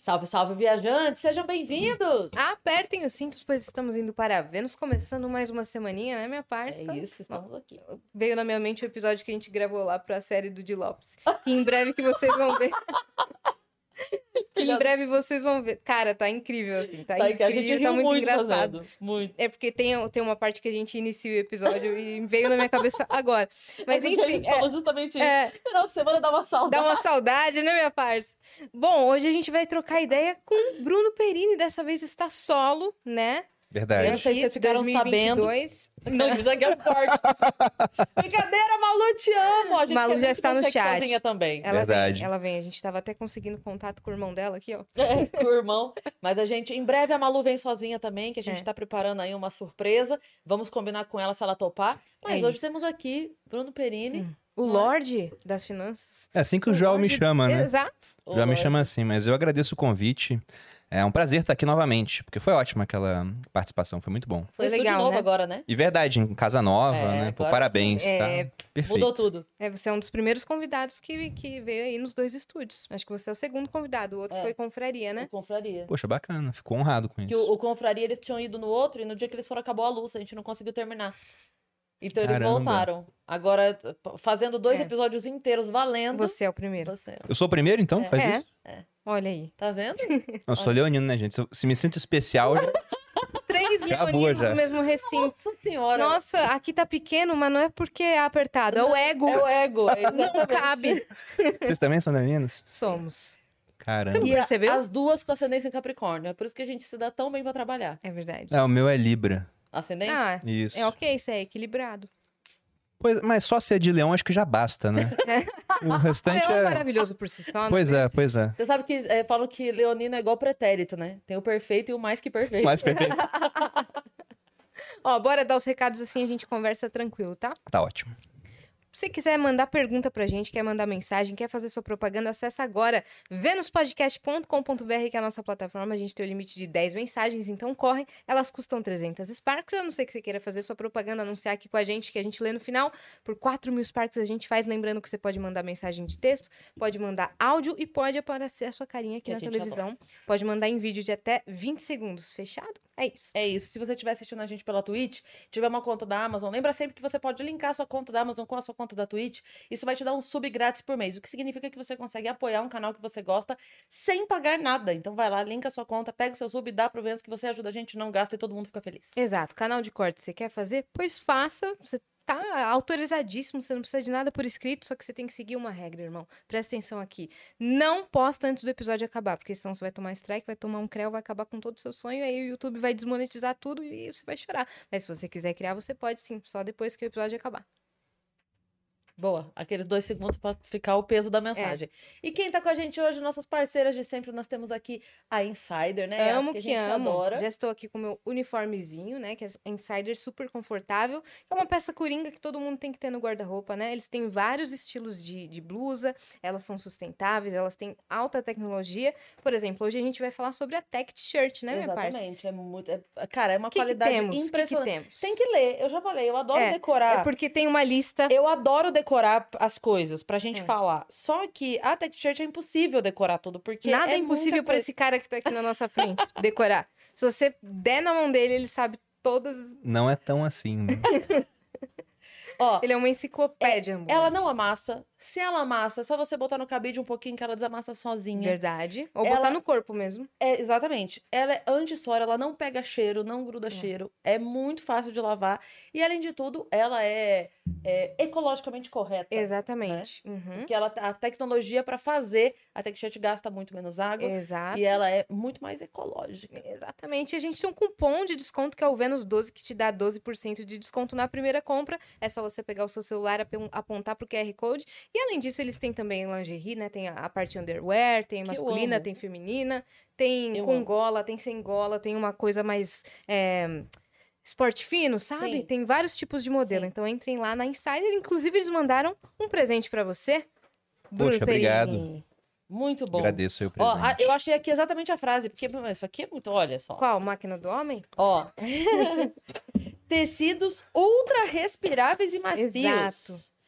Salve, salve, viajantes! Sejam bem-vindos! Apertem os cintos, pois estamos indo para Vênus, começando mais uma semaninha, né, minha parça? É isso, estamos aqui. Veio na minha mente o episódio que a gente gravou lá para a série do Di Lopes, que em breve que vocês vão ver. que em breve vocês vão ver. Cara, tá incrível, assim, tá, Tá, incrível, a gente tá muito, muito engraçado. fazendo, muito. É porque tem, tem uma parte que a gente inicia o episódio e veio na minha cabeça agora. Mas É porque a enfim, gente é, falou justamente isso. é, Final de semana dá uma saudade. Dá uma saudade, né, minha parça? Bom, hoje a gente vai trocar ideia com o Bruno Perini. Dessa vez está solo, né? Eu não Verdade. sei se vocês ficaram 2022. Não, já que é forte. Brincadeira, Malu, te amo! A gente Malu já está que no chat. sozinha também. Ela Verdade. vem, ela vem. A gente tava até conseguindo contato com o irmão dela aqui, ó. É, com o irmão. Mas a gente, em breve a Malu vem sozinha também, que a gente É. tá preparando aí uma surpresa. Vamos combinar com ela se ela topar. Mas É hoje isso. temos aqui Bruno Perini. O Não é? Lorde das finanças. É assim que o Joel me Lorde- chama, né? Exato. o O Joel me Lorde. chama assim, mas eu agradeço o convite. É um prazer estar aqui novamente, porque foi ótima aquela participação, foi muito bom. Foi Foi legal, legal, novo né? agora, né? E verdade, em casa nova, É, né? Pô, parabéns, É, tá? Perfeito. Mudou tudo. É, você é um dos primeiros convidados que, que veio aí nos dois estúdios. Acho que você é o segundo convidado. O outro É. foi confraria, O né? Confraria. Poxa, bacana, fico honrado com Que isso. o, o Confraria, eles tinham ido no outro e no dia que eles foram acabou a luz, a gente não conseguiu terminar. Então eles Caramba. voltaram. Agora, fazendo dois É. episódios inteiros valendo. Você é o primeiro. Você, Eu sou o primeiro, então? É. Faz É. isso? Olha aí. tá vendo? Eu sou leonino, né, gente? Se me sinto especial, já- Três leoninos no mesmo recinto. Nossa senhora. Nossa, aqui tá pequeno, mas não é porque é apertado. É o ego. É o ego. é Não cabe. vocês também são leoninos? Somos. Caramba. Não E a- percebeu? as duas com ascendência em Capricórnio. É por isso que a gente se dá tão bem pra trabalhar. É verdade. É, o meu é Libra. Ascendente? Ah, Isso. é ok, isso é equilibrado. Pois, mas só ser de leão acho que já basta, né? O restante Leão é é. maravilhoso por si só. né? Pois é, pois é. Você sabe que é, falam que leonino é igual pretérito, né? Tem o perfeito e o mais que perfeito. Mais perfeito. Ó, bora dar os recados assim, a gente conversa tranquilo, tá? Tá ótimo. Se você quiser mandar pergunta pra gente, quer mandar mensagem, quer fazer sua propaganda, acessa agora venuspodcast.com.br, que é a nossa plataforma. A gente tem o limite de 10 mensagens, então correm. Elas custam 300 Sparks. A não ser que você queira fazer sua propaganda, anunciar aqui com a gente, que a gente lê no final. Por 4 mil Sparks a gente faz. Lembrando que você pode mandar mensagem de texto, pode mandar áudio e pode aparecer a sua carinha aqui Que na televisão. Pode mandar em vídeo de até 20 segundos. Fechado? É isso. É isso. Se você estiver assistindo a gente pela Twitch, tiver uma conta da Amazon, lembra sempre que você pode linkar a sua conta da Amazon com a sua conta da Twitch. Isso vai te dar um sub grátis por mês, o que significa que você consegue apoiar um canal que você gosta sem pagar nada. Então vai lá, linka a sua conta, pega o seu sub, dá pro Vênus que você ajuda a gente, não gasta e todo mundo fica feliz. Exato. Canal de corte, você quer fazer? Pois faça. Você tá autorizadíssimo, você não precisa de nada por escrito, só que você tem que seguir uma regra, irmão. Presta atenção aqui. Não posta antes do episódio acabar, porque senão você vai tomar strike, vai tomar um creu, vai acabar com todo o seu sonho, aí o YouTube vai desmonetizar tudo e você vai chorar. Mas se você quiser criar, você pode sim, só depois que o episódio acabar. Boa, aqueles dois segundos pra ficar o peso da mensagem. E quem tá com a gente hoje, nossas parceiras de sempre, nós temos aqui a Insider, né? Amo a que, gente amo. adora. Já estou aqui com o meu uniformezinho, né? Que é Insider super confortável. É uma peça coringa que todo mundo tem que ter no guarda-roupa, né? Eles têm vários estilos de, de blusa, elas são sustentáveis, elas têm alta tecnologia. Por exemplo, hoje a gente vai falar sobre a Tech T-shirt, né, minha parça? Exatamente, é muito. é- cara, é uma que, que qualidade que, que impressionante. temos? Tem que ler, eu já falei, eu adoro É, decorar. É porque tem uma lista. Eu adoro decorar as coisas pra gente É. falar. Só que a Tech Shirt é impossível decorar tudo, porque Nada é, é impossível para esse cara que tá aqui na nossa frente decorar. Se você der na mão dele, ele sabe todas. Não é tão assim, né? Ó, Ele é uma enciclopédia, ambulante. ela não amassa. Se ela amassa, é só você botar no cabide um pouquinho que ela desamassa sozinha. Verdade. Ou Ela- botar no corpo mesmo. É, exatamente. Ela é anti-suor, ela não pega cheiro, não gruda É. cheiro. É muito fácil de lavar. E, além de tudo, ela é, é ecologicamente correta. Exatamente. Uhum. Porque ela, a tecnologia para fazer a Tech Shirt gasta muito menos água. Exato. E ela é muito mais ecológica. Exatamente. A gente tem um cupom de desconto que é o Vênus 12, que te dá 12% de desconto na primeira compra. É só você pegar o seu celular, apon- apontar pro QR Code. E além disso, eles têm também lingerie, né? Tem a, a parte underwear, tem masculina, tem feminina, tem Eu com amo. gola, tem sem gola, tem uma coisa mais. é, Esporte fino, sabe? Sim. Tem vários tipos de modelo. Sim. Então entrem lá na Insider. Inclusive, eles mandaram um presente pra você. Bruno Poxa, obrigado. Perini. Muito bom. Agradeço aí o Ó, presente. a- eu achei aqui exatamente a frase, porque isso aqui é muito. Olha só. Qual? Máquina do homem? Ó. Tecidos ultra respiráveis e macios. Exato.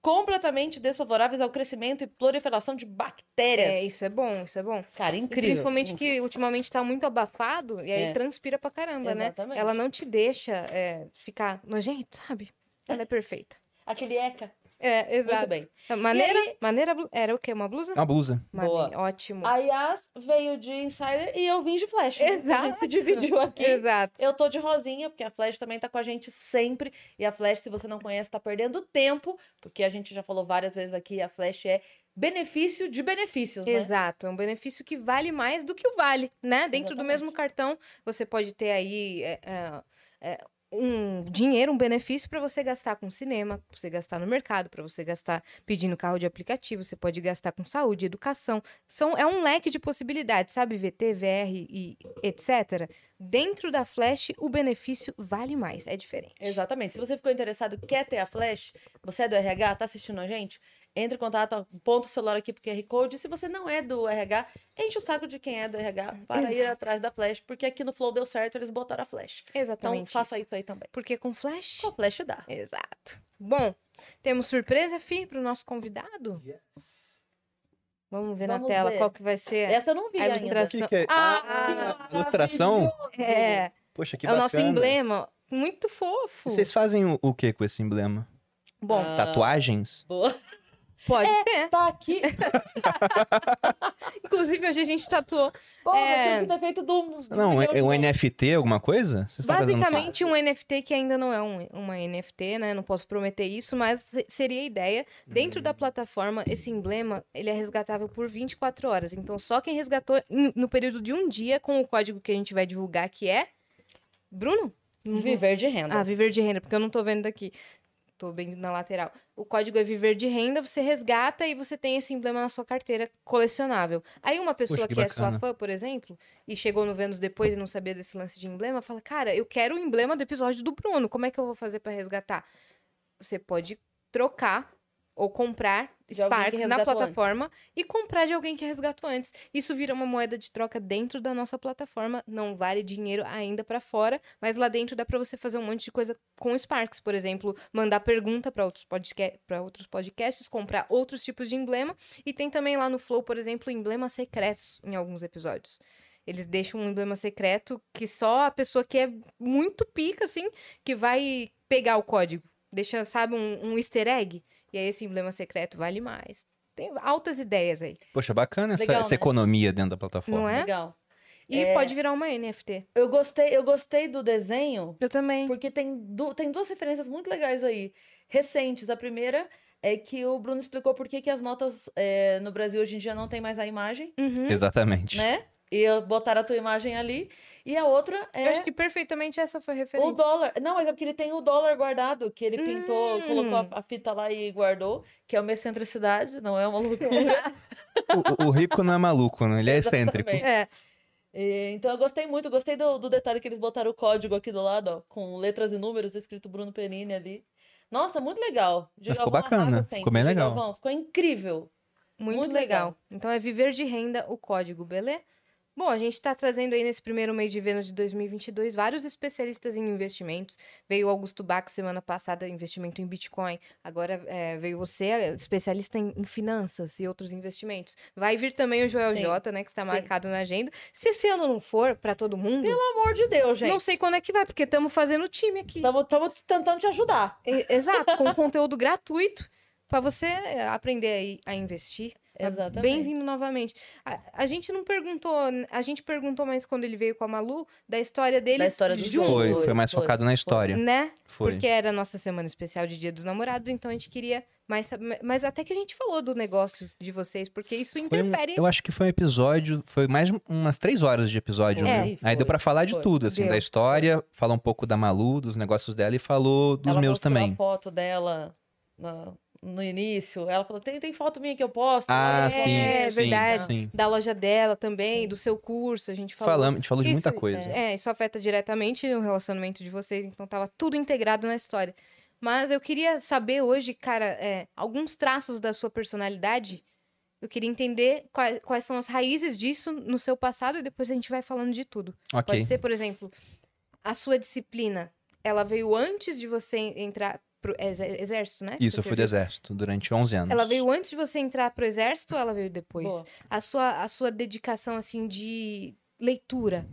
Completamente desfavoráveis ao crescimento e proliferação de bactérias. É, isso é bom, isso é bom. Cara, E incrível. principalmente que ultimamente tá muito abafado e aí É. transpira pra caramba, Exatamente. né? Ela não te deixa é, ficar nojento, sabe? Ela é perfeita. Aquele ECA. É, exato. Muito bem. Maneira, E maneira era o quê? Uma blusa? Uma blusa. Maneira, Boa. Ótimo. A Yas veio de Insider e eu vim de Flash. né? A gente Exato. se dividiu aqui. Exato. Eu tô de rosinha, porque a Flash também tá com a gente sempre. E a Flash, se você não conhece, tá perdendo tempo, porque a gente já falou várias vezes aqui, a Flash é benefício de benefícios, né? Exato, é um benefício que vale mais do que o vale, né? Dentro do Exatamente. mesmo cartão, você pode ter aí é, é, é, um dinheiro, um benefício para você gastar com cinema, para você gastar no mercado, para você gastar pedindo carro de aplicativo, você pode gastar com saúde, educação. São, é um leque de possibilidades, sabe? VT, VR e etc. Dentro da Flash, o benefício vale mais, é diferente. Exatamente. Se você ficou interessado, quer ter a Flash, você é do RH, tá assistindo a gente? Entre em contato, aponta o celular aqui pro QR Code. Se você não é do RH, enche o saco de quem é do RH para ir Exato. atrás da Flash, porque aqui no Flow deu certo, eles botaram a Flash. Então Exatamente. faça isso aí também. Porque com Flash. Com a Flash dá. Exato. Bom, temos surpresa, Fi, para o nosso convidado? Vamos ver na Vamos tela ver. qual que vai ser Essa eu não vi a ainda. ilustração. é? Ah, ilustração? É, Poxa, que é o nosso bacana. emblema. Muito fofo. Vocês fazem o, o que com esse emblema? Bom, Ah. Tatuagens? Boa. Pode ser. Tá aqui. Inclusive, hoje a gente tatuou Pô, É. que ter feito do. do Não, é, é um. NFT, alguma coisa? Vocês basicamente um NFT que ainda não é um- uma NFT, né? Não posso prometer isso, mas se- seria a ideia. Dentro Hum. da plataforma, esse emblema, ele é resgatável por 24 horas. Então, só quem resgatou no período de um dia com o código que a gente vai divulgar, que é... Bruno? Viver de renda. Ah, viver de renda, porque eu não tô vendo daqui. Tô bem na lateral. O código é viver de renda, você resgata e você tem esse emblema na sua carteira colecionável. Aí uma pessoa Poxa, que que, é sua fã, por exemplo, e chegou no Vênus depois e não sabia desse lance de emblema, fala: "Cara, eu quero o emblema do episódio do Bruno. Como é que eu vou fazer pra resgatar?" Você pode trocar ou comprar Sparks na plataforma e comprar de alguém que resgatou antes. Isso vira uma moeda de troca dentro da nossa plataforma, não vale dinheiro ainda pra fora, mas lá dentro dá pra você fazer um monte de coisa com Sparks, por exemplo, mandar pergunta pra outros, podca outros podcasts, comprar outros tipos de emblema e tem também lá no Flow, por exemplo, emblemas secretos em alguns episódios. Eles deixam um emblema secreto que só a pessoa que é muito pica, assim, que vai pegar o código. Deixa, sabe, um, um easter egg. E aí esse emblema secreto vale mais. Tem altas ideias aí. Poxa, bacana essa, Legal, essa né? economia dentro da plataforma. Não é? Legal. E É. pode virar uma NFT. Eu gostei, eu gostei do desenho, Eu também. porque tem, du- tem duas referências muito legais aí, recentes. A primeira é que o Bruno explicou por que, que as notas é, no Brasil hoje em dia não tem mais a imagem, Uhum. Exatamente. né? E botaram a tua imagem ali. E a outra Eu é acho que perfeitamente essa foi a o referência. dólar. Não, mas é porque ele tem o dólar guardado, que ele pintou, Hum. colocou a, a fita lá e guardou, que é uma excentricidade, não é uma loucura. O, o rico não é maluco, né? Ele é excêntrico. Exatamente. É, E, então eu gostei muito, gostei do, do detalhe que eles botaram o código aqui do lado, ó, com letras e números, escrito Bruno Perini ali. Nossa, muito legal. ficou bacana, arrasa sempre. ficou bem legal. Ficou incrível. muito, Muito legal. legal. Então é viver de renda o código, beleza? Bom, a gente está trazendo aí nesse primeiro mês de Vênus de 2022 vários especialistas em investimentos. Veio o Augusto Bach semana passada, investimento em Bitcoin. Agora é, veio você, especialista em, em finanças e outros investimentos. Vai vir também o Joel Sim. J, né, que está Sim. marcado na agenda. Se esse ano não for para todo mundo, Pelo amor de Deus, gente. não sei quando é que vai, porque estamos fazendo time aqui. Estamos tentando te ajudar. E- Exato, com conteúdo gratuito para você é, aprender aí a investir. É Exatamente. Bem-vindo novamente. A, a gente não perguntou, a gente perguntou mais quando ele veio com a Malu, da história deles Da história dos juntos, Foi, Foi, foi mais foi, focado na história. né? Foi. Porque era a nossa semana especial de Dia dos Namorados, então a gente queria mais saber. Mas até que a gente falou do negócio de vocês, porque isso Foi interfere. eu acho que foi um episódio, foi mais umas três horas de episódio, Foi, né? foi, Aí deu pra falar de foi. tudo, assim, Deu. da história, falar um pouco da Malu, dos negócios dela e falou dos Ela meus também. a foto dela no, no início. Ela falou: tem, tem foto minha que eu posto. Ah, olha sim, é verdade. sim. Da loja dela também, Sim. do seu curso, a gente falou. Falamos, a gente falou de muita Isso, coisa. É, isso afeta diretamente o relacionamento de vocês, então tava tudo integrado na história. Mas eu queria saber hoje, cara, é, alguns traços da sua personalidade Eu queria entender quais, quais são as raízes disso no seu passado e depois a gente vai falando de tudo. Ok. Pode ser, por exemplo, a sua disciplina, ela veio antes de você entrar pro exé- exército, né? Isso, Você eu fui do exército durante 11 anos. Ela veio antes de você entrar pro exército ou ela veio depois? Boa. A sua, a sua dedicação, assim, de leitura.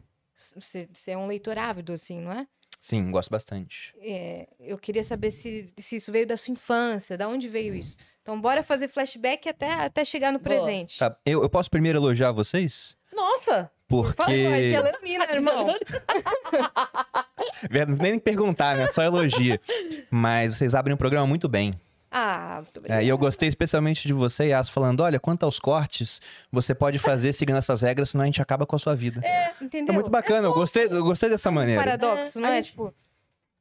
Você, você é um leitor ávido, assim, não é? Sim, gosto bastante. É, eu queria saber se, se isso veio da sua infância, da onde veio isso. Então, bora fazer flashback até, até chegar no Boa. presente. Tá, eu, eu posso primeiro elogiar vocês? Nossa! Por favor, Porque. Gelanina, irmão. Verdade, Nem perguntar, né? Só elogia. Mas vocês abrem o programa muito bem. Ah, muito obrigada. É, e eu gostei especialmente de você, Yas, falando: olha, quanto aos cortes você pode fazer seguindo essas regras, senão a gente acaba com a sua vida. É, Entendeu? muito bacana, eu gostei, eu gostei dessa maneira. Paradoxo, É, não a é? gente- Tipo,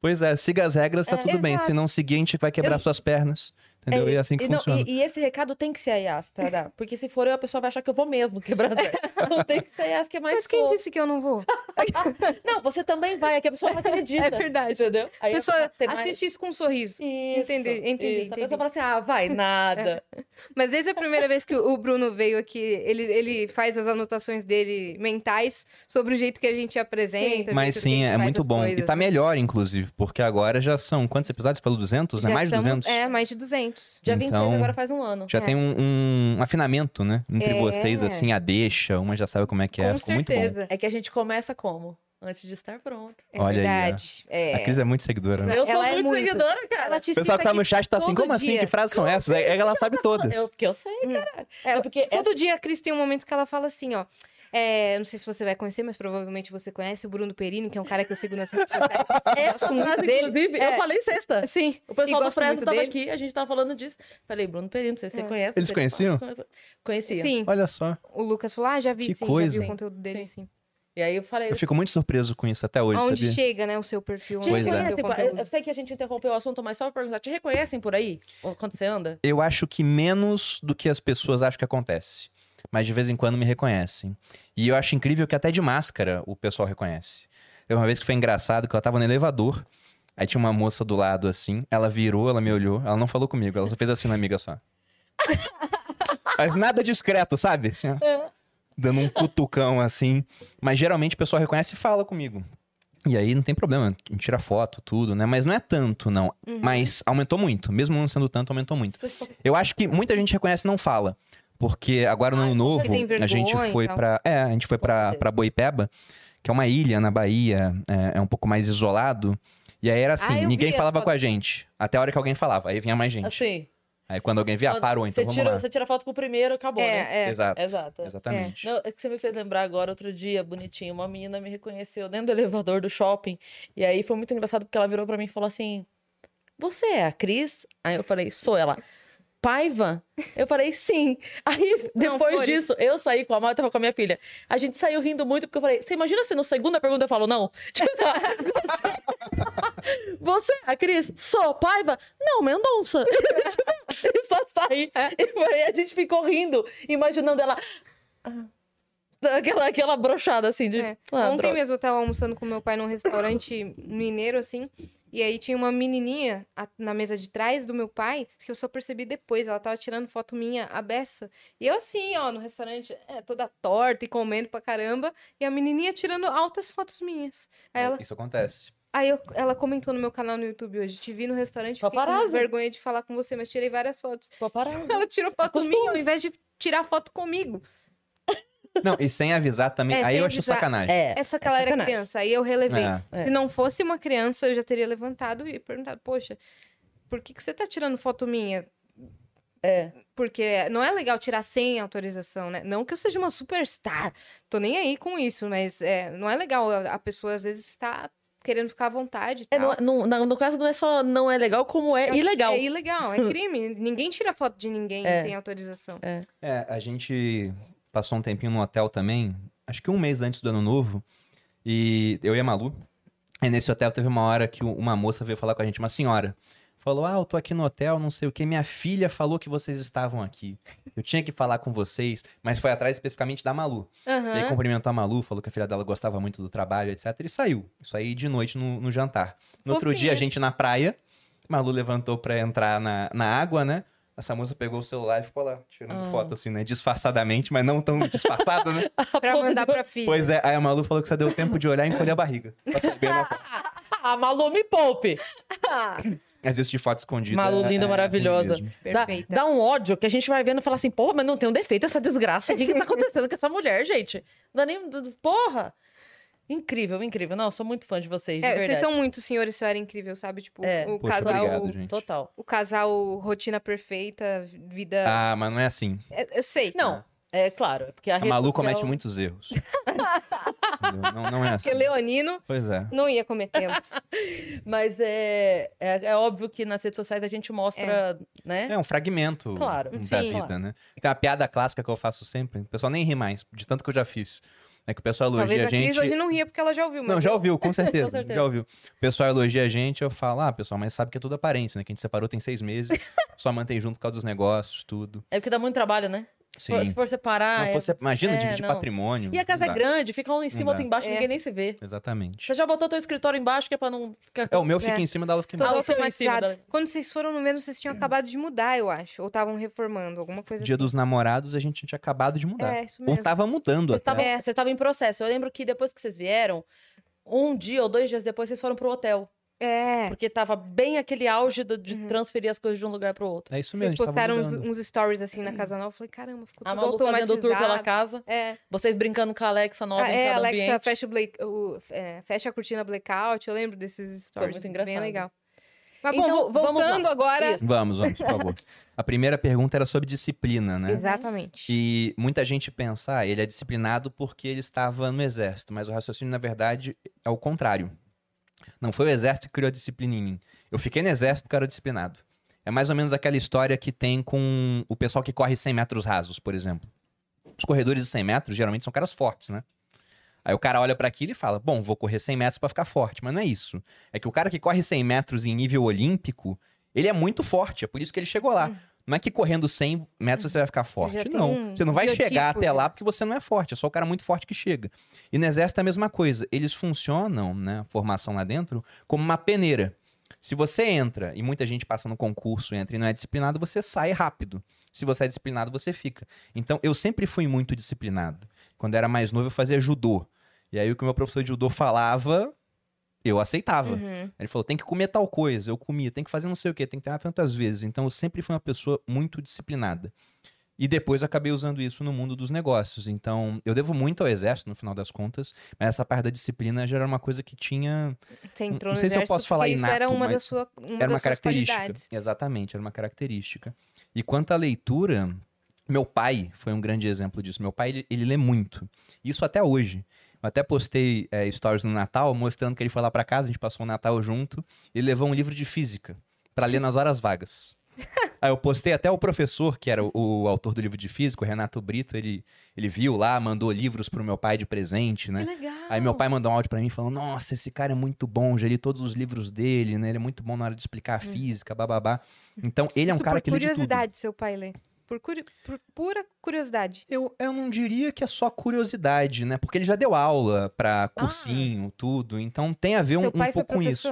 Pois é, siga as regras, tá É, tudo bem. Se exato. não seguir, a gente vai quebrar Eu- suas pernas. Entendeu? e é assim que e, não, funciona. e- e esse recado tem que ser a Yas pra dar. Porque se for eu, a pessoa vai achar que eu vou mesmo quebrar as regras. Não tem que ser a Yas que é mais mas quem fofo. disse que eu não vou? Não, você também vai, é que a pessoa não acredita. É verdade. Entendeu? Aí A pessoa mais- assiste isso com um sorriso. Isso, Entendi, entendi, isso. A pessoa fala assim, ah, vai, nada. Mas desde a primeira vez que o Bruno veio aqui, ele, ele faz as anotações dele mentais sobre o jeito que a gente apresenta. o Mas a sim, é muito bom. coisas, e tá né? melhor, inclusive, porque agora já são quantos episódios? Você falou 200, né? Já Mais de estamos- 200? É, mais de 200. Dia 26 Então, agora faz um ano. Já É. tem um, um afinamento, né? Entre É. vocês, assim, a deixa, uma já sabe como é que é. Com Ficou muito bom. certeza. É que a gente começa como? Antes de estar pronto. É Olha aí, verdade. É. A Cris é muito seguidora, né? Eu sou Ela é muito, muito. seguidora, cara. Ela te O pessoal que tá no chat tá assim, como assim? dia. Que frases são essas? É, ela sabe todas. Eu, porque eu sei, cara. É, É porque Todo dia a Cris tem um momento que ela fala assim, ó. É, não sei se você vai conhecer, mas provavelmente você conhece o Bruno Perini, que é um cara que eu sigo nas redes sociais. É, gosto muito dele. inclusive, É. eu falei sexta. Sim. O pessoal do Fresno muito tava dele. aqui, a gente tava falando disso. Falei, Bruno Perino, não sei se você É. conhece. Eles Ele conheciam? fala, conhece- Conhecia. Sim. Olha só. O Lucas falou, ah, já vi, Que sim, coisa. já vi o conteúdo dele, Sim. sim. E aí eu falei. Eu fico muito surpreso com isso até hoje, Onde sabia? chega, né, o seu perfil. Te é. reconhecem, pô, eu, eu sei que a gente interrompeu o assunto, mas só pra perguntar, te reconhecem por aí? Quando você anda? Eu acho que menos do que as pessoas acham que acontece. Mas de vez em quando me reconhecem. E eu acho incrível que até de máscara o pessoal reconhece. Teve uma vez que foi engraçado que eu tava no elevador. Aí tinha uma moça do lado assim. Ela virou, ela me olhou. Ela não falou comigo, ela só fez assim na amiga só. Mas nada discreto, sabe? Assim, ó. Dando um cutucão assim. Mas geralmente o pessoal reconhece e fala comigo. E aí não tem problema, tira foto, tudo, né? Mas não é tanto, não. Uhum. Mas aumentou muito. Mesmo não sendo tanto, aumentou muito. Eu acho que muita gente reconhece e não fala. Porque agora no Ai, ano novo, certeza. a gente vergonha foi pra. É, a gente foi pra Boipeba, que é uma ilha na Bahia, é, é um pouco mais isolado. E aí era assim, Ah, ninguém falava com a gente. Até a hora que alguém falava, aí vinha mais gente. Assim. Aí quando alguém via, ah, quando parou, então você vamos tira, lá. Você tira foto com o primeiro, acabou, né? É, é. Exato. Exato. Exatamente. Não, é que você me fez lembrar agora, outro dia, bonitinho, uma menina me reconheceu dentro do elevador do shopping. E aí foi muito engraçado porque ela virou pra mim e falou assim: Você é a Cris? Aí eu falei, sou ela. Paiva? Eu falei, sim. Aí, Não, depois flores. disso, eu saí com a mãe, eu tava com a minha filha. A gente saiu rindo muito, porque eu falei, você imagina se no segunda pergunta eu falo não? Tipo, você, a Cris, sou Paiva? Não, Mendonça. tipo, eu só saí. E foi, a gente ficou rindo, imaginando ela... ah, Aquela, aquela brochada assim de. É. ah, Ontem droga. mesmo eu tava almoçando com meu pai num restaurante mineiro, assim. E aí tinha uma menininha a- na mesa de trás do meu pai, que eu só percebi depois. Ela tava tirando foto minha, a beça. E eu assim, ó, no restaurante, é, toda torta e comendo pra caramba. E a menininha tirando altas fotos minhas. Aí ela, Isso acontece. aí eu- ela comentou no meu canal no YouTube hoje. Te vi no restaurante, fiquei com Paparazzi. vergonha de falar com você, mas tirei várias fotos. Parar. Ela tirou foto Costume. minha ao invés de tirar foto comigo. Não, e sem avisar também. É, aí eu acho avisar. sacanagem. É. É só que ela era criança. Aí eu relevei. É. É. Se não fosse uma criança, eu já teria levantado e perguntado, poxa, por que, que você tá tirando foto minha? É. Porque não é legal tirar sem autorização, né? Não que eu seja uma superstar, tô nem aí com isso, mas é, não é legal. A pessoa às vezes está querendo ficar à vontade. e É, tal. no, no, na- no caso, não é só não é legal, como é, ilegal. É ilegal, é crime. Ninguém tira foto de ninguém É. sem autorização. É, a gente passou um tempinho no hotel também, acho que um mês antes do ano novo, e eu e a Malu. E nesse hotel teve uma hora que uma moça veio falar com a gente, uma senhora. Falou: Ah, eu tô aqui no hotel, não sei o que. Minha filha falou que vocês estavam aqui. Eu tinha que falar com vocês, mas foi atrás especificamente da Malu. E aí cumprimentou a Malu, falou que a filha dela gostava muito do trabalho, etc. E saiu. Isso aí de noite no, no jantar. No outro Fofinha. dia, a gente na praia. Malu levantou pra entrar na, na água, né? Essa moça pegou o celular e ficou lá, tirando Ah. foto assim, né? Disfarçadamente, mas não tão disfarçada, né? Pra mandar pra filha. Pois é, aí a Malu falou que só deu tempo de olhar e encolher a barriga. Pra saber foto. Ah, Malu, me poupe. Mas isso de foto escondida. Malu é- linda, é maravilhosa. mesmo. Dá, Perfeita. dá um ódio que a gente vai vendo e fala assim, porra, mas não tem um defeito essa desgraça. O que, que tá acontecendo com essa mulher, gente? Não dá nem. Porra! Incrível, incrível. Não, eu sou muito fã de vocês, de É, vocês verdade. são muito senhor e senhora incrível, sabe? Tipo, É. o Poxa, casal. obrigado, gente. Total. O casal rotina perfeita, vida. Ah, mas não é assim. É, Eu sei. Não, é claro. Porque a, A Malu social- comete muitos erros. Não, não é assim. Porque Leonino Pois é. não ia cometê-los. Mas é, é, é óbvio que nas redes sociais a gente mostra, né? É um fragmento Claro. da Sim. vida, Claro. né? Tem uma piada clássica que eu faço sempre. O pessoal nem ri mais, de tanto que eu já fiz. É que o pessoal elogia Talvez a a Cris gente. hoje não ria porque ela já ouviu. Não, já eu- ouviu, com certeza, Com certeza. Já ouviu. O pessoal elogia a gente, eu falo, ah, pessoal, mas sabe que é tudo aparência, né? Que a gente separou tem seis meses, só mantém junto por causa dos negócios, tudo. É porque dá muito trabalho, né? Se for, Sim. se for separar. Não é- fosse- imagina é, dividir não. patrimônio. E a casa é grande, fica um em cima, outro embaixo, É. ninguém nem se vê. Exatamente. Você já botou teu escritório embaixo, que é pra não ficar. É, o meu fica É. em cima dela fica Todo embaixo. o seu em cima automatizado. da- Quando vocês foram no mesmo, vocês tinham acabado de mudar, eu acho. Ou estavam reformando, alguma coisa Dia assim. dos namorados a gente tinha acabado de mudar. É, isso Ou mesmo. tava mudando Vocês até. estavam É. vocês estavam em processo. Eu lembro que depois que vocês vieram, um dia ou dois dias depois, vocês foram pro hotel. É. Porque tava bem aquele auge do- de Uhum. transferir as coisas de um lugar pro outro. É isso Vocês mesmo. tava postaram uns, uns stories assim na casa nova. Eu falei, caramba, ficou A tudo fazendo automatizado. o tour pela casa. É, Vocês brincando com a Alexa nova Ah, em é cada Alexa, ambiente. fecha, o Blake, o, é, fecha a cortina blackout. Eu lembro desses stories. muito engraçado. Bem legal. Mas bom, Então, lá. voltando agora. Isso. Vamos, vamos, por favor. A primeira pergunta era sobre disciplina, né? Exatamente. E muita gente pensa, ah, ele é disciplinado porque ele estava no exército, mas o raciocínio, na verdade, é o contrário. Não foi o exército que criou a disciplina em mim. Eu fiquei no exército porque era disciplinado. É mais ou menos aquela história que tem com o pessoal que corre 100 metros rasos, por exemplo. Os corredores de 100 metros geralmente são caras fortes, né? Aí o cara olha pra aquilo e fala: Bom, vou correr 100 metros pra ficar forte. Mas não é isso. É que o cara que corre 100 metros em nível olímpico, ele é muito forte. É por isso que ele chegou lá. Não é que correndo 100 metros você vai ficar forte. Não. Você não vai biotipo chegar até já. lá porque você não é forte. É só o cara muito forte que chega. E no exército é a mesma coisa. Eles funcionam, né, a formação lá dentro, como uma peneira. Se você entra, e muita gente passa no concurso, entra e não é disciplinado, você sai rápido. Se você é disciplinado, você fica. Então, eu sempre fui muito disciplinado. Quando eu era mais novo, eu fazia judô. E aí, o que o meu professor de judô falava, eu aceitava. Uhum. Ele falou, tem que comer tal coisa, eu comia, tem que fazer não sei o quê, tem que treinar tantas vezes. Então eu sempre fui uma pessoa muito disciplinada. E depois acabei usando isso no mundo dos negócios. Então, eu devo muito ao exército, no final das contas, mas essa parte da disciplina já era uma coisa que tinha. Você entrou não no sei se eu posso falar porque isso era inato, uma, da mas sua, uma era das uma suas característica. qualidades. Exatamente, era uma característica. E quanto à leitura, meu pai foi um grande exemplo disso. Meu pai, ele, ele lê muito. Isso até hoje. Eu até postei é, stories no Natal mostrando que ele foi lá pra casa, a gente passou o Natal junto. Ele levou um livro de física pra ler nas horas vagas. Aí eu postei até o professor, que era o, o autor do livro de física, o Renato Brito, ele, ele viu lá, mandou livros pro meu pai de presente, né? Que legal. Aí meu pai mandou um áudio pra mim falando: Nossa, esse cara é muito bom, já li todos os livros dele, né? Ele é muito bom na hora de explicar a física, bababá. Então, ele é um Hum. Isso cara que lê de tudo. curiosidade, seu pai lê. Por, curi- por pura curiosidade. Eu, eu não diria que é só curiosidade, né? Porque ele já deu aula pra cursinho, tudo. Então tem a ver um, seu um foi pouco com isso.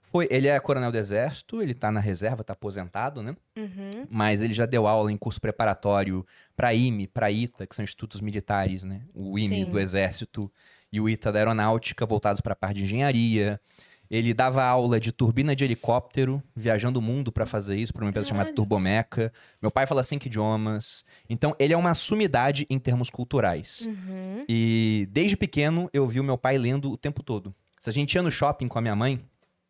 Foi, ele é coronel do exército, ele tá na reserva, tá aposentado, né? Uhum. Mas ele já deu aula em curso preparatório pra IME, pra ITA, que são institutos militares, né? O IME Sim. do exército e o ITA da aeronáutica, voltados pra parte de engenharia. Ele dava aula de turbina de helicóptero, viajando o mundo pra fazer isso, pra uma empresa chamada. Turbomeca. Meu pai fala cinco idiomas. Então, ele é uma sumidade em termos culturais. Uhum. E desde pequeno eu vi o meu pai lendo o tempo todo. Se a gente ia no shopping com a minha mãe,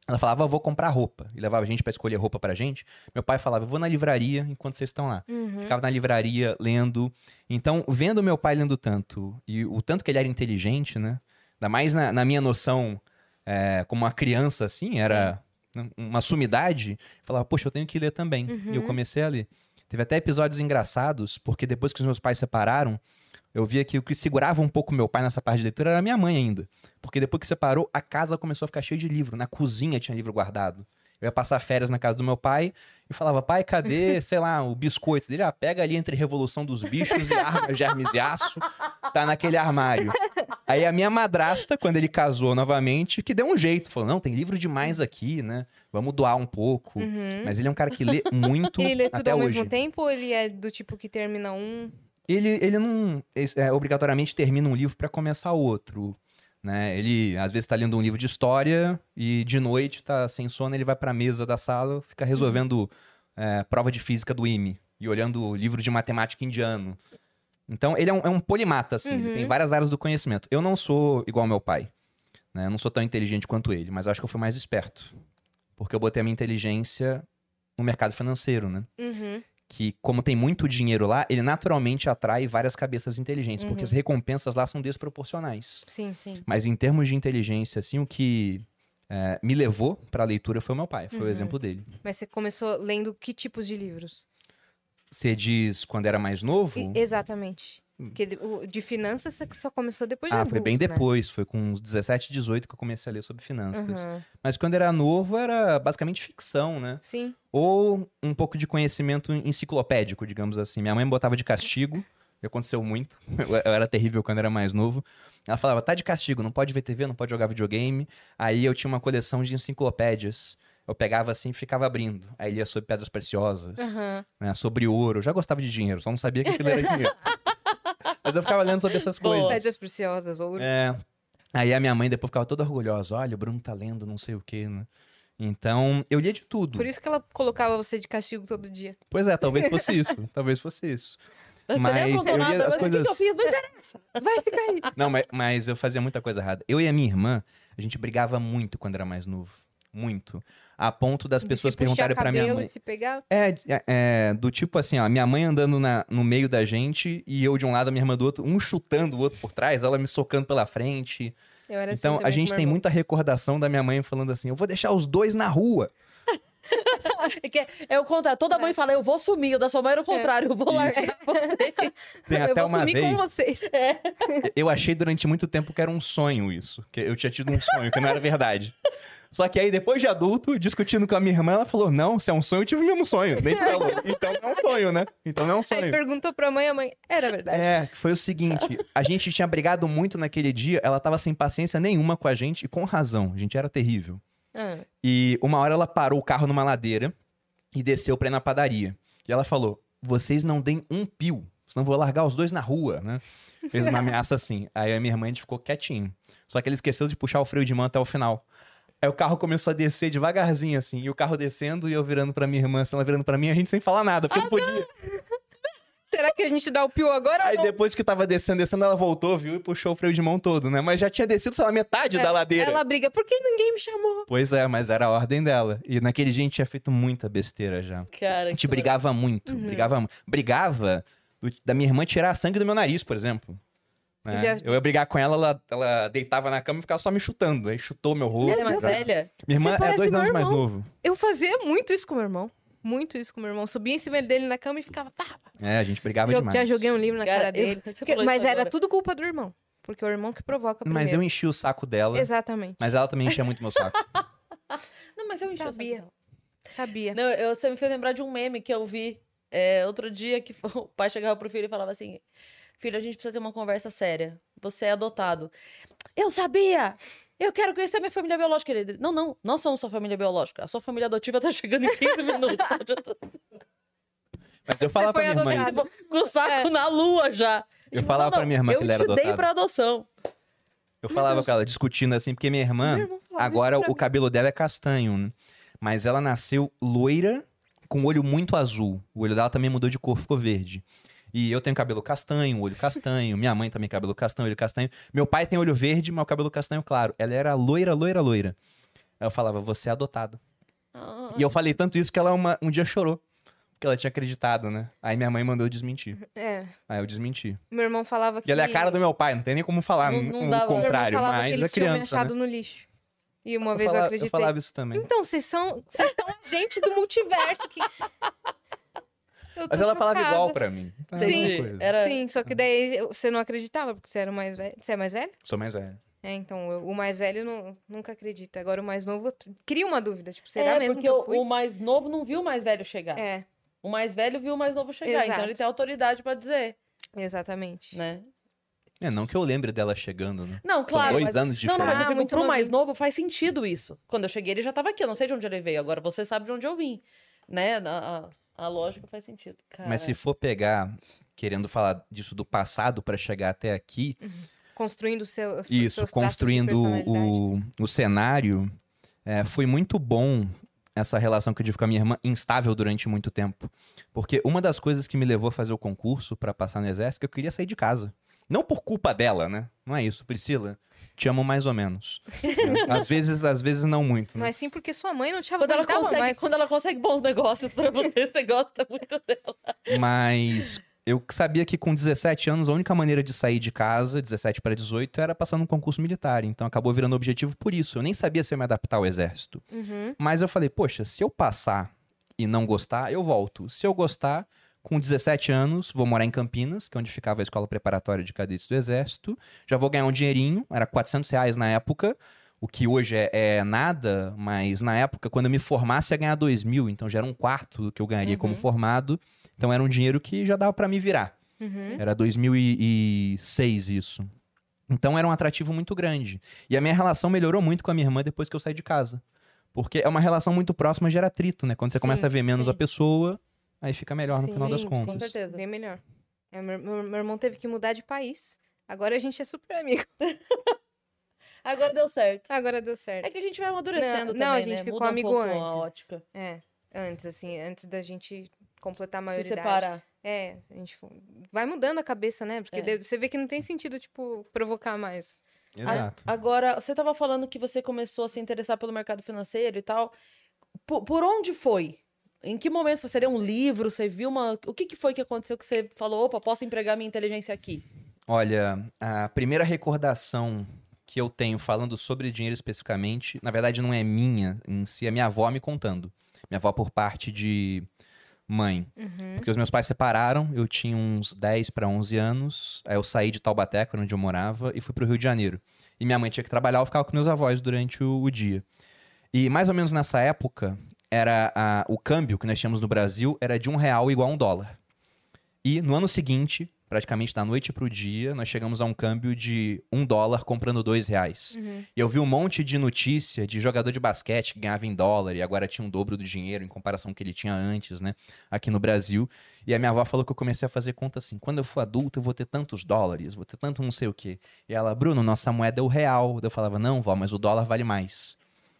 ela falava, "Eu vou comprar roupa. E levava a gente pra escolher roupa pra gente. Meu pai falava, eu vou na livraria enquanto vocês estão lá. Uhum. Ficava na livraria lendo. Então, vendo meu pai lendo tanto, e o tanto que ele era inteligente, né? Ainda mais na, na minha noção é, como uma criança, assim, era né, uma sumidade. Falava, poxa, eu tenho que ler também. E eu Uhum. comecei a ler. Teve até episódios engraçados, porque depois que os meus pais separaram, eu via que o que segurava um pouco meu pai nessa parte de leitura era minha mãe ainda. Porque depois que separou, a casa começou a ficar cheia de livro. Na cozinha tinha livro guardado. Eu ia passar férias na casa do meu pai e falava, pai, cadê, sei lá, o biscoito dele? Ah, pega ali entre Revolução dos Bichos e Armas, Germes e Aço. Tá naquele armário. Aí a minha madrasta, quando ele casou novamente, que deu um jeito. Falou, não, tem livro demais aqui, né? Vamos doar um pouco. Uhum. Mas ele é um cara que lê muito Ele lê tudo até ao hoje. mesmo tempo ou ele é do tipo que termina um? Ele, ele não é, obrigatoriamente termina um livro para começar outro. Né? Ele às vezes está lendo um livro de história e de noite tá sem sono, ele vai para a mesa da sala, fica resolvendo é, prova de física do IME e olhando o livro de matemática indiano. Então ele é um, é um polimata, assim, ele tem Uhum. várias áreas do conhecimento. Eu não sou igual ao meu pai, né? Eu não sou tão inteligente quanto ele, mas eu acho que eu fui mais esperto. Porque eu botei a minha inteligência no mercado financeiro, né? Uhum. Que, como tem muito dinheiro lá, ele naturalmente atrai várias cabeças inteligentes, porque Uhum. as recompensas lá são desproporcionais. Sim. Sim. Mas em termos de inteligência, assim, o que é, me levou pra leitura foi o meu pai, foi o Uhum. exemplo dele. Mas você começou lendo que tipos de livros? Você diz quando era mais novo? E- exatamente. Porque de, de finanças você só começou depois de Hum. Ah, adulto, foi bem né? depois, foi com uns 17, 18 que eu comecei a ler sobre finanças. Uhum. Mas quando era novo, era basicamente ficção, né? Sim. Ou um pouco de conhecimento enciclopédico, digamos assim. Minha mãe me botava de castigo, e aconteceu muito. Eu, era terrível quando era mais novo. Ela falava, tá de castigo, não pode ver TV, não pode jogar videogame. Aí eu tinha uma coleção de enciclopédias. Eu pegava assim e ficava abrindo. Aí lia sobre pedras preciosas, Aham. né, sobre ouro. Eu já gostava de dinheiro, só não sabia que aquilo era dinheiro. Mas eu ficava lendo sobre essas Boa. coisas. Pedras preciosas, ouro. É. Aí a minha mãe depois ficava toda orgulhosa. Olha, o Bruno tá lendo não sei o quê, né? Então, eu lia de tudo. Por isso que ela colocava você de castigo todo dia. Pois é, talvez fosse isso. talvez fosse isso. Mas, Mas nem aprontou eu nada, as mas o que eu coisas- fiz? Não interessa. Vai ficar aí. Não, mas, mas eu fazia muita coisa errada. Eu e a minha irmã, a gente brigava muito quando era mais novo. Muito. A ponto das De pessoas perguntarem pra minha mãe. se pegar. É, é, é, do tipo assim, ó, minha mãe andando na- no meio da gente e eu de um lado, a minha irmã do outro, um chutando o outro por trás, ela me socando pela frente. Eu era assim Então, a também com gente tem muita recordação da minha mãe falando assim: eu vou deixar os dois na rua. É, que é o contrário. Toda mãe fala, eu vou sumir. O da sua mãe era o contrário. Eu vou largar você. Tem eu até vou uma sumir vez. com vocês. Eu achei durante muito tempo que era um sonho isso. Que eu tinha tido um sonho, que não era verdade. Só que aí, depois de adulto, discutindo com a minha irmã, ela falou: Não, se é um sonho, eu tive o mesmo sonho. Nem falou. Então não é um sonho, né? Então não é um Aí sonho. perguntou pra mãe, a mãe, era verdade. É, foi o seguinte: a gente tinha brigado muito naquele dia, ela tava sem paciência nenhuma com a gente, e com razão. A gente era terrível. Ah, E uma hora ela parou o carro numa ladeira e desceu pra ir na padaria. E ela falou: Vocês não deem um pio, senão eu vou largar os dois na rua, né? Fez uma ameaça assim. Aí a minha irmã a gente ficou quietinho. Só que ele esqueceu de puxar o freio de mão até o final. Aí o carro começou a descer devagarzinho, assim. E o carro descendo e eu virando pra minha irmã, assim, ela virando pra mim, a gente sem falar nada, porque não podia. Será que a gente dá o pio agora Aí depois que tava descendo, descendo, ela voltou, viu? E puxou o freio de mão todo, né? Mas já tinha descido, sei lá, metade da ladeira. Ela briga, por que ninguém me chamou? Pois é, mas era a ordem dela. E naquele dia a gente tinha feito muita besteira já. Cara, A gente brigava muito, brigava mu- Brigava do- da minha irmã tirar sangue do meu nariz, por exemplo. Né? Já- Eu ia brigar com ela, ela, ela deitava na cama e ficava só me chutando. Aí chutou meu rosto. Ela é mais Deus. velha? Minha irmã é dois anos mais novo. Eu fazia muito isso com meu irmão. Muito isso com meu irmão. Subia em cima dele na cama e ficava. Pá, pá. É, a gente brigava Eu demais. já joguei um livro na Cara, cara eu- dele. você Porque- mas era agora. tudo culpa do irmão. Porque é o irmão que provoca primeiro. Mas eu enchi o saco dela. Exatamente. Mas ela também enchia muito meu saco. Não, mas eu enchi o saco Sabia. dela. Sabia. Não, eu, você me fez lembrar de um meme que eu vi é, outro dia que o pai chegava pro filho e falava assim: Filho, a gente precisa ter uma conversa séria. Você é adotado. Eu sabia! Eu quero conhecer minha família biológica. Ele, não, não, nós somos sua família biológica. A sua família adotiva tá chegando em 15 minutos. Mas eu falava pra minha irmã. adotado. isso. Com o saco na lua já. Eu falava não, pra minha irmã eu que ele era te dei adotado. pra adoção. Eu falava Deus. com ela, discutindo assim, porque minha irmã, agora o mim. cabelo dela é castanho, né? Mas ela nasceu loira, com o olho muito azul. O olho dela também mudou de cor, ficou verde. E eu tenho cabelo castanho, olho castanho. Minha mãe também cabelo castanho, olho castanho. Meu pai tem olho verde, mas o cabelo castanho claro. Ela era loira, loira, loira. Aí eu falava, você é adotado. Ah, E eu falei tanto isso que ela uma- um dia chorou. Porque ela tinha acreditado, né? Aí minha mãe mandou eu desmentir. É. Aí eu desmenti. Meu irmão falava que. E ela é a cara do meu pai, não tem nem como falar Não- não dava. o irmão contrário, Meu irmão falava mas que é eles tinham me criança, né? no lixo. E uma Eu vez eu falava- acreditei. Eu falava isso também. Então, vocês são. Vocês são gente do multiverso que. Mas ela falava chocada. igual pra mim. Então, é coisa. Era... Sim, só que daí você não acreditava, porque você era o mais velho. Você é mais velho? Sou mais velho. É, então, eu- o mais velho não, nunca acredita. Agora o mais novo cria uma dúvida. Tipo, será é, mesmo porque que eu o, fui? o mais novo não viu o mais velho chegar. É, O mais velho viu o mais novo chegar. Então Exato. ele tem autoridade pra dizer, exatamente. né? É, não que eu lembre dela chegando, né? Não, São claro. dois mas... anos de Não, não, mas diferença. eu Ah, muito pro mais novo faz sentido isso. Quando eu cheguei, ele já tava aqui. Eu não sei de onde ele veio. Agora você sabe de onde eu vim. Né? A, a, a lógica faz sentido. Cara. Mas se for pegar, querendo falar disso do passado pra chegar até aqui, Construindo o seu, isso, seus traços de construindo o, o cenário, é, foi muito bom essa relação que eu tive com a minha irmã, instável durante muito tempo. Porque uma das coisas que me levou a fazer o concurso pra passar no exército, é que eu queria sair de casa. Não por culpa dela, né? Não é isso, Priscila. Te amo mais ou menos. às vezes, às vezes não muito. Né? Mas sim porque sua mãe não te Quando ela, consegue, mais. quando ela consegue bons negócios pra você, você gosta muito dela. Mas eu sabia que com 17 anos, a única maneira de sair de casa, 17 para 18, era passando um concurso militar. Então acabou virando objetivo por isso. Eu nem sabia se eu ia me adaptar ao exército. Uhum. Mas eu falei, poxa, se eu passar e não gostar, eu volto. Se eu gostar, com 17 anos, vou morar em Campinas, que é onde ficava a escola preparatória de cadetes do Exército. Já vou ganhar um dinheirinho, era 400 reais na época, o que hoje é, é nada, mas na época, quando eu me formasse, ia ganhar 2 mil, então já era um quarto do que eu ganharia como Uhum. formado. Então era um dinheiro que já dava pra me virar. Uhum. Era 2006 isso. Então era um atrativo muito grande. E a minha relação melhorou muito com a minha irmã depois que eu saí de casa. Porque é uma relação muito próxima, gera atrito, né? Quando você Sim, começa a ver menos sim. a pessoa, aí fica melhor no final das Sim, contas. com certeza. Bem melhor. É, meu, meu- irmão teve que mudar de país. Agora a gente é super amigo. Agora deu certo. Agora deu certo. É que a gente vai amadurecendo Não, também, não, a gente né? ficou Muda um amigo pouco antes. a ótica. É, antes, assim, antes da gente completar a Se maioridade. separar. É, a gente vai mudando a cabeça, né? Porque É. você vê que não tem sentido, tipo, provocar mais. Exato. Agora, você tava falando que você começou a se interessar pelo mercado financeiro e tal. Por, por onde foi? Em que momento você leu um livro? Você viu uma. O que, que foi que aconteceu que você falou, opa, posso empregar minha inteligência aqui? Olha, a primeira recordação que eu tenho falando sobre dinheiro especificamente, na verdade não é minha em si, é minha avó me contando. Minha avó por parte de mãe. Uhum. Porque os meus pais separaram, eu tinha uns 10 para 11 anos, aí eu saí de Taubaté, que era onde eu morava, e fui pro Rio de Janeiro. E minha mãe tinha que trabalhar, eu ficava com meus avós durante o, o dia. E mais ou menos nessa época, era a- o câmbio que nós tínhamos no Brasil era de um real igual a um dólar. E no ano seguinte, praticamente da noite pro dia, nós chegamos a um câmbio de um dólar comprando dois reais. Uhum. E eu vi um monte de notícia de jogador de basquete que ganhava em dólar e agora tinha um dobro do dinheiro em comparação com o que ele tinha antes, né? Aqui no Brasil. E a minha avó falou que eu comecei a fazer conta assim: quando eu for adulto, eu vou ter tantos dólares, vou ter tanto não sei o quê. E ela, Bruno, nossa moeda é o real. Eu falava, não, vó, mas o dólar vale mais.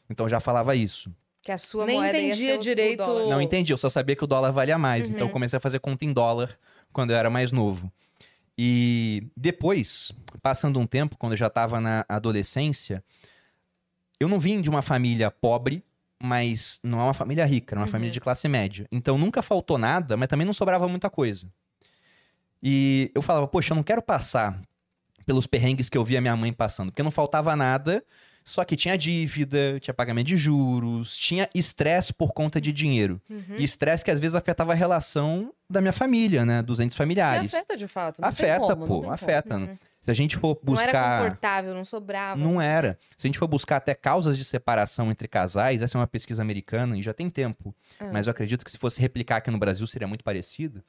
Então eu já falava isso. Que a sua Nem moeda ia entendia o direito- dólar. Não entendi, eu só sabia que o dólar valia mais. Então eu Uhum. comecei a fazer conta em dólar quando eu era mais novo. E depois, passando um tempo, quando eu já estava na adolescência, eu não vim de uma família pobre, mas não é uma família rica, era uma Uhum. família de classe média. Então nunca faltou nada, mas também não sobrava muita coisa. E eu falava, poxa, eu não quero passar pelos perrengues que eu via minha mãe passando, porque não faltava nada, só que tinha dívida, tinha pagamento de juros, tinha estresse por conta de dinheiro. Uhum. E estresse que às vezes afetava a relação da minha família, né? Dos entes E familiares. afeta de fato. Não Afeta, como, pô, afeta. Uhum. Se a gente for Não era buscar. confortável, não sobrava. Não era. Se a gente for buscar até causas de separação entre casais, essa é uma pesquisa americana e já tem tempo. Ah. Mas eu acredito que se fosse replicar aqui no Brasil seria muito parecido.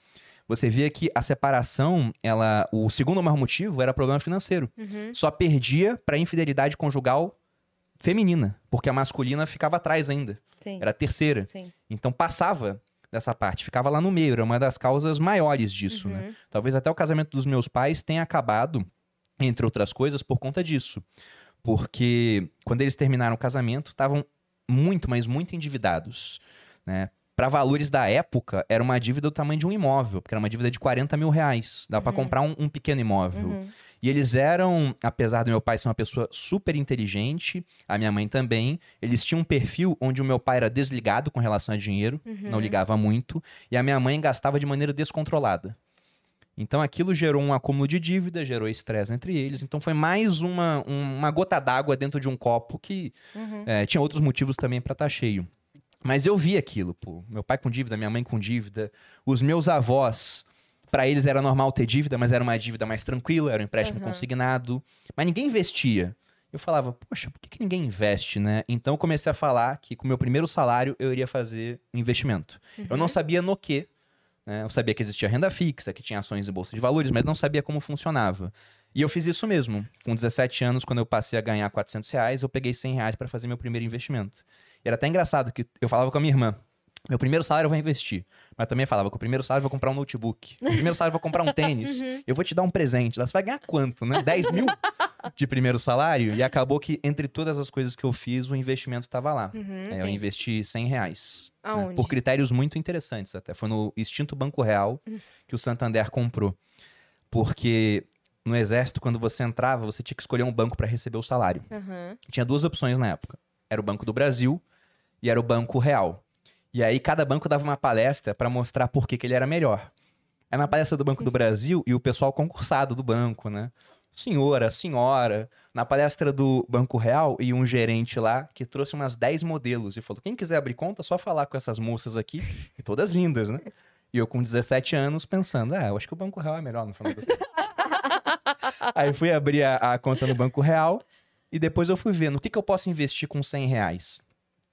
Você via que a separação, ela, o segundo maior motivo era problema financeiro. Uhum. Só perdia para infidelidade conjugal feminina, porque a masculina ficava atrás ainda. Sim, Era a terceira. sim. Então passava dessa parte, ficava lá no meio, era uma das causas maiores disso, né? Uhum. Talvez até o casamento dos meus pais tenha acabado, entre outras coisas, por conta disso. Porque quando eles terminaram o casamento, estavam muito, mas muito endividados, né? Para valores da época, era uma dívida do tamanho de um imóvel, porque era uma dívida de 40 mil reais. Dá Uhum. comprar um, um pequeno imóvel. Uhum. E eles eram, apesar do meu pai ser uma pessoa super inteligente, a minha mãe também, eles tinham um perfil onde o meu pai era desligado com relação a dinheiro, Uhum. não ligava muito, e a minha mãe gastava de maneira descontrolada. Então aquilo gerou um acúmulo de dívida, gerou estresse entre eles. Então foi mais uma, um- uma gota d'água dentro de um copo que Uhum. é, tinha outros motivos também pra estar cheio. Mas eu vi aquilo, pô. Meu pai com dívida, minha mãe com dívida. Os meus avós, pra eles era normal ter dívida, mas era uma dívida mais tranquila, era um empréstimo Aham. consignado. Mas ninguém investia. Eu falava, poxa, por que, que ninguém investe, né? Então eu comecei a falar que com o meu primeiro salário eu iria fazer um investimento. Eu não sabia no que. Né? Eu sabia que existia renda fixa, que tinha ações e bolsa de valores, mas não sabia como funcionava. E eu fiz isso mesmo. Com 17 anos, quando eu passei a ganhar 400 reais, eu peguei 100 reais para fazer meu primeiro investimento. E era até engraçado que eu falava com a minha irmã. Meu primeiro salário eu vou investir. Mas também falava que o primeiro salário eu vou comprar um notebook. O primeiro salário eu vou comprar um tênis. Eu vou te dar um presente. Você vai ganhar quanto, né? 10 mil de primeiro salário. E acabou que, entre todas as coisas que eu fiz, o investimento estava lá. Uhum. É, eu investi 100 reais. né? Por critérios muito interessantes até. Foi no extinto Banco Real que o Santander comprou. Porque no exército, quando você entrava, você tinha que escolher um banco para receber o salário. Aham. Tinha duas opções na época. Era o Banco do Brasil e era o Banco Real. E aí cada banco dava uma palestra para mostrar por que, que ele era melhor. Aí na palestra do Banco do Brasil e o pessoal concursado do banco, né? Senhora, senhora. Na palestra do Banco Real e um gerente lá que trouxe umas 10 modelos e falou: quem quiser abrir conta, é só falar com essas moças aqui, e todas lindas, né? E eu com 17 anos pensando, ah, eu acho que o Banco Real é melhor no final das. Aí fui abrir a, a conta no Banco Real e depois eu fui ver no que, que eu posso investir com 100 reais.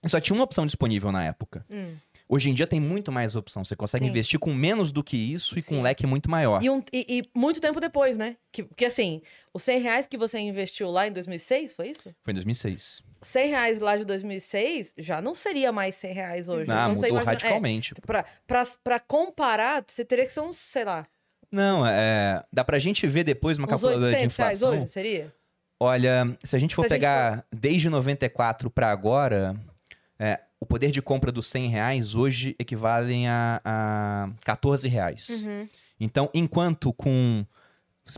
Só tinha uma opção disponível na época. Hum. Hoje em dia tem muito mais opção. Você consegue Sim. investir com menos do que isso e com Sim. um leque muito maior. E, um- e- e muito tempo depois, né? Que, porque assim, os 100 reais que você investiu lá em 2006, foi isso? Foi em 2006. 100 reais lá de 2006 já não seria mais 100 reais hoje. Ah, Então, você mudou imagina- é, radicalmente. pra, pra, pra comparar, você teria que ser uns, sei lá, Não, é, dá pra gente ver depois uma calculadora de 800 reais inflação. hoje, seria? Olha, se a gente for Se a gente pegar desde 94 pra agora, é, o poder de compra dos 100 reais hoje equivalem a, a 14 reais. Uhum. Então, enquanto com.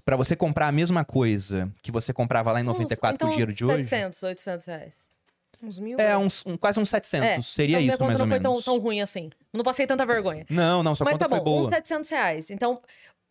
Pra você comprar a mesma coisa que você comprava lá em 94 então, com o dinheiro de hoje. 700, 800 reais. Uns mil. É, né? uns, um- quase uns 700. É, Seria então, minha isso, conta mais não ou foi menos. tão, tão ruim assim. Não passei tanta vergonha. Não, não, sua Mas conta tá foi bom, boa. uns 700 reais. Então,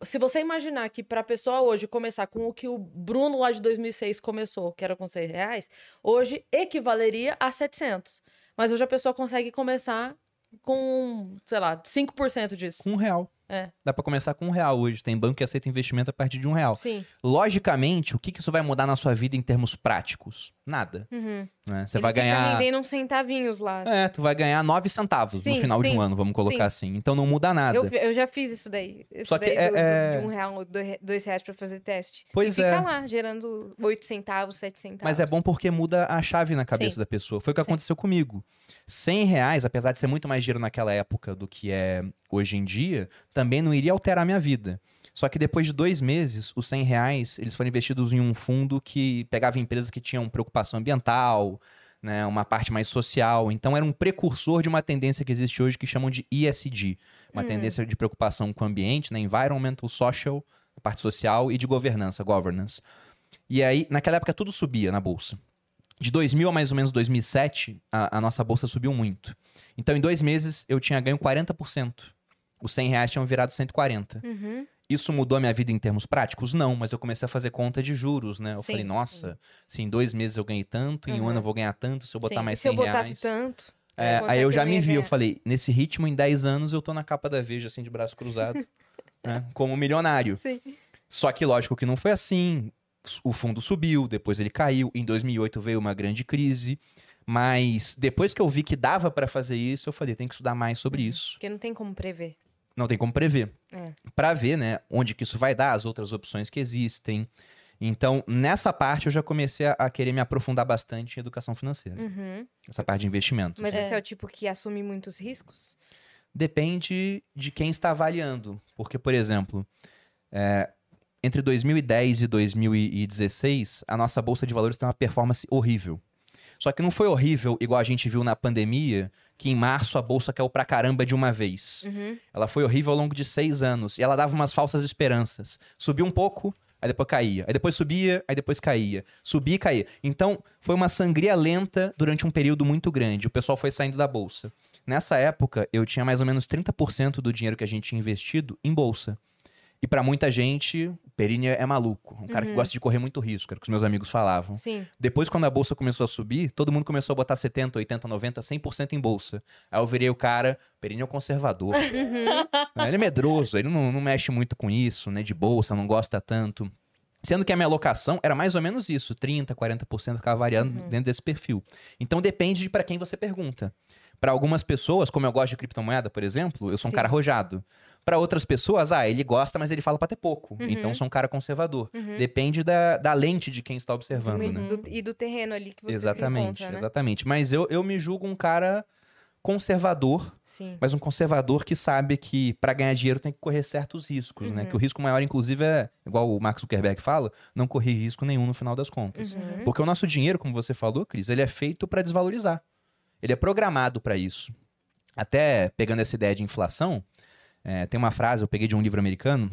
se você imaginar que pra pessoa hoje começar com o que o Bruno lá de 2006 começou, que era com 6 reais, hoje equivaleria a 700. Mas hoje a pessoa consegue começar com, sei lá, 5% disso. Com um real. É. Dá pra começar com um real hoje. Tem banco que aceita investimento a partir de um real. Sim. Logicamente, o que, que isso vai mudar na sua vida em termos práticos? Nada. Uhum. né? Você Ele vai fica ganhar. rendendo uns centavinhos lá. É, tu vai ganhar 9 centavos Sim, no final de sim, um ano, vamos colocar sim. assim. Então não muda nada. Eu, eu já fiz isso daí. Isso Só que daí é- do, é- de um real, dois, reais pra fazer teste. Pois e fica é. lá, gerando oito centavos, sete centavos. Mas é bom porque muda a chave na cabeça da pessoa. Foi o que aconteceu comigo. 100 reais, apesar de ser muito mais dinheiro naquela época do que é hoje em dia, também não iria alterar a minha vida. Só que depois de dois meses, os 100 reais, eles foram investidos em um fundo que pegava empresas que tinham preocupação ambiental, né, uma parte mais social. Então era um precursor de uma tendência que existe hoje que chamam de ESG. Uma tendência de preocupação com o ambiente, né, environmental, social, a parte social e de governança, governance. E aí, naquela época, tudo subia na bolsa. De 2000 a mais ou menos 2007, a, a nossa bolsa subiu muito. Então, em dois meses, eu tinha ganho 40%. Os 100 reais tinham virado 140. Uhum. Isso mudou a minha vida em termos práticos? Não, mas eu comecei a fazer conta de juros, né? Eu Sim, falei, nossa, se em dois meses eu ganhei tanto, em um Uhum. ano eu vou ganhar tanto, se eu botar Sim. Mais se eu 100 botasse reais... tanto? É, aí eu já me vi, eu falei, nesse ritmo, em 10 anos, eu tô na capa da Veja, assim, de braço cruzado, né? Como milionário. Sim. Só que, lógico que não foi assim. O fundo subiu, depois ele caiu. Em 2008 veio uma grande crise. Mas depois que eu vi que dava pra fazer isso, eu falei, tem que estudar mais sobre isso. Porque não tem como prever. Não tem como prever. É. Pra ver, né, onde que isso vai dar, as outras opções que existem. Então, nessa parte eu já comecei a, a querer me aprofundar bastante em educação financeira. Uhum. Essa parte de investimentos. Mas É. esse é o tipo que assume muitos riscos? Depende de quem está avaliando. Porque, por exemplo, é, entre 2010 e 2016, a nossa bolsa de valores tem uma performance horrível. Só que não foi horrível igual a gente viu na pandemia, que em março a bolsa caiu pra caramba de uma vez. Uhum. Ela foi horrível ao longo de seis anos. E ela dava umas falsas esperanças. Subiu um pouco, aí depois caía. Aí depois subia, aí depois caía. Subia e caía. Então, foi uma sangria lenta durante um período muito grande. O pessoal foi saindo da bolsa. Nessa época, eu tinha mais ou menos 30% do dinheiro que a gente tinha investido em bolsa. E pra muita gente, Perini é maluco. Um cara que gosta de correr muito risco, era o que os meus amigos falavam. Sim. Depois, quando a bolsa começou a subir, todo mundo começou a botar 70, 80, 90, 100% em bolsa. Aí eu virei o cara, Perini é um conservador. ele é medroso, ele não, não mexe muito com isso, né? De bolsa, não gosta tanto. Sendo que a minha alocação era mais ou menos isso, 30, 40% ficava variando dentro desse perfil. Então depende de para quem você pergunta. Para algumas pessoas, como eu gosto de criptomoeda, por exemplo, eu sou um Sim. cara arrojado. Pra outras pessoas, ah, ele gosta, mas ele fala pra ter pouco. Uhum. Então sou um cara conservador. Uhum. Depende da, da lente de quem está observando, Do- né? do- e do terreno ali que você Exatamente, encontra, né? exatamente. Mas eu, eu me julgo um cara conservador, Sim. mas um conservador que sabe que pra ganhar dinheiro tem que correr certos riscos, né? Uhum. Que o risco maior, inclusive, é, igual o Mark Zuckerberg fala, não correr risco nenhum no final das contas. Uhum. Porque o nosso dinheiro, como você falou, Cris, ele é feito pra desvalorizar. Ele é programado pra isso. Até pegando essa ideia de inflação, é, tem uma frase, eu peguei de um livro americano,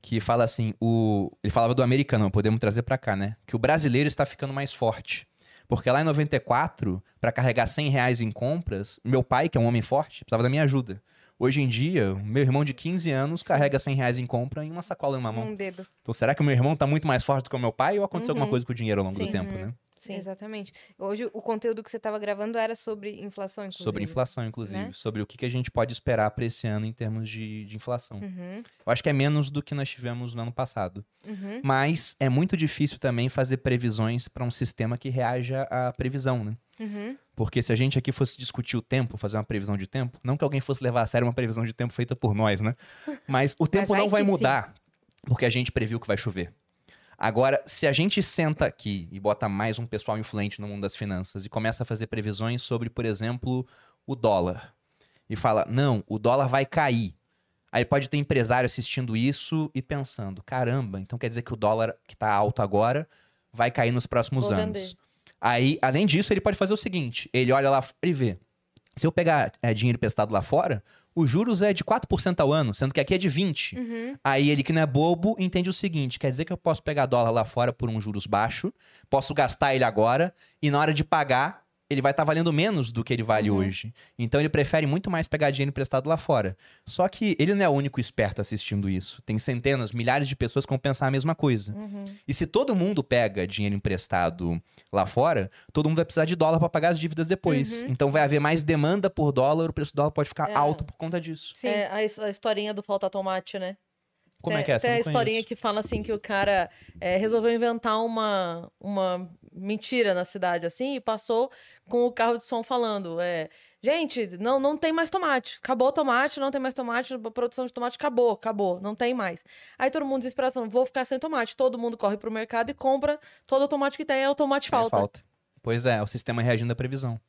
que fala assim, o... ele falava do americano, podemos trazer pra cá, né? Que o brasileiro está ficando mais forte. Porque lá em 94, pra carregar 100 reais em compras, meu pai, que é um homem forte, precisava da minha ajuda. Hoje em dia, meu irmão de 15 anos carrega 100 reais em compra em uma sacola em uma mão. Um dedo. Então será que o meu irmão tá muito mais forte do que o meu pai ou aconteceu alguma Uhum. coisa com o dinheiro ao longo do Sim. tempo, Uhum. né? Sim. Exatamente. Hoje o conteúdo que você estava gravando era sobre inflação, inclusive. Sobre inflação, inclusive. né? Sobre o que, que a gente pode esperar para esse ano em termos de, de inflação. Uhum, Eu acho que é menos do que nós tivemos no ano passado. uhum. Mas é muito difícil também fazer previsões para um sistema que reaja à previsão, né? Uhum. Porque se a gente aqui fosse discutir o tempo, fazer uma previsão de tempo, não que alguém fosse levar a sério uma previsão de tempo feita por nós, né? Mas o tempo vai não vai sim. mudar porque a gente previu que vai chover. Agora, se a gente senta aqui e bota mais um pessoal influente no mundo das finanças e começa a fazer previsões sobre, por exemplo, o dólar, e fala: não, o dólar vai cair. Aí pode ter empresário assistindo isso e pensando: caramba, então quer dizer que o dólar que tá alto agora vai cair nos próximos Vou anos. vender. Aí, além disso, ele pode fazer o seguinte: ele olha lá e vê. Se eu pegar é, dinheiro emprestado lá fora, os juros é de 4% ao ano, sendo que aqui é de 20%. Uhum. Aí ele que não é bobo entende o seguinte: quer dizer que eu posso pegar dólar lá fora por um juros baixo, posso gastar ele agora, e na hora de pagar, ele vai estar valendo menos do que ele vale Uhum. hoje. Então ele prefere muito mais pegar dinheiro emprestado lá fora. Só que ele não é o único esperto assistindo isso. Tem centenas, milhares de pessoas que vão pensar a mesma coisa. Uhum. E se todo mundo pega dinheiro emprestado lá fora, todo mundo vai precisar de dólar para pagar as dívidas depois. Uhum. Então vai haver mais demanda por dólar, o preço do dólar pode ficar É. alto por conta disso. Sim. É a, a historinha do falta tomate, né? Como tem, é que é essa? Tem a historinha que fala assim que o cara é, resolveu inventar uma, uma mentira na cidade, assim, e passou com o carro de som falando. É, Gente, não, não tem mais tomate. Acabou o tomate, não tem mais tomate, a produção de tomate acabou, acabou, não tem mais. Aí todo mundo desesperado falando, vou ficar sem tomate. Todo mundo corre pro mercado e compra todo o tomate que tem, é o tomate É, falta. falta. Pois é, o sistema reagindo à previsão.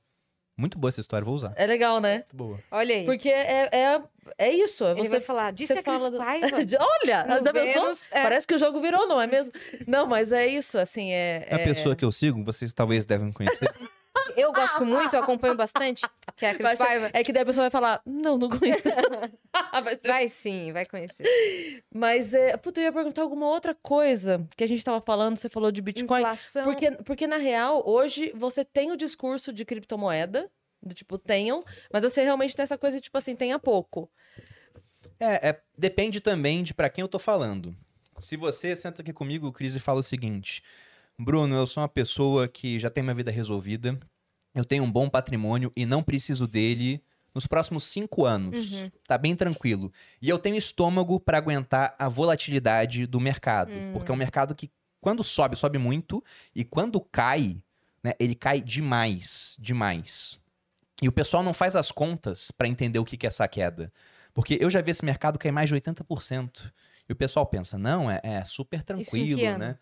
Muito boa essa história, vou usar. É legal, né? Muito boa. Olha aí. Porque é, é, é isso. Ele você vai falar, disse você a Cris fala do-. Olha, já? Vênus, é. Parece que o jogo virou, não é mesmo? Não, mas é isso, assim, é... A é- pessoa que eu sigo, vocês talvez devem conhecer. Eu gosto muito, eu acompanho bastante, que é a Cris Paiva. É que daí a pessoa vai falar, não, não conheço. Vai ser- Vai sim, vai conhecer. Mas, é... Puta, eu ia perguntar alguma outra coisa que a gente tava falando, você falou de Bitcoin. Inflação. Porque, porque, na real, hoje você tem o discurso de criptomoeda, do tipo, tenham, mas você realmente tem essa coisa de, tipo assim, tenha pouco. É, é, depende também de pra quem eu tô falando. Se você senta aqui comigo, Cris, e fala o seguinte: Bruno, eu sou uma pessoa que já tem minha vida resolvida, eu tenho um bom patrimônio e não preciso dele nos próximos cinco anos. Uhum. Tá bem tranquilo. E eu tenho estômago pra aguentar a volatilidade do mercado. Porque é um mercado que, quando sobe, sobe muito. E quando cai, né, ele cai demais. Demais. E o pessoal não faz as contas pra entender o que que é essa queda. Porque eu já vi esse mercado cair mais de 80%. E o pessoal pensa, não, é, é super tranquilo, ano?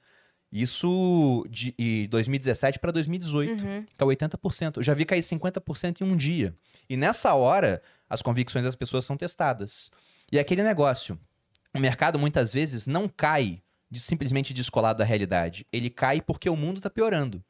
Isso de e 2017 para 2018, Uhum. caiu 80%. Eu já vi cair 50% em um dia. E nessa hora, as convicções das pessoas são testadas. E é aquele negócio, o mercado muitas vezes não cai de simplesmente descolado da realidade. Ele cai porque o mundo está piorando.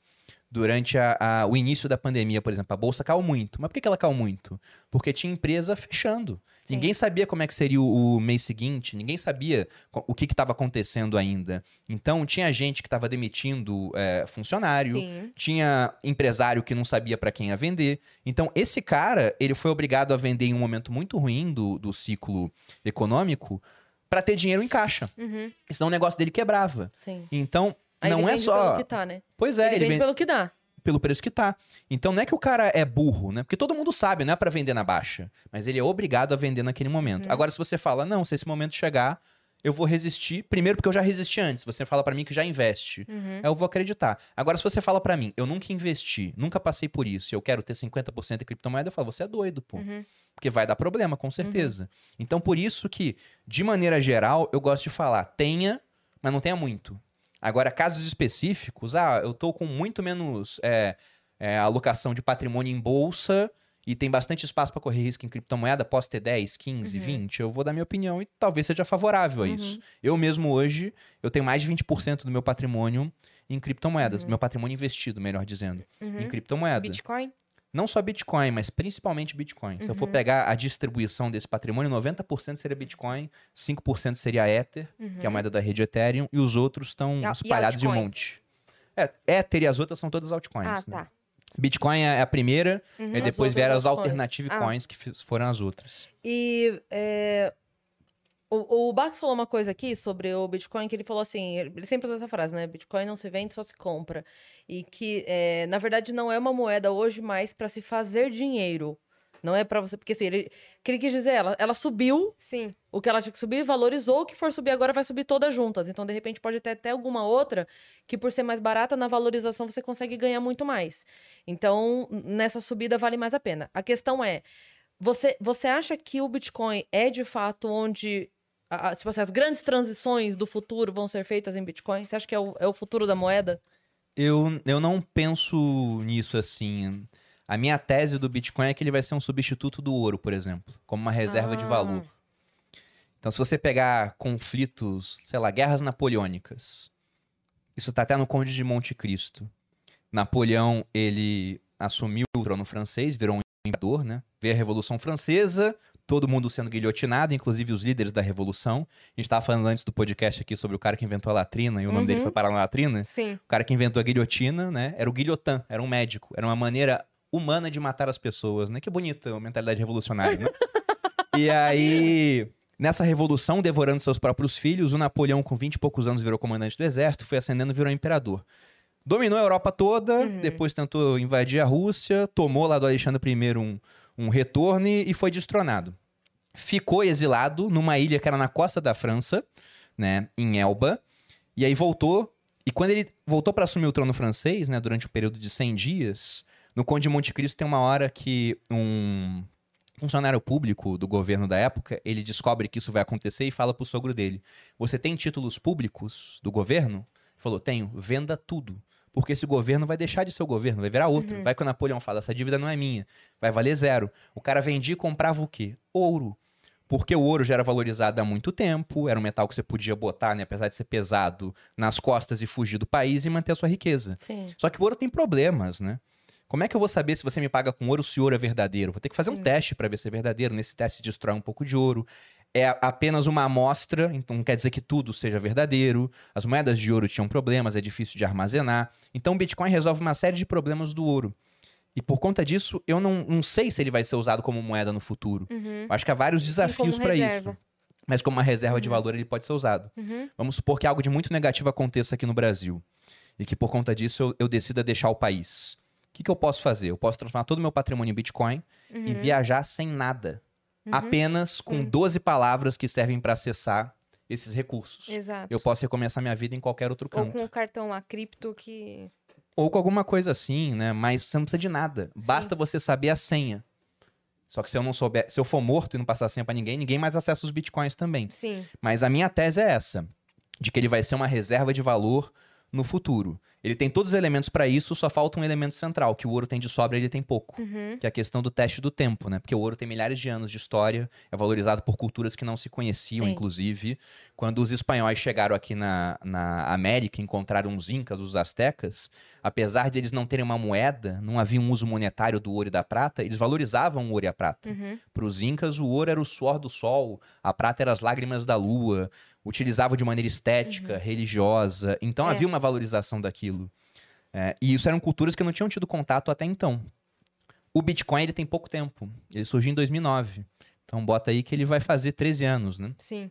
Durante a- a- o início da pandemia, por exemplo, a bolsa caiu muito. Mas por que ela caiu muito? Porque tinha empresa fechando. Sim. Ninguém sabia como é que seria o, o mês seguinte, ninguém sabia o que estava acontecendo ainda. Então, tinha gente que estava demitindo é, funcionário, Sim. tinha empresário que não sabia para quem ia vender. Então, esse cara, ele foi obrigado a vender em um momento muito ruim do, do ciclo econômico para ter dinheiro em caixa. Uhum. Senão o negócio dele quebrava. Sim. Então, Aí não ele é só. pelo que tá, né? Pois é, ele, ele, vende vende pelo que dá. pelo preço que tá. Então não é que o cara é burro, né? Porque todo mundo sabe, não é pra vender na baixa. Mas ele é obrigado a vender naquele momento. Uhum. Agora, se você fala, não, se esse momento chegar, eu vou resistir. Primeiro, porque eu já resisti antes. Você fala pra mim que já investe. Uhum. Eu vou acreditar. Agora, se você fala pra mim, eu nunca investi, nunca passei por isso, e eu quero ter 50% em criptomoeda, eu falo, você é doido, pô. Uhum. Porque vai dar problema, com certeza. Então, por isso que, de maneira geral, eu gosto de falar, tenha, mas não tenha muito. Agora, casos específicos, ah, eu tô com muito menos é, é, alocação de patrimônio em bolsa e tem bastante espaço para correr risco em criptomoeda, posso ter 10, 15, Uhum. 20, eu vou dar minha opinião e talvez seja favorável a isso. Eu mesmo hoje, eu tenho mais de 20% do meu patrimônio em criptomoedas, meu patrimônio investido, melhor dizendo, Uhum. em criptomoeda. Bitcoin? Não só Bitcoin, mas principalmente Bitcoin. Se eu for Uhum. pegar a distribuição desse patrimônio, 90% seria Bitcoin, 5% seria Ether, que é a moeda da rede Ethereum, e os outros estão Uhum. Espalhados de um monte. É, Ether e as outras são todas altcoins. Ah, né? tá. Bitcoin é a primeira, Uhum. e depois vieram as alternative Ah. coins, que fiz- foram as outras. E é, o, o Bax falou uma coisa aqui sobre o Bitcoin, que ele falou assim, ele sempre usa essa frase, né? Bitcoin não se vende, só se compra. E que, é, na verdade, não é uma moeda hoje mais para se fazer dinheiro. Não é para você, porque assim, ele, que ele quis dizer, ela, ela subiu Sim. o que ela tinha que subir, valorizou, o que for subir agora vai subir todas juntas. Então, de repente, pode ter até alguma outra que, por ser mais barata, na valorização você consegue ganhar muito mais. Então, nessa subida vale mais a pena. A questão é, você, você acha que o Bitcoin é de fato onde. A- a- tipo assim, as grandes transições do futuro vão ser feitas em Bitcoin? Você acha que é o, é o futuro da moeda? Eu, eu não penso nisso assim. A minha tese do Bitcoin é que ele vai ser um substituto do ouro, por exemplo, como uma reserva de Ah. valor. Então, se você pegar conflitos, sei lá, guerras napoleônicas, isso tá até no Conde de Monte Cristo. Napoleão, ele assumiu o trono francês, virou um imperador, né? Veio a Revolução Francesa, todo mundo sendo guilhotinado, inclusive os líderes da Revolução. A gente tava falando antes do podcast aqui sobre o cara que inventou a latrina, e o nome dele Uhum. foi parar na latrina. Sim. O cara que inventou a guilhotina, né? Era o guilhotin, era um médico. Era uma maneira humana de matar as pessoas, né? Que bonita a mentalidade revolucionária, né? e aí, nessa revolução, devorando seus próprios filhos, o Napoleão, com 20 e poucos anos, virou comandante do exército, foi ascendendo e virou imperador. Dominou a Europa toda, Uhum. depois tentou invadir a Rússia, tomou lá do Alexandre I um, um retorno e foi destronado. Ficou exilado numa ilha que era na costa da França, né? Em Elba. E aí voltou. E quando ele voltou para assumir o trono francês, né, durante um período de 100 dias, no Conde de Monte Cristo tem uma hora que um funcionário público do governo da época, ele descobre que isso vai acontecer e fala pro sogro dele: "Você tem títulos públicos do governo?" Ele falou: "Tenho, venda tudo." Porque esse governo vai deixar de ser o governo, vai virar outro. Vai que o Napoleão fala: essa dívida não é minha, vai valer zero. O cara vendia e comprava o quê? Ouro. Porque o ouro já era valorizado há muito tempo, era um metal que você podia botar, né, apesar de ser pesado, nas costas e fugir do país e manter a sua riqueza. Sim. Só que o ouro tem problemas, né? Como é que eu vou saber se você me paga com ouro se o ouro é verdadeiro? Vou ter que fazer um Sim. teste para ver se é verdadeiro. Nesse teste destrói um pouco de ouro. É apenas uma amostra, então não quer dizer que tudo seja verdadeiro. As moedas de ouro tinham problemas, é difícil de armazenar. Então o Bitcoin resolve uma série de problemas do ouro. E por conta disso, eu não, não sei se ele vai ser usado como moeda no futuro. Uhum. Acho que há vários desafios para isso. Mas como uma reserva de valor, ele pode ser usado. Uhum. Vamos supor que algo de muito negativo aconteça aqui no Brasil. E que por conta disso eu, eu decida deixar o país. O que, que eu posso fazer? Eu posso transformar todo o meu patrimônio em Bitcoin e Uhum. viajar sem nada. Uhum. Apenas com 12 palavras que servem para acessar esses recursos. Exato. Eu posso recomeçar minha vida em qualquer outro Ou canto. com o cartão lá, cripto, que. Ou com alguma coisa assim, né? Mas você não precisa de nada. Basta você saber a senha. Só que se eu não souber, se eu for morto e não passar a senha pra ninguém, ninguém mais acessa os bitcoins também. Sim. Mas a minha tese é essa, de que ele vai ser uma reserva de valor no futuro. Ele tem todos os elementos para isso, só falta um elemento central, que o ouro tem de sobra e ele tem pouco, Uhum. que é a questão do teste do tempo, né? Porque o ouro tem milhares de anos de história, é valorizado por culturas que não se conheciam, Sim. inclusive. Quando os espanhóis chegaram aqui na, na América, e encontraram os incas, os astecas, apesar de eles não terem uma moeda, não havia um uso monetário do ouro e da prata, eles valorizavam o ouro e a prata. Uhum. Para os incas, o ouro era o suor do sol, a prata era as lágrimas da lua, utilizava de maneira estética, religiosa. Então Uhum. É. havia uma valorização daquilo. É, e isso eram culturas que não tinham tido contato até então. O Bitcoin ele tem pouco tempo. Ele surgiu em 2009. Então bota aí que ele vai fazer 13 anos, né? Sim.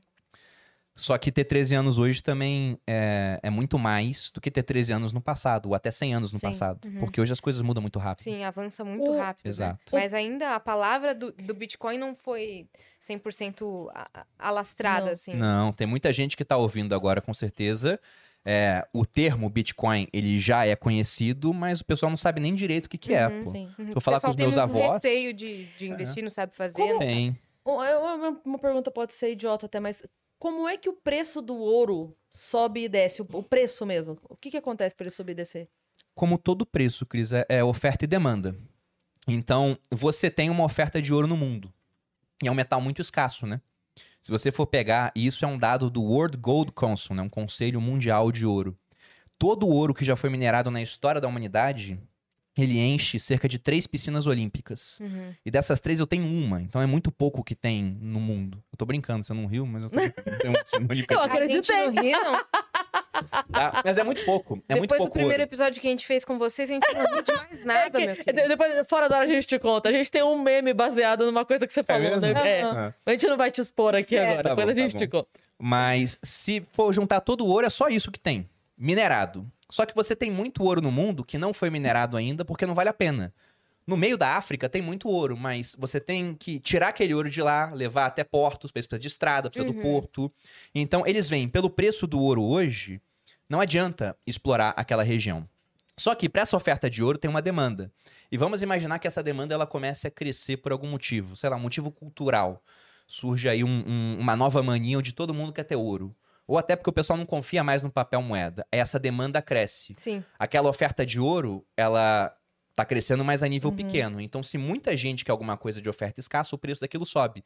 Só que ter 13 anos hoje também é, é muito mais do que ter 13 anos no passado, ou até 100 anos no Sim, passado. uhum. Porque hoje as coisas mudam muito rápido. Sim, avança muito O- rápido. né? Exato. Mas ainda a palavra do, do Bitcoin não foi 100% a- a- alastrada, Não. assim. Não, tem muita gente que tá ouvindo agora, com certeza. É, o termo Bitcoin, ele já é conhecido, mas o pessoal não sabe nem direito o que, que é, Uhum, pô. Sim. Uhum. Se eu falar o pessoal com os tem meus muito avós... receio de, de investir, não sabe fazer. Como- não Tem. Um, é Uma, uma pergunta pode ser idiota até, mas como é que o preço do ouro sobe e desce? O, preço mesmo. O que, que acontece para ele subir e descer? Como todo preço, Cris, é, é oferta e demanda. Então, você tem uma oferta de ouro no mundo. E é um metal muito escasso, né? Se você for pegar, e isso é um dado do World Gold Council, né? um conselho mundial de ouro. Todo o ouro que já foi minerado na história da humanidade, ele enche cerca de três piscinas olímpicas. Uhum. E dessas três eu tenho uma, então é muito pouco que tem no mundo. Eu tô brincando, você não riu, mas eu tô tenho uma piscina olímpica, Eu A gente acreditei. não ri, não. tá? Mas é muito pouco. É muito Depois do pouco primeiro ouro. episódio que a gente fez com vocês, a gente não riu de mais nada, É que- depois, fora da hora, a gente te conta. A gente tem um meme baseado numa coisa que você falou, mesmo? né? É. Aham. Ah. A gente não vai te expor aqui É. agora, Tá depois bom, a gente tá te conta. Mas se for juntar todo o ouro, é só isso que tem. Minerado. Só que você tem muito ouro no mundo que não foi minerado ainda porque não vale a pena. No meio da África tem muito ouro, mas você tem que tirar aquele ouro de lá, levar até portos, precisa de estrada, precisa do Uhum. porto. Então eles vêm pelo preço do ouro hoje, não adianta explorar aquela região. Só que para essa oferta de ouro tem uma demanda. E vamos imaginar que essa demanda ela comece a crescer por algum motivo, sei lá, um motivo cultural. Surge aí um- um- uma nova mania onde todo mundo quer ter ouro. Ou até porque o pessoal não confia mais no papel moeda. Essa demanda cresce. Sim. Aquela oferta de ouro, ela tá crescendo mais a nível Uhum. pequeno. Então, se muita gente quer alguma coisa de oferta escassa, o preço daquilo sobe.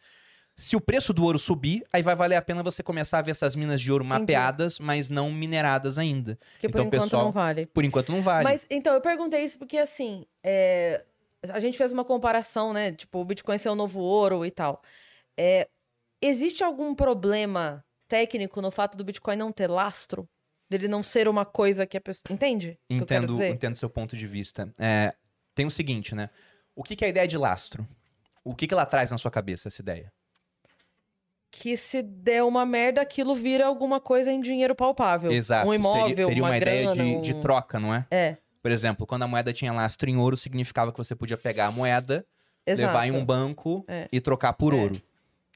Se o preço do ouro subir, aí vai valer a pena você começar a ver essas minas de ouro Entendi. mapeadas, mas não mineradas ainda. Porque por Então, enquanto pessoal, não vale. Por enquanto não vale. Mas, então, eu perguntei isso porque, assim, é, a gente fez uma comparação, né? Tipo, o Bitcoin ser o novo ouro e tal. É, existe algum problema técnico no fato do Bitcoin não ter lastro? Dele não ser uma coisa que a pessoa... Entende? o que Entendo, entendo seu ponto de vista. É, tem o seguinte, né? O que, que é a ideia de lastro? O que, que ela traz na sua cabeça, essa ideia? Que se der uma merda, aquilo vira alguma coisa em dinheiro palpável. Exato. Um imóvel, seria, seria uma, uma, ideia grana, de, um... de troca, não é? É, Por exemplo, quando a moeda tinha lastro em ouro, significava que você podia pegar a moeda, exato. levar em um banco É. e trocar por É. ouro.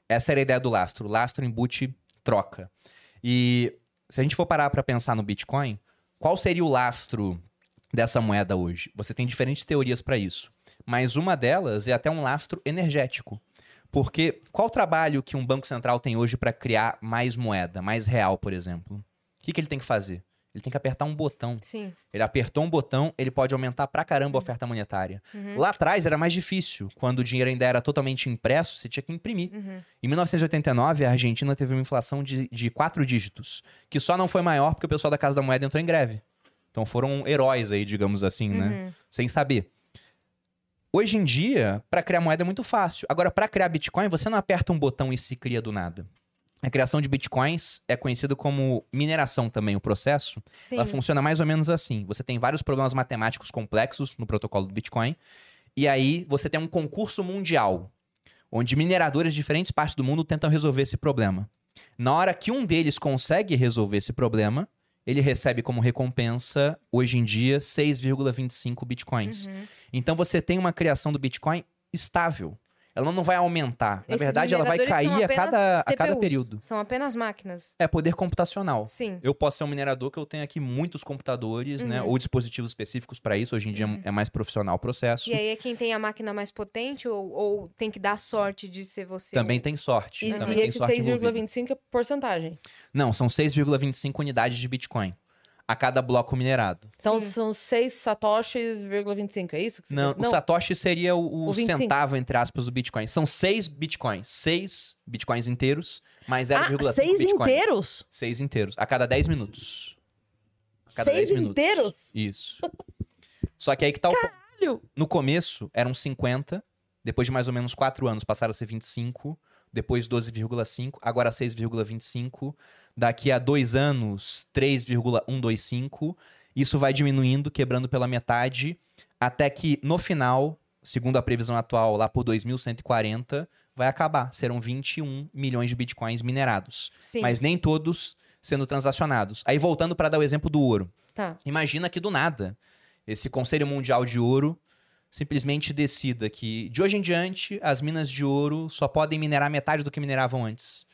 Essa era a ideia do lastro. Lastro embute troca. E se a gente for parar para pensar no Bitcoin, qual seria o lastro dessa moeda hoje? Você tem diferentes teorias para isso. Mas uma delas é até um lastro energético. Porque qual o trabalho que um banco central tem hoje para criar mais moeda, mais real, por exemplo? O que, que ele tem que fazer? Ele tem que apertar um botão. Sim. Ele apertou um botão, ele pode aumentar pra caramba a oferta monetária. Uhum. Lá atrás era mais difícil. Quando o dinheiro ainda era totalmente impresso, você tinha que imprimir. Uhum. Em 1989, a Argentina teve uma inflação de, de quatro dígitos, que só não foi maior porque o pessoal da Casa da Moeda entrou em greve. Então foram heróis aí, digamos assim, né? Uhum. Sem saber. Hoje em dia, para criar moeda é muito fácil. Agora, para criar Bitcoin, você não aperta um botão e se cria do nada. A criação de Bitcoins é conhecido como mineração também, o processo. Sim. Ela funciona mais ou menos assim. Você tem vários problemas matemáticos complexos no protocolo do Bitcoin. E aí você tem um concurso mundial, onde mineradores de diferentes partes do mundo tentam resolver esse problema. Na hora que um deles consegue resolver esse problema, ele recebe como recompensa, hoje em dia, 6,25 bitcoins. Uhum. Então você tem uma criação do Bitcoin estável. Ela não vai aumentar. Na Esses verdade, ela vai cair a cada, a cada CPUs, período. São apenas máquinas. É poder computacional. Sim. Eu posso ser um minerador que eu tenho aqui muitos computadores, né? Uhum. Ou dispositivos específicos para isso. Hoje em dia é mais profissional o processo. E aí é quem tem a máquina mais potente ou, ou tem que dar sorte de ser você? Também tem sorte. E, também e tem esse sorte envolvida. 6,25 é porcentagem. Não, são 6,25 unidades de Bitcoin a cada bloco minerado. Então Sim. são 6 satoshis,25, é isso? Que você Não, quer- o Satoshi seria o, o O 25. centavo, entre aspas, do Bitcoin. São 6 Bitcoins. 6 Bitcoins inteiros, mais Ah, 0,5 seis Bitcoin. inteiros? 6 inteiros. A cada 10 minutos. A cada Seis 10 minutos. inteiros? Isso. Só que aí que tá o. Caralho! No começo eram 50, depois de mais ou menos 4 anos passaram a ser 25, depois 12,5, agora 6,25. Daqui a 2 anos, 3,125. Isso vai diminuindo, quebrando pela metade, até que no final, segundo a previsão atual, lá por 2140, vai acabar. Serão 21 milhões de bitcoins minerados. Sim. Mas nem todos sendo transacionados. Aí voltando para dar o exemplo do ouro. Tá. Imagina que do nada, esse Conselho Mundial de Ouro simplesmente decida que de hoje em diante as minas de ouro só podem minerar metade do que mineravam antes.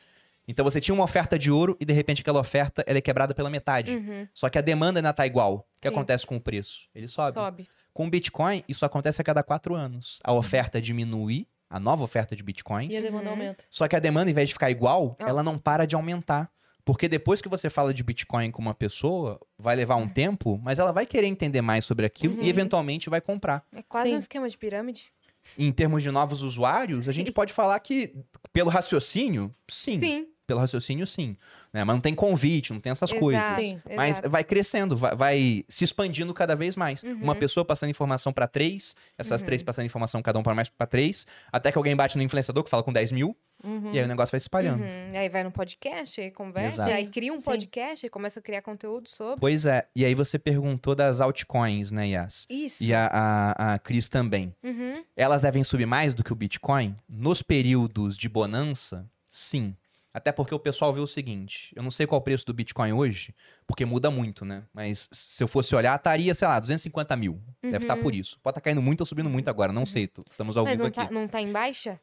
Então você tinha uma oferta de ouro e de repente aquela oferta ela é quebrada pela metade. Uhum, Só que a demanda ainda tá igual. O que Sim. acontece com o preço? Ele sobe. sobe. Com o Bitcoin, isso acontece a cada quatro anos. A oferta diminui, a nova oferta de Bitcoins. E a demanda Uhum. aumenta. Só que a demanda, em vez de ficar igual, Ah. ela não para de aumentar. Porque depois que você fala de Bitcoin com uma pessoa, vai levar um tempo, mas ela vai querer entender mais sobre aquilo Sim. e eventualmente vai comprar. É quase Sim. um esquema de pirâmide. Em termos de novos usuários, a gente pode falar que, pelo raciocínio, sim. Sim. Pelo raciocínio, sim. Né? Mas não tem convite, não tem essas Exato, coisas. Sim. Mas exato. vai crescendo, vai, vai se expandindo cada vez mais. Uhum. Uma pessoa passando informação pra três, essas três passando informação cada um para mais pra três, até que alguém bate no influenciador que fala com 10 mil, Uhum. e aí o negócio vai se espalhando. Uhum. Aí vai no podcast, aí conversa, Exato. aí cria um Sim. podcast, aí começa a criar conteúdo sobre. Pois é, e aí você perguntou das altcoins, né, Yas? Isso. E a, a, a Cris também. Uhum. Elas devem subir mais do que o Bitcoin? Nos períodos de bonança, sim. Até porque o pessoal vê o seguinte: eu não sei qual o preço do Bitcoin hoje, porque muda muito, né? Mas se eu fosse olhar, estaria, sei lá, 250 mil. Deve estar por isso. Pode estar caindo muito ou subindo muito agora, não sei. tô- Estamos ao Mas vivo não aqui. tá, não tá em baixa?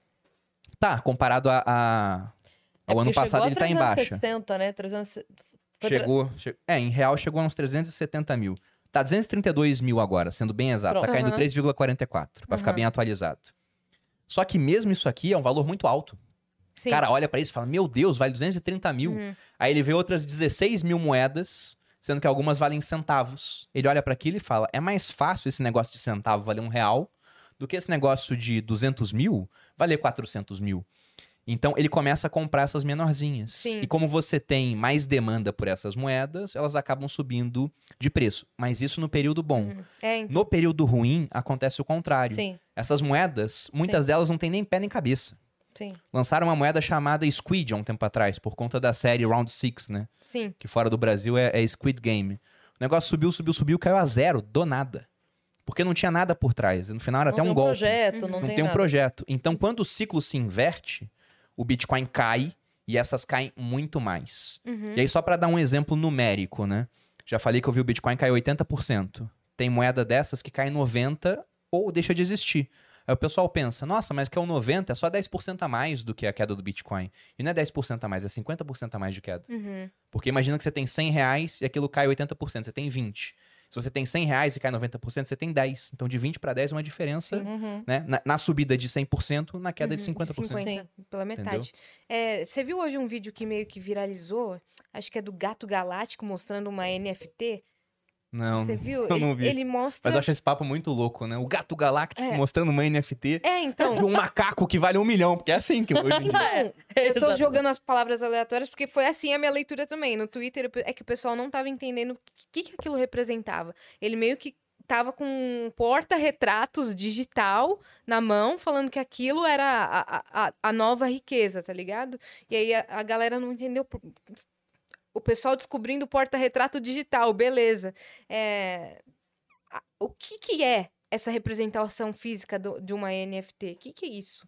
Tá, comparado a, a- É ao ano passado, ele a tá em baixa. 360, né? 300... Foi tra- Chegou, che- É, em real chegou a uns 370 mil. Tá 232 mil agora, sendo bem exato. Tá Pronto. caindo Aham. 3,44, pra ficar Aham. bem atualizado. Só que mesmo isso aqui é um valor muito alto. Sim. O cara olha pra isso e fala, meu Deus, vale 230 mil. Uhum. Aí ele vê outras 16 mil moedas, sendo que algumas valem centavos. Ele olha pra aquilo e fala, é mais fácil esse negócio de centavo valer um real do que esse negócio de 200 mil valer 400 mil. Então ele começa a comprar essas menorzinhas. Sim. E como você tem mais demanda por essas moedas, elas acabam subindo de preço. Mas isso no período bom. É, então. No período ruim, acontece o contrário. Sim, Essas moedas, muitas delas não têm nem pé nem cabeça. Sim. Lançaram uma moeda chamada Squid há um tempo atrás, por conta da série Round Six, né? Sim. Que fora do Brasil é, é Squid Game. O negócio subiu, subiu, subiu, caiu a zero, do nada. Porque não tinha nada por trás. No final era Não até tem um um golpe. projeto, não, Uhum. não tem, tem, um projeto. Então, quando o ciclo se inverte, o Bitcoin cai e essas caem muito mais. Uhum. E aí, só para dar um exemplo numérico, né? Já falei que eu vi o Bitcoin cair 80%. Tem moeda dessas que cai 90% ou deixa de existir. Aí o pessoal pensa, nossa, mas que é o 90 é só 10% a mais do que a queda do Bitcoin. E não é 10% a mais, é 50% a mais de queda. Uhum. Porque imagina que você tem 100 reais e aquilo cai 80%, você tem 20. Se você tem 100 reais e cai 90%, você tem 10. Então de 20 para 10 é uma diferença, Uhum. né? Na, na subida de 100%, na queda de Uhum, 50%. 50, pela metade. É, você viu hoje um vídeo que meio que viralizou? Acho que é do Gato Galáctico mostrando uma NFT. Não, Você viu? eu ele, não vi. ele mostra. mas eu acho esse papo muito louco, né? O gato galáctico É. mostrando uma NFT É, então. de um macaco que vale um milhão, porque é assim que hoje em dia. Então, eu tô jogando as palavras aleatórias porque foi assim a minha leitura também. No Twitter é que o pessoal não tava entendendo o que, que aquilo representava. Ele meio que tava com um porta-retratos digital na mão, falando que aquilo era a, a, a- a nova riqueza, tá ligado? E aí a, a galera não entendeu. por- O pessoal descobrindo o porta-retrato digital, beleza. É, O que que é essa representação física do- de uma NFT? O que que é isso?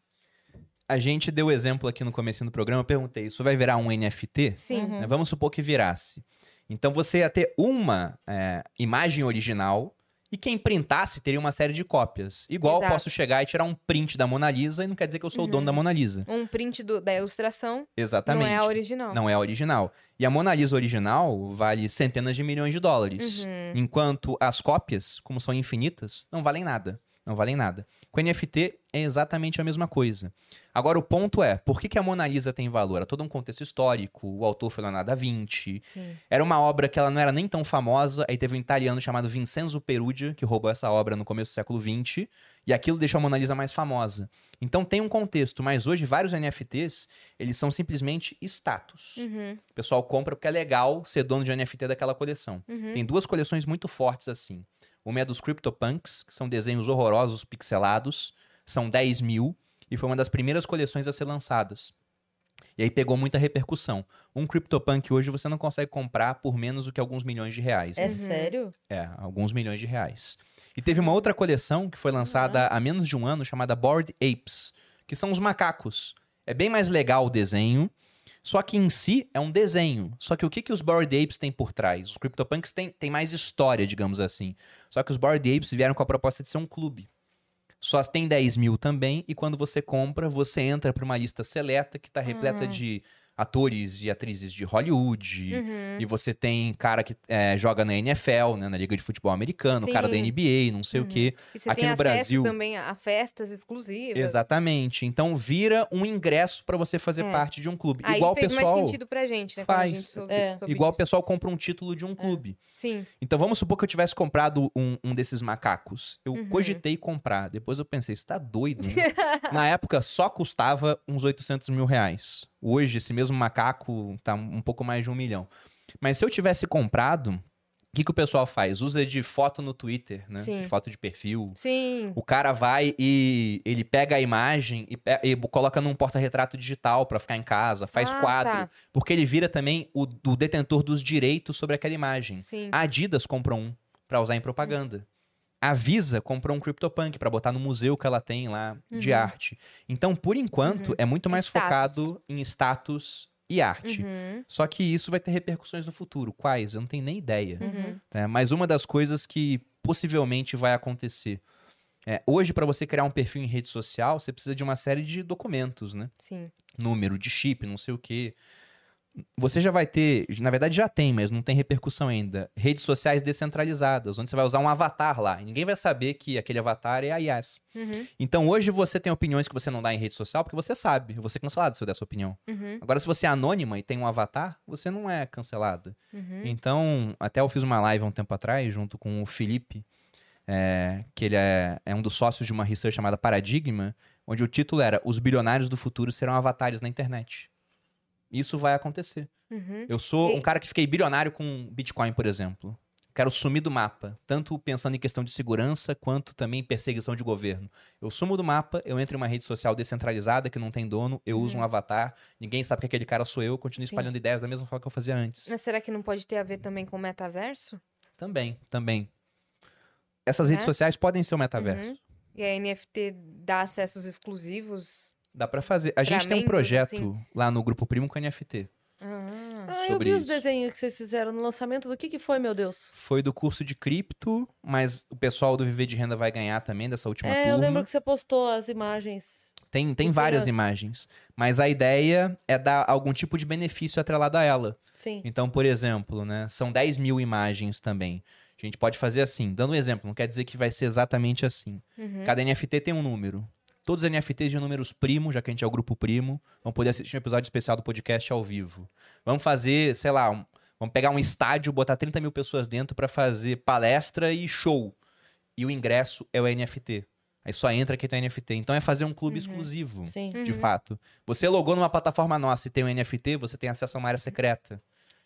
A gente deu exemplo aqui no começo do programa, eu perguntei, isso vai virar um NFT? Sim. Uhum. Né? Vamos supor que virasse. Então você ia ter uma é, imagem original e quem printasse teria uma série de cópias. Igual eu Exato. posso chegar e tirar um print da Mona Lisa e não quer dizer que eu sou o dono Uhum. da Mona Lisa. Um print do- da ilustração Exatamente. não é a original. Não é a original. E a Mona Lisa original vale centenas de milhões de dólares. Uhum. Enquanto as cópias, como são infinitas, não valem nada. Não valem nada. Com NFT é exatamente a mesma coisa. Agora o ponto é, por que, que a Mona Lisa tem valor? É todo um contexto histórico, o autor foi Leonardo da Vinci, Sim. era uma obra que ela não era nem tão famosa, aí teve um italiano chamado Vincenzo Perugia, que roubou essa obra no começo do século XX, e aquilo deixou a Mona Lisa mais famosa. Então tem um contexto, mas hoje vários NFTs, eles são simplesmente status. Uhum. O pessoal compra porque é legal ser dono de NFT daquela coleção. Uhum. Tem duas coleções muito fortes assim. Uma é dos CryptoPunks, que são desenhos horrorosos, pixelados, são 10 mil, e foi uma das primeiras coleções a ser lançadas. E aí pegou muita repercussão. Um CryptoPunk hoje você não consegue comprar por menos do que alguns milhões de reais. É Uhum. sério? É, alguns milhões de reais. E teve uma outra coleção que foi lançada há menos de um ano, chamada Bored Apes, que são os macacos. É bem mais legal o desenho. Só que em si é um desenho. Só que o que, que os Bored Apes têm por trás? Os CryptoPunks têm, têm mais história, digamos assim. Só que os Bored Apes vieram com a proposta de ser um clube. Só tem 10 mil também, e quando você compra, você entra para uma lista seleta que está repleta Uhum. de atores e atrizes de Hollywood. Uhum. E você tem cara que é, joga na NFL, né, na Liga de Futebol Americano, cara da Sim. NBA, não sei o Uhum. quê. E você Aqui tem no acesso Brasil- também a festas exclusivas. Exatamente. Então vira um ingresso para você fazer É. parte de um clube. Aí Igual o pessoal. mais sentido pra gente, né? faz. gente soube- É. soube Igual o pessoal compra um título de um clube. Sim. Então vamos supor que eu tivesse comprado um, um desses macacos. Eu Uhum. cogitei comprar. Depois eu pensei, você tá doido, né? Na época só custava uns 800 mil reais. Hoje, esse mesmo macaco tá um pouco mais de um milhão. Mas se eu tivesse comprado, o que, que o pessoal faz? Usa de foto no Twitter, né? Sim. De foto de perfil. Sim. O cara vai e ele pega a imagem e, e coloca num porta-retrato digital pra ficar em casa, faz Ah, quadro. tá. Porque ele vira também o, o detentor dos direitos sobre aquela imagem. Sim. A Adidas comprou um pra usar em propaganda. A Visa comprou um CryptoPunk pra botar no museu que ela tem lá de Uhum. arte. Então, por enquanto, Uhum. é muito mais Status. focado em status e arte. Uhum. Só que isso vai ter repercussões no futuro. Quais? Eu não tenho nem ideia. Uhum. É, mas uma das coisas que possivelmente vai acontecer. É, hoje, para você criar um perfil em rede social, você precisa de uma série de documentos, né? Sim. Número de chip, não sei o quê. Você já vai ter, na verdade já tem, mas não tem repercussão ainda, redes sociais descentralizadas, onde você vai usar um avatar lá. E ninguém vai saber que aquele avatar é a Yas. Uhum. Então hoje você tem opiniões que você não dá em rede social porque você sabe. Eu vou ser cancelado se eu der sua opinião. Uhum. Agora, se você é anônima e tem um avatar, você não é cancelada. Uhum. Então, até eu fiz uma live há um tempo atrás, junto com o Felipe, é, que ele é, é um dos sócios de uma research chamada Paradigma, onde o título era Os bilionários do futuro serão avatares na internet. Isso vai acontecer. Uhum. Eu sou um cara que fiquei bilionário com Bitcoin, por exemplo. Quero sumir do mapa, tanto pensando em questão de segurança quanto também em perseguição de governo. Eu sumo do mapa, eu entro em uma rede social descentralizada que não tem dono, eu uso um avatar, ninguém sabe que aquele cara sou eu, continuo Uhum. Sim. espalhando ideias da mesma forma que eu fazia antes. Mas será que não pode ter a ver também com o metaverso? Também, também. Essas redes É? sociais podem ser o metaverso. Uhum. E a NFT dá acessos exclusivos? Dá pra fazer. A gente tem um membros, projeto assim? lá no Grupo Primo com NFT. Ah, Ah, eu vi os isso. desenhos que vocês fizeram no lançamento. Do que que foi, meu Deus? Foi do curso de cripto, mas o pessoal do Viver de Renda vai ganhar também dessa última é, turma. eu lembro que você postou as imagens. Tem, tem várias imagens. Mas a ideia é dar algum tipo de benefício atrelado a ela. Sim. Então, por exemplo, né, são 10 mil imagens também. A gente pode fazer assim, dando um exemplo, não quer dizer que vai ser exatamente assim. uhum. Cada NFT tem um número. Todos os NFTs de números primo, já que a gente é o grupo primo, vão poder assistir um episódio especial do podcast ao vivo. Vamos fazer, sei lá, um- vamos pegar um estádio, botar 30 mil pessoas dentro pra fazer palestra e show. E o ingresso é o NFT. Aí só entra quem tem NFT. Então é fazer um clube Uhum. exclusivo, Sim. de Uhum. fato. Você logou numa plataforma nossa e tem um NFT, você tem acesso a uma área secreta.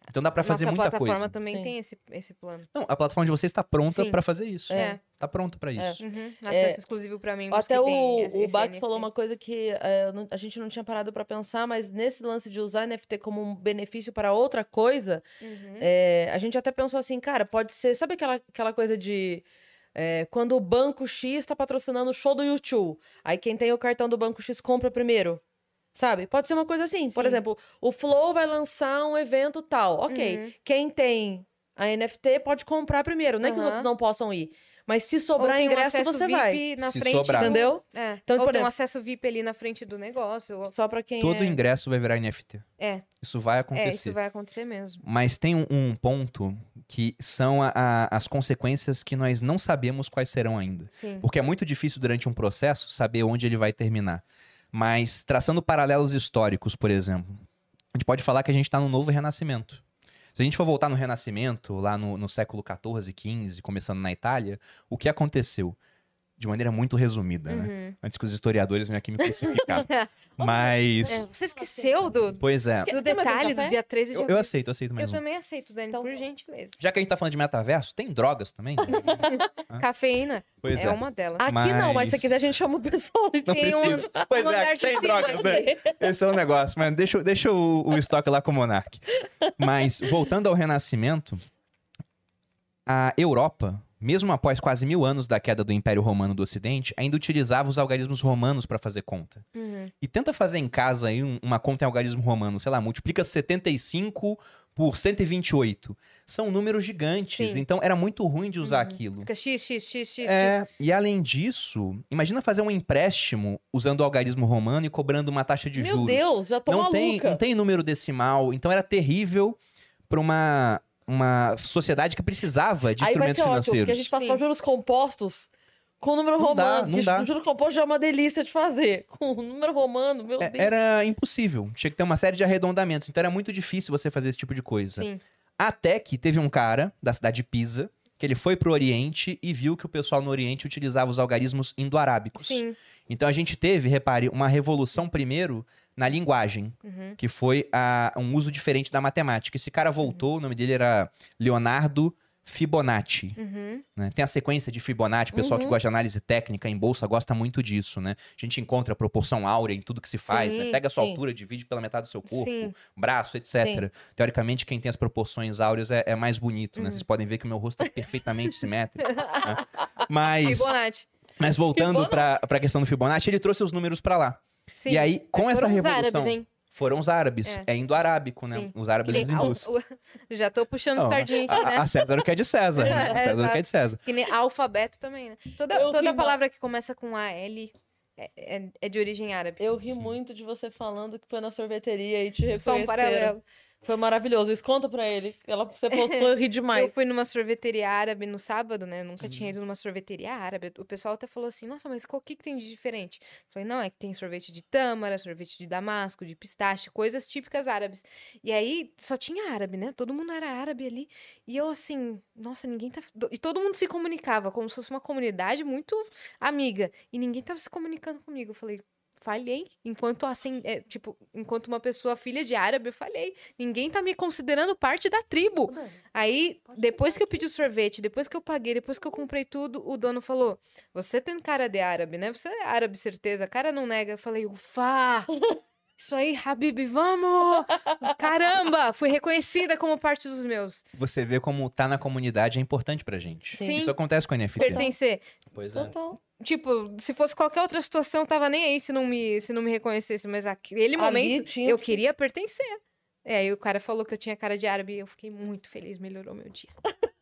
Então dá pra fazer Nossa muita plataforma coisa. também Sim. tem esse, esse plano. Não, a plataforma de vocês está pronta pra fazer isso. É. Tá pronta pra isso. Uhum. É, Acesso exclusivo pra membros Até o, o Bax falou uma coisa que é, eu não- a gente não tinha parado pra pensar, mas nesse lance de usar NFT como um benefício para outra coisa, Uhum. é, a gente até pensou assim, cara, pode ser. Sabe aquela, aquela coisa de. é, quando o banco X tá patrocinando o show do YouTube, aí quem tem o cartão do banco X compra primeiro. Sabe? Pode ser uma coisa assim. Por Sim. exemplo, o Flow vai lançar um evento tal. Ok. Uhum. Quem tem a NFT pode comprar primeiro. Não é que os outros não possam ir. Mas se sobrar um ingresso, você VIP vai. na Se frente sobrar. do- Entendeu? É. Então, Ou por tem um acesso VIP ali na frente do negócio. ou- Só pra quem Todo é... ingresso vai virar NFT. É, Isso vai acontecer. é, isso vai acontecer mesmo. Mas tem um, um ponto que são a- a- as consequências que nós não sabemos quais serão ainda. Sim. Porque é muito difícil durante um processo saber onde ele vai terminar. Mas traçando paralelos históricos, por exemplo, a gente pode falar que a gente está num novo renascimento. Se a gente for voltar no Renascimento, lá no, no século XIV, XV, começando na Itália, o que aconteceu? De maneira muito resumida, né? Uhum. Antes que os historiadores venham aqui me crucificar. Mas, É, você esqueceu do, pois é. do um detalhe do dia 13 de Eu, eu aceito, eu aceito Eu mais um. também aceito, Dani, Então por tá. gentileza. Já que a gente tá falando de metaverso, tem drogas também? Cafeína Pois é é. uma delas. Aqui não, mas Mas- se quiser a gente chama o pessoal. Não Tem um- precisa. Pois um é, andar de tem drogas, né? Esse é o negócio, mas deixa, deixa o, o estoque lá com o Monark. Mas, voltando ao Renascimento, a Europa mesmo após quase mil anos da queda do Império Romano do Ocidente, ainda utilizava os algarismos romanos para fazer conta. Uhum. E tenta fazer em casa aí um- uma conta em algarismo romano, sei lá, multiplica 75 por 128. São números gigantes, Sim. Uhum. então era muito ruim de usar aquilo. Fica x, x, x, x, x. É, e além disso, imagina fazer um empréstimo usando o algarismo romano e cobrando uma taxa de Meu juros. Deus, já tô não maluca. tem, não tem número decimal, então era terrível para uma uma sociedade que precisava de Aí vai instrumentos ser ótimo, porque a financeiros. gente passa juros compostos com número Não dá, romano. não que dá. Juro composto já é uma delícia de fazer. Com número romano, meu É, Deus. era impossível. Tinha que ter uma série de arredondamentos. Então era muito difícil você fazer esse tipo de coisa. Sim. Até que teve um cara da cidade de Pisa que ele foi pro Oriente e viu que o pessoal no Oriente utilizava os algarismos indo-arábicos. Sim. Então a gente teve, repare, uma revolução primeiro na linguagem, Uhum. que foi a- um uso diferente da matemática. Esse cara voltou, o nome dele era Leonardo Fibonacci. Uhum. né? Tem a sequência de Fibonacci, o pessoal que Uhum. gosta de análise técnica em bolsa gosta muito disso, né? A gente encontra a proporção áurea em tudo que se faz, né? Sim, Pega a sua sim. altura, divide pela metade do seu corpo, Sim. braço, etc. Teoricamente, quem tem as proporções áureas é, é mais bonito, Uhum. né? Vocês podem ver que o meu rosto é perfeitamente simétrico. né? Mas, Fibonacci. mas voltando pra, pra questão do Fibonacci, ele trouxe os números pra lá. Sim. E aí, com essa revolução... árabes? Foram os árabes. É. É, indo-arábico, né? Sim. Os árabes nem al- hindus. o- Já tô puxando Não, sardinha aqui, a, né? a César o que é de César, né? É, César o que é de César. Que nem alfabeto também, né? Toda, Eu toda palavra que começa com AL é, é, é de origem árabe. Eu ri Sim. muito de você falando que foi na sorveteria e te reconheceram. Só um paralelo. Foi maravilhoso. Isso conta pra ele. Ela, você postou, eu ri demais. Eu fui numa sorveteria árabe no sábado, né? Nunca Uhum. tinha ido numa sorveteria árabe. O pessoal até falou assim: nossa, mas o que, que tem de diferente? Falei, não, é que tem sorvete de tâmara, sorvete de damasco, de pistache, coisas típicas árabes. E aí só tinha árabe, né? Todo mundo era árabe ali. E eu assim, nossa, ninguém tá. E todo mundo se comunicava, como se fosse uma comunidade muito amiga. E ninguém tava se comunicando comigo. Eu falei. Falhei. Enquanto assim, é, tipo, enquanto uma pessoa filha de árabe, eu falhei. Ninguém tá me considerando parte da tribo. Aí, depois que eu pedi o sorvete, depois que eu paguei, depois que eu comprei tudo, o dono falou: Você tem cara de árabe, né? Você é árabe, certeza. A cara não nega. Eu falei: Ufa! Isso aí, Habib, vamos! Caramba! Fui reconhecida como parte dos meus. Você vê como tá na comunidade é importante pra gente. Sim. Isso acontece com o NFT. Pertencer. Pois é. Total. Tipo, se fosse qualquer outra situação, tava nem aí se não me, se não me reconhecesse. Mas aquele Ali momento, tinha eu que- queria pertencer. É, aí o cara falou que eu tinha cara de árabe e eu fiquei muito feliz, melhorou meu dia.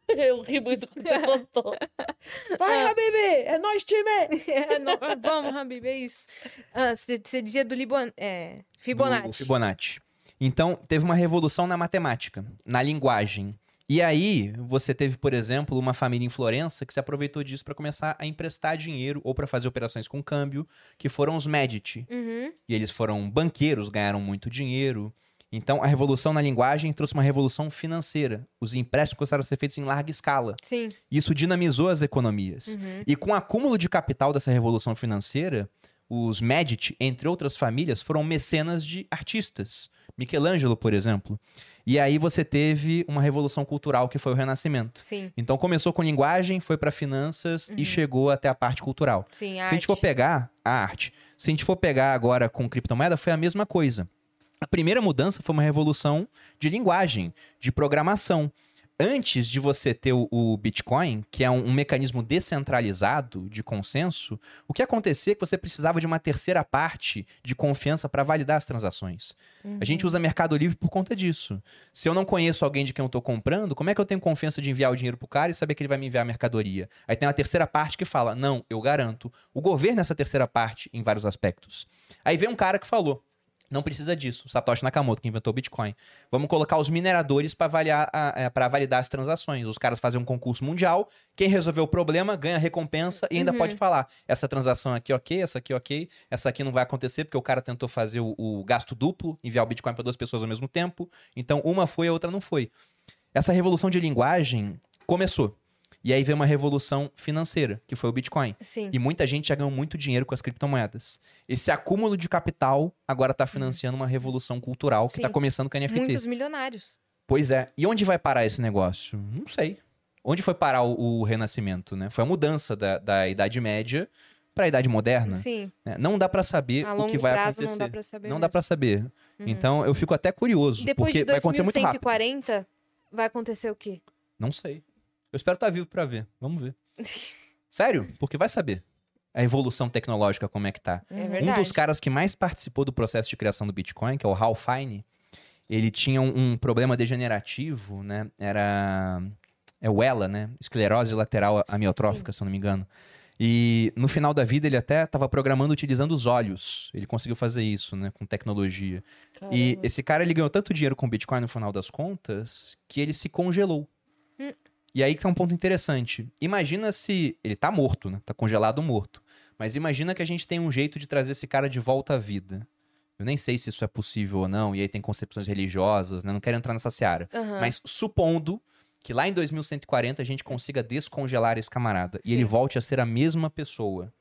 Eu ri muito quando você contou. Vai, Habibi! É nós, time! É, não, vamos, Habib, é isso. Ah, Você dizia do Libon... É, Fibonacci. Do Fibonacci. Então, teve uma revolução na matemática, na linguagem. E aí, você teve, por exemplo, uma família em Florença que se aproveitou disso para começar a emprestar dinheiro ou para fazer operações com câmbio, que foram os Medici. Uhum. E eles foram banqueiros, ganharam muito dinheiro. Então, a revolução na linguagem trouxe uma revolução financeira. Os empréstimos começaram a ser feitos em larga escala. Sim. Isso dinamizou as economias. Uhum. E com o acúmulo de capital dessa revolução financeira, os Medici, entre outras famílias, foram mecenas de artistas. Michelangelo, por exemplo. E aí você teve uma revolução cultural que foi o Renascimento. Sim, Então começou com linguagem, foi para finanças e chegou até a parte cultural. sim, Se arte. a gente for pegar a arte, se a gente for pegar agora com criptomoeda, foi a mesma coisa. A primeira mudança foi uma revolução de linguagem, de programação. Antes de você ter o, o Bitcoin, que é um, um mecanismo descentralizado de consenso, o que acontecia é que você precisava de uma terceira parte de confiança para validar as transações. A gente usa Mercado Livre por conta disso. Se eu não conheço alguém de quem eu estou comprando, como é que eu tenho confiança de enviar o dinheiro pro cara e saber que ele vai me enviar a mercadoria? Aí tem uma terceira parte que fala: não, eu garanto. O governo é essa terceira parte em vários aspectos. Aí vem um cara que falou. Não precisa disso. Satoshi Nakamoto, que inventou o Bitcoin. Vamos colocar os mineradores para avaliar é, validar as transações. Os caras fazem um concurso mundial. Quem resolver o problema ganha recompensa e ainda Uhum. pode falar: essa transação aqui ok, essa aqui ok, essa aqui não vai acontecer porque o cara tentou fazer o, o gasto duplo, enviar o Bitcoin para duas pessoas ao mesmo tempo. Então uma foi, a outra não foi. Essa revolução de linguagem começou. E aí veio uma revolução financeira, que foi o Bitcoin. Sim. E muita gente já ganhou muito dinheiro com as criptomoedas. Esse acúmulo de capital agora está financiando uma revolução cultural que está começando com a NFT. Muitos milionários. Pois é. E onde vai parar esse negócio? Não sei. Onde foi parar o, o renascimento, né? Foi a mudança da, da Idade Média para a Idade Moderna. Sim. né? Não dá para saber o que vai acontecer. não dá pra saber. Não mesmo. dá para saber. Então eu fico até curioso, Depois porque de vai acontecer muito rápido. 2140, vai acontecer o quê? Não sei. Eu espero estar vivo pra ver. Vamos ver. Sério? Porque vai saber a evolução tecnológica como é que tá. É Um verdade. dos caras que mais participou do processo de criação do Bitcoin, que é o Hal Fine, ele tinha um, um problema degenerativo, né? Era é o ELA, né? Esclerose lateral amiotrófica, se eu não me engano. E no final da vida ele até estava programando utilizando os olhos. Ele conseguiu fazer isso, né? Com tecnologia. E Caramba. esse cara ele ganhou tanto dinheiro com Bitcoin no final das contas que ele se congelou. Hum. E aí que tá um ponto interessante. Imagina se. Ele tá morto, né? Tá congelado morto. Mas imagina que a gente tem um jeito de trazer esse cara de volta à vida. Eu nem sei se isso é possível ou não, e aí tem concepções religiosas, né? Não quero entrar nessa seara. Aham. Mas supondo que lá em 2140 a gente consiga descongelar esse camarada e Sim. ele volte a ser a mesma pessoa.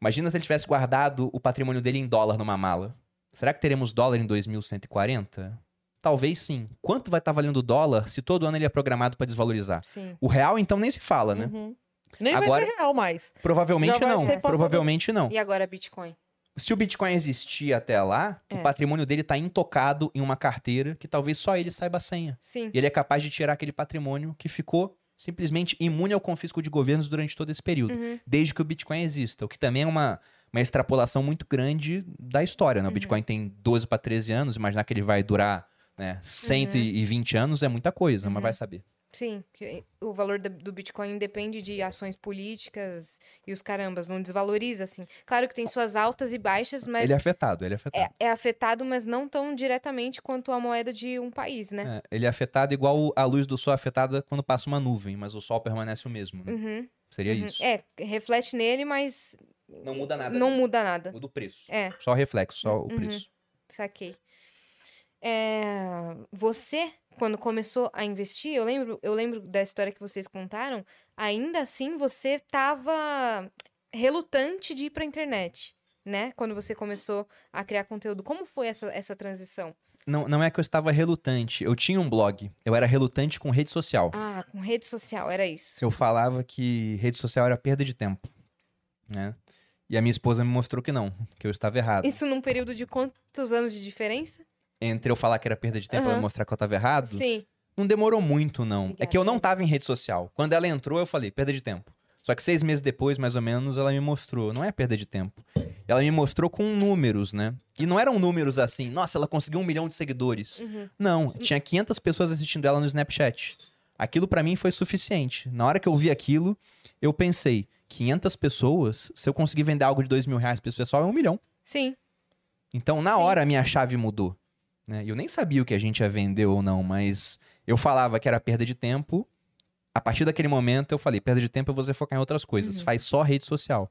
Imagina se ele tivesse guardado o patrimônio dele em dólar numa mala. Será que teremos dólar em 2140? Talvez sim. Quanto vai estar valendo o dólar se todo ano ele é programado para desvalorizar? Sim. O real, então, nem se fala, né? Uhum. Nem Agora- vai ser real mais. Provavelmente não. Provavelmente não. E agora Bitcoin? Se o Bitcoin existir até lá, É. o patrimônio dele tá intocado em uma carteira que talvez só ele saiba a senha. Sim. E ele é capaz de tirar aquele patrimônio que ficou simplesmente imune ao confisco de governos durante todo esse período, Uhum. desde que o Bitcoin exista, o que também é uma, uma extrapolação muito grande da história. Uhum. Né? O Bitcoin tem 12 para 13 anos, imaginar que ele vai durar né, 120 anos é muita coisa, mas Uhum. vai saber. Sim, o valor do Bitcoin depende de ações políticas e os carambas, não desvaloriza, assim. Claro que tem suas altas e baixas, mas Ele é afetado, ele é afetado. é, é afetado, mas não tão diretamente quanto a moeda de um país, né? É, ele é afetado igual a luz do sol é afetada quando passa uma nuvem, mas o sol permanece o mesmo. né? Uhum, Seria uhum. isso. É, reflete nele, mas Não muda nada. não muda nada. Muda o preço. É, Só o reflexo, só o Uhum. preço. saquei. É, você, quando começou a investir, eu lembro, eu lembro da história que vocês contaram, ainda assim você tava relutante de ir pra internet, né? Quando você começou a criar conteúdo. Como foi essa, essa transição? Não, não é que eu estava relutante. Eu tinha um blog. Eu era relutante com rede social. Ah, com rede social, era isso. Eu falava que rede social era perda de tempo. Né? E a minha esposa me mostrou que não, que eu estava errado. Isso num período de quantos anos de diferença? Entre eu falar que era perda de tempo e ela Aham. mostrar que eu estava errado, Sim. não demorou muito, não. É Obrigada. que eu não tava em rede social. Quando ela entrou, eu falei, perda de tempo. Só que seis meses depois, mais ou menos, ela me mostrou. Não é perda de tempo. Ela me mostrou com números, né? E não eram números assim, nossa, ela conseguiu um milhão de seguidores. Uhum. Não, tinha 500 pessoas assistindo ela no Snapchat. Aquilo pra mim foi suficiente. Na hora que eu vi aquilo, eu pensei, 500 pessoas, se eu conseguir vender algo de dois mil reais pra esse pessoal, é um milhão. Sim. Então, na Sim. hora, a minha chave mudou. Né? Eu nem sabia o que a gente ia vender ou não, mas eu falava que era perda de tempo. A partir daquele momento, eu falei, perda de tempo é você focar em outras coisas. Uhum. Faz só rede social.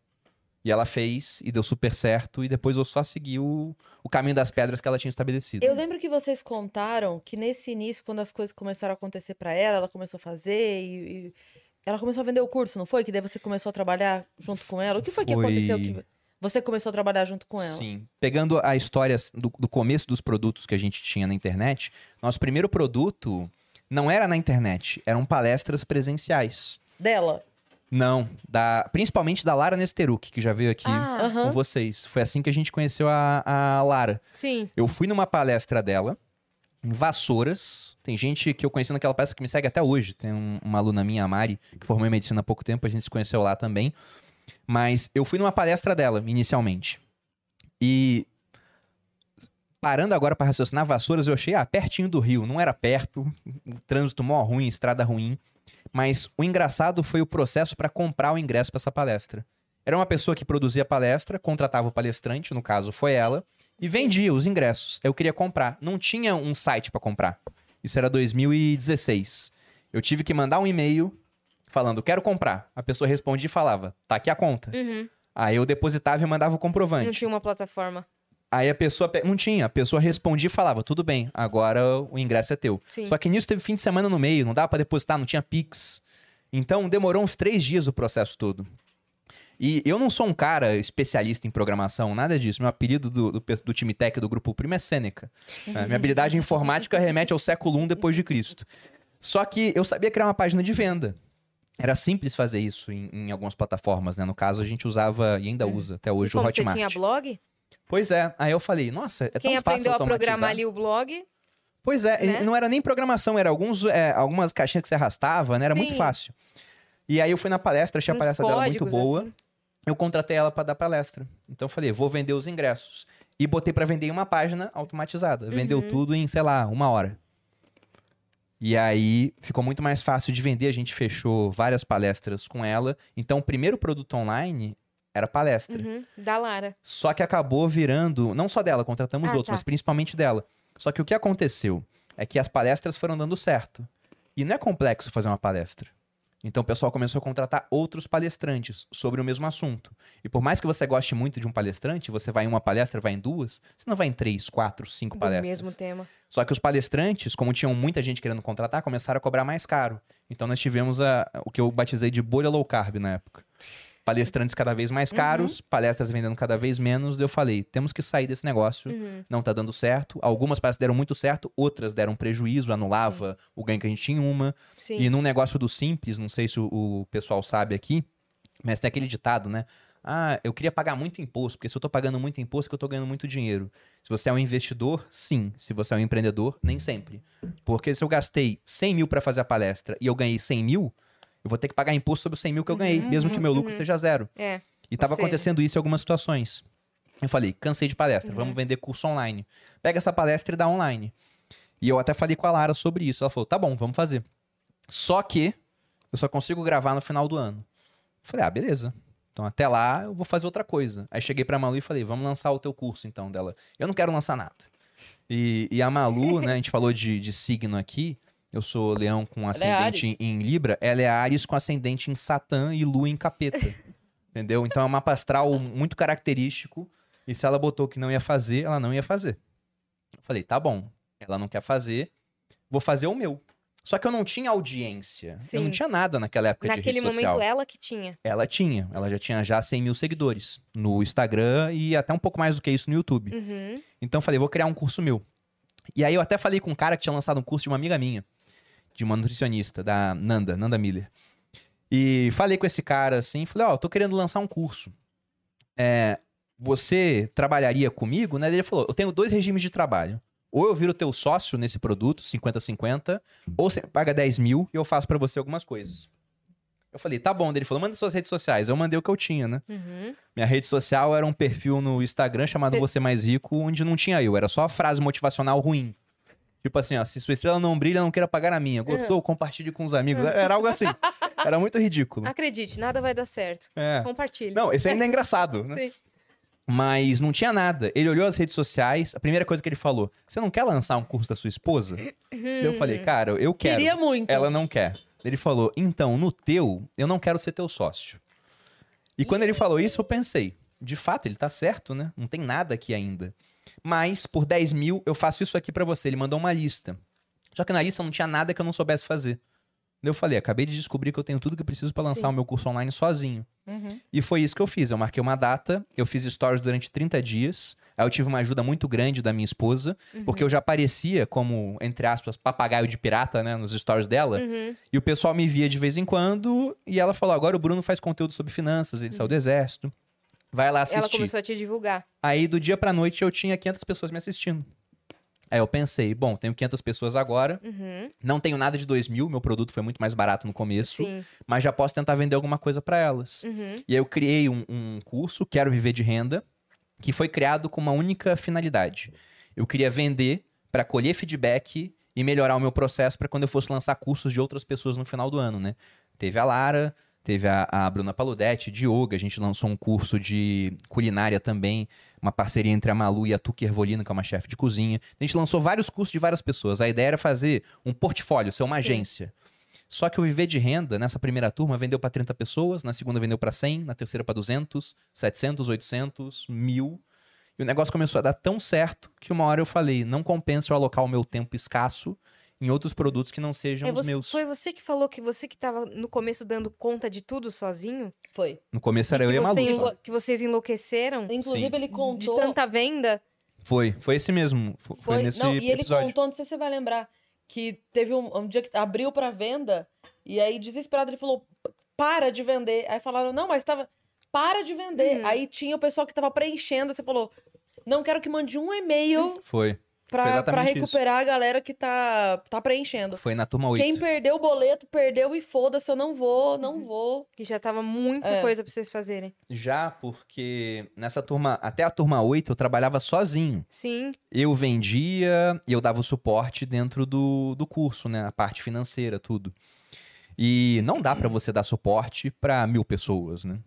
E ela fez, e deu super certo, e depois eu só segui o, o caminho das pedras que ela tinha estabelecido. Eu lembro que vocês contaram que nesse início, quando as coisas começaram a acontecer pra ela, ela começou a fazer e, e ela começou a vender o curso, não foi? Que daí você começou a trabalhar junto com ela. O que foi, que Foi. aconteceu que você começou a trabalhar junto com ela? Sim. Pegando a história do, do começo dos produtos que a gente tinha na internet, nosso primeiro produto não era na internet, eram palestras presenciais. Dela. Não, da, principalmente da Lara Nesteruk, que já veio aqui Ah, com vocês. Foi assim que a gente conheceu a, a Lara. sim. Eu fui numa palestra dela, em Vassouras. Tem gente que eu conheci naquela palestra que me segue até hoje. Tem um- uma aluna minha, a Mari, que formou em medicina há pouco tempo, a gente se conheceu lá também. Mas eu fui numa palestra dela, inicialmente. E parando agora para raciocinar, Vassouras eu achei, ah, pertinho do Rio. Não era perto, trânsito mó ruim, estrada ruim. Mas o engraçado foi o processo para comprar o ingresso para essa palestra. Era uma pessoa que produzia palestra, contratava o palestrante, no caso foi ela, e vendia os ingressos. Eu queria comprar. Não tinha um site para comprar. Isso era 2016. Eu tive que mandar um e-mail falando, quero comprar. A pessoa respondia e falava, tá aqui a conta. Uhum. Aí eu depositava e mandava o comprovante. Não tinha uma plataforma. Aí a pessoa. pe- Não tinha. A pessoa respondia e falava: tudo bem, agora o ingresso é teu. Sim. Só que nisso teve fim de semana no meio, não dava pra depositar, não tinha Pix. Então demorou uns três dias o processo todo. E eu não sou um cara especialista em programação, nada disso. Meu apelido do, do, do time tech do Grupo Primo é Sêneca. É, minha habilidade em informática remete ao século I depois de Cristo. Só que eu sabia criar uma página de venda. Era simples fazer isso em, em algumas plataformas, né? No caso, a gente usava e ainda usa até E hoje o como você Hotmart. tinha blog, Pois é, aí eu falei, nossa, é quem tão fácil aprendeu a programar ali o blog, Pois é, Né? e não era nem programação, era alguns, é, algumas caixinhas que você arrastava, né? Era muito Sim. fácil. E aí eu fui na palestra, achei a Uns palestra dela muito boa. assim. Eu contratei ela pra dar palestra. Então eu falei, vou vender os ingressos. E botei pra vender em uma página automatizada. Vendeu Uhum. tudo em, sei lá, uma hora. E aí ficou muito mais fácil de vender. A gente fechou várias palestras com ela. Então o primeiro produto online era palestra. Uhum, Da Lara. Só que acabou virando, não só dela, contratamos Ah, outros, tá. mas principalmente dela. Só que o que aconteceu é que as palestras foram dando certo. E não é complexo fazer uma palestra. Então o pessoal começou a contratar outros palestrantes sobre o mesmo assunto. E por mais que você goste muito de um palestrante, você vai em uma palestra, vai em duas, você não vai em três, quatro, cinco Do palestras. mesmo tema. Só que os palestrantes, como tinham muita gente querendo contratar, começaram a cobrar mais caro. Então nós tivemos a- o que eu batizei de bolha low carb na época. Palestrantes cada vez mais caros, palestras vendendo cada vez menos. Eu falei, temos que sair desse negócio, Uhum. não tá dando certo. Algumas palestras deram muito certo, outras deram prejuízo, anulava o ganho que a gente tinha em uma. Sim. E num negócio do simples, não sei se o, o pessoal sabe aqui, mas tem aquele ditado, né? Ah, eu queria pagar muito imposto, porque se eu tô pagando muito imposto, é que eu tô ganhando muito dinheiro. Se você é um investidor, sim. Se você é um empreendedor, nem sempre. Porque se eu gastei 100 mil para fazer a palestra e eu ganhei 100 mil, eu vou ter que pagar imposto sobre os 100 mil que eu ganhei, mesmo que o meu lucro seja zero. É. E tava seja- acontecendo isso em algumas situações. Eu falei, cansei de palestra, Uhum. vamos vender curso online. Pega essa palestra e dá online. E eu até falei com a Lara sobre isso. Ela falou, tá bom, vamos fazer. Só que eu só consigo gravar no final do ano. Eu falei, ah, beleza. Então até lá eu vou fazer outra coisa. Aí cheguei pra Malu e falei, vamos lançar o teu curso então dela. Eu não quero lançar nada. E, e a Malu, né, a gente falou de, de signo aqui. Eu sou leão com ascendente em, em Libra. Ela é Ares com ascendente em Satã e Lua em Capeta. entendeu? Então é um mapa astral muito característico. E se ela botou que não ia fazer, ela não ia fazer. Eu falei, tá bom. Ela não quer fazer, vou fazer o meu. Só que eu não tinha audiência. Eu Sim. não tinha nada naquela época de Naquele rede social. momento, ela que tinha. Ela tinha. Ela já tinha já 100 mil seguidores no Instagram e até um pouco mais do que isso no YouTube. Uhum. Então eu falei, vou criar um curso meu. E aí eu até falei com um cara que tinha lançado um curso de uma amiga minha, de uma nutricionista, da Nanda, Nanda Miller. E falei com esse cara assim, falei, ó, eu tô querendo lançar um curso. É, você trabalharia comigo? Né? Ele falou, eu tenho dois regimes de trabalho. Ou eu viro teu sócio nesse produto, 50-50, ou você paga 10 mil e eu faço pra você algumas coisas. Eu falei, tá bom. Ele falou, manda suas redes sociais. Eu mandei o que eu tinha, né? Uhum. Minha rede social era um perfil no Instagram chamado Cê- Você Mais Rico, onde não tinha eu, era só frase motivacional ruim. Tipo assim, ó, se sua estrela não brilha, não queira pagar a minha. Gostou? Compartilhe com os amigos. Era algo assim. Era muito ridículo. Acredite, nada vai dar certo. É. Compartilhe. Não, esse ainda é engraçado, né? Sim. Mas não tinha nada. Ele olhou as redes sociais, a primeira coisa que ele falou: Você não quer lançar um curso da sua esposa? Eu falei, cara, eu quero. Queria muito. Ela não quer. Ele falou, então, no teu, eu não quero ser teu sócio. E quando ele falou isso, eu pensei, de fato, ele tá certo, né? Não tem nada aqui ainda. Mas, por 10 mil, eu faço isso aqui pra você. Ele mandou uma lista. Só que na lista não tinha nada que eu não soubesse fazer. Eu falei, acabei de descobrir que eu tenho tudo que eu preciso pra lançar Sim. o meu curso online sozinho. Uhum. E foi isso que eu fiz. Eu marquei uma data, eu fiz stories durante 30 dias. Aí eu tive uma ajuda muito grande da minha esposa, porque eu já aparecia como, entre aspas, papagaio de pirata, né, nos stories dela. Uhum. E o pessoal me via de vez em quando, e ela falou: agora o Bruno faz conteúdo sobre finanças, ele saiu do exército. Vai lá assistir. Ela começou a te divulgar. Aí do dia pra noite eu tinha 500 pessoas me assistindo. Aí eu pensei, bom, tenho 500 pessoas agora, Uhum. não tenho nada de 2 mil, meu produto foi muito mais barato no começo, Sim. mas já posso tentar vender alguma coisa pra elas. Uhum. E aí eu criei um, um curso, Quero Viver de Renda, que foi criado com uma única finalidade. Eu queria vender para colher feedback e melhorar o meu processo para quando eu fosse lançar cursos de outras pessoas no final do ano, né? Teve a Lara, teve a, a Bruna Paludetti, de yoga, a gente lançou um curso de culinária também, uma parceria entre a Malu e a Tuque Ervolino, que é uma chefe de cozinha. A gente lançou vários cursos de várias pessoas. A ideia era fazer um portfólio, ser uma Sim. agência. Só que o Viver de Renda, nessa primeira turma, vendeu para 30 pessoas, na segunda vendeu para 100, na terceira para 200, 700, 800, 1000. E o negócio começou a dar tão certo que uma hora eu falei, não compensa eu alocar o meu tempo escasso em outros produtos que não sejam É os você- meus. Foi você que falou que você que tava no começo dando conta de tudo sozinho? Foi. No começo era E eu e a você Malu. enlo- que vocês enlouqueceram Inclusive, Sim. ele de contou. tanta venda? Foi, foi esse mesmo. Foi, foi nesse não, e ele episódio. contou, não sei se você vai lembrar, que teve um, um dia que abriu pra venda, e aí, desesperado, ele falou: para de vender. Aí falaram, não, mas tava. Para de vender. Uhum. Aí tinha o pessoal que tava preenchendo, você falou. Não quero que mande um e-mail Foi. Pra, pra exatamente isso. recuperar a galera que tá, tá preenchendo. Foi na turma 8. Quem perdeu o boleto, perdeu e foda-se, eu não vou, não vou. Que já tava muita É. coisa pra vocês fazerem. Já porque nessa turma, até a turma 8, eu trabalhava sozinho. Sim. Eu vendia e eu dava o suporte dentro do, do curso, né? A parte financeira, tudo. E não dá pra você dar suporte pra mil pessoas, né?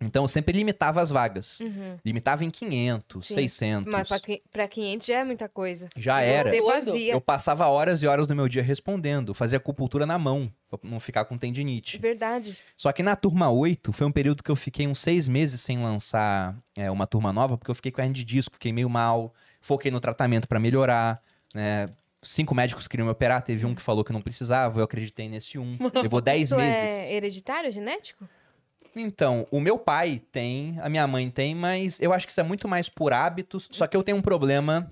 Então eu sempre limitava as vagas. Uhum. Limitava em 500, Sim. 600. Mas pra 500 já é muita coisa. Já E era. Eu passava horas e horas do meu dia respondendo. Fazia acupuntura na mão, pra não ficar com tendinite. Verdade. Só que na turma 8 foi um período que eu fiquei uns seis meses sem lançar é, uma turma nova, porque eu fiquei com hernia de disco, fiquei meio mal, foquei no tratamento pra melhorar. né? Cinco médicos queriam me operar, teve um que falou que não precisava, eu acreditei nesse um. Levou dez Isso meses. é hereditário, genético? Então, o meu pai tem, a minha mãe tem, mas eu acho que isso é muito mais por hábitos. Só que eu tenho um problema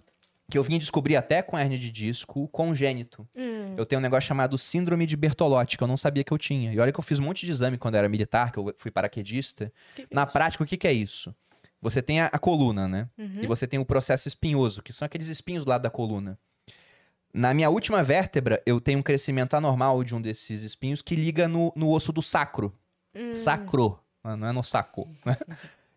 que eu vim descobrir até com hernia de disco congênito. Hum. Eu tenho um negócio chamado síndrome de Bertolotti, que eu não sabia que eu tinha. E olha que eu fiz um monte de exame quando eu era militar, que eu fui paraquedista. Na prática, o que, que é isso? Você tem a, a coluna, né? Uhum. E você tem o processo espinhoso, que são aqueles espinhos do lado da coluna. Na minha última vértebra, eu tenho um crescimento anormal de um desses espinhos que liga no, no osso do sacro. Hum. Sacro, ah, não é no saco. né?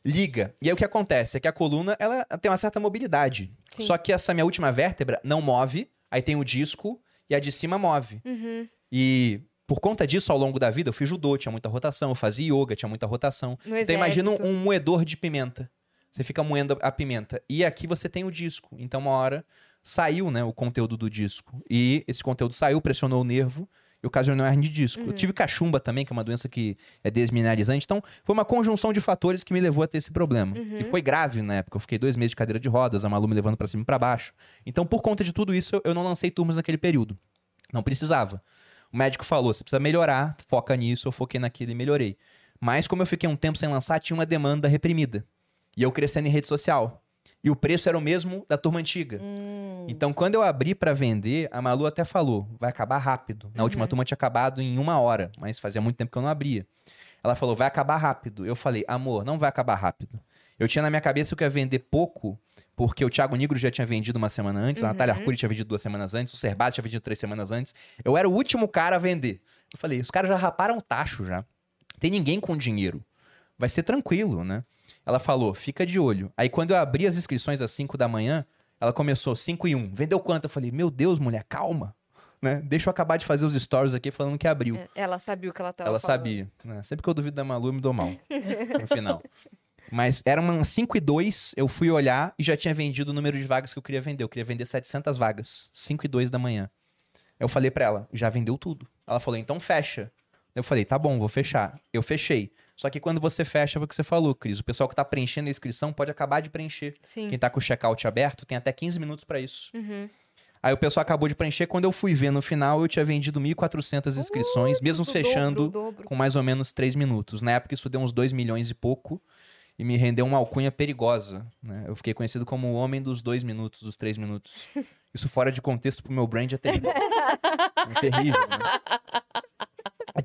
Liga. E aí o que acontece é que a coluna ela tem uma certa mobilidade. Sim. Só que essa minha última vértebra não move, aí tem o disco e a de cima move. Uhum. E por conta disso, ao longo da vida, eu fiz judô, tinha muita rotação, eu fazia yoga, tinha muita rotação. No Então imagina um, um moedor de pimenta. Você fica moendo a pimenta. E aqui você tem o disco. Então, uma hora saiu, né, o conteúdo do disco. E esse conteúdo saiu, pressionou o nervo e ocasionou hernia de disco. Uhum. Eu tive cachumba também, que é uma doença que é desmineralizante. Então, foi uma conjunção de fatores que me levou a ter esse problema. Uhum. E foi grave na época. Eu fiquei dois meses de cadeira de rodas, a Malu me levando pra cima e pra baixo. Então, por conta de tudo isso, eu- eu não lancei turmas naquele período. Não precisava. O médico falou: você precisa melhorar, foca nisso. Eu foquei naquilo e melhorei. Mas, como eu fiquei um tempo sem lançar, tinha uma demanda reprimida. E eu crescendo em rede social. E o preço era o mesmo da turma antiga. Hum. Então, quando eu abri pra vender, a Malu até falou: vai acabar rápido. Na última turma tinha acabado em uma hora, mas fazia muito tempo que eu não abria. Ela falou: vai acabar rápido. Eu falei: amor, não vai acabar rápido. Eu tinha na minha cabeça que eu ia vender pouco, porque o Thiago Nigro já tinha vendido uma semana antes, a Natália Arcuri tinha vendido duas semanas antes, o Serbaz tinha vendido três semanas antes. Eu era o último cara a vender. Eu falei: os caras já raparam o tacho já. Tem ninguém com dinheiro. Vai ser tranquilo, né? Ela falou, fica de olho. Aí quando eu abri as inscrições às 5 da manhã, ela começou 5 e 1. Vendeu quanto? Eu falei, meu Deus, mulher, calma. Né? Deixa eu acabar de fazer os stories aqui falando que abriu. É, Ela sabia o que ela tava ela falando. sabia. né? Sempre que eu duvido da Malu, eu me dou mal. no final. Mas era umas 5 e 2, eu fui olhar e já tinha vendido o número de vagas que eu queria vender. Eu queria vender 700 vagas. 5 e 2 da manhã. Eu falei pra ela, já vendeu tudo. Ela falou, então fecha. Eu falei, tá bom, vou fechar. Eu fechei. Só que quando você fecha, foi o que você falou, Cris. O pessoal que tá preenchendo a inscrição pode acabar de preencher. Sim. Quem tá com o checkout aberto tem até 15 minutos pra isso. Uhum. Aí o pessoal acabou de preencher. Quando eu fui ver no final, eu tinha vendido 1.400 inscrições, mesmo Uh, o dobro, fechando o dobro. com mais ou menos 3 minutos. Na época, isso deu uns 2 milhões e pouco. E me rendeu uma alcunha perigosa. né? Eu fiquei conhecido como o homem dos 2 minutos, dos 3 minutos. Isso fora de contexto pro meu brand é terrível. é terrível, né?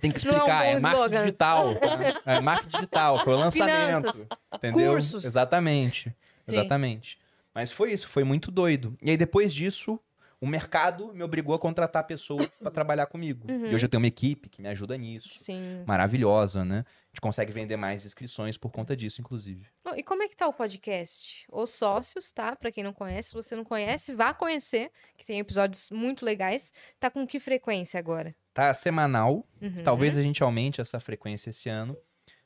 Tem que é um explicar, é, marketing slogan. digital. né? É marketing digital, foi o lançamento. Finanças, entendeu? cursos. Exatamente. Sim. Exatamente. Mas foi isso, foi muito doido. E aí depois disso, o mercado me obrigou a contratar pessoas pra trabalhar comigo. Uhum. E hoje eu tenho uma equipe que me ajuda nisso. Sim. Maravilhosa, né? A gente consegue vender mais inscrições por conta disso, inclusive. E como é que tá o podcast? Os sócios, tá? Pra quem não conhece, se você não conhece, vá conhecer, que tem episódios muito legais. Tá com que frequência agora? Tá semanal. Uhum. Talvez a gente aumente essa frequência esse ano.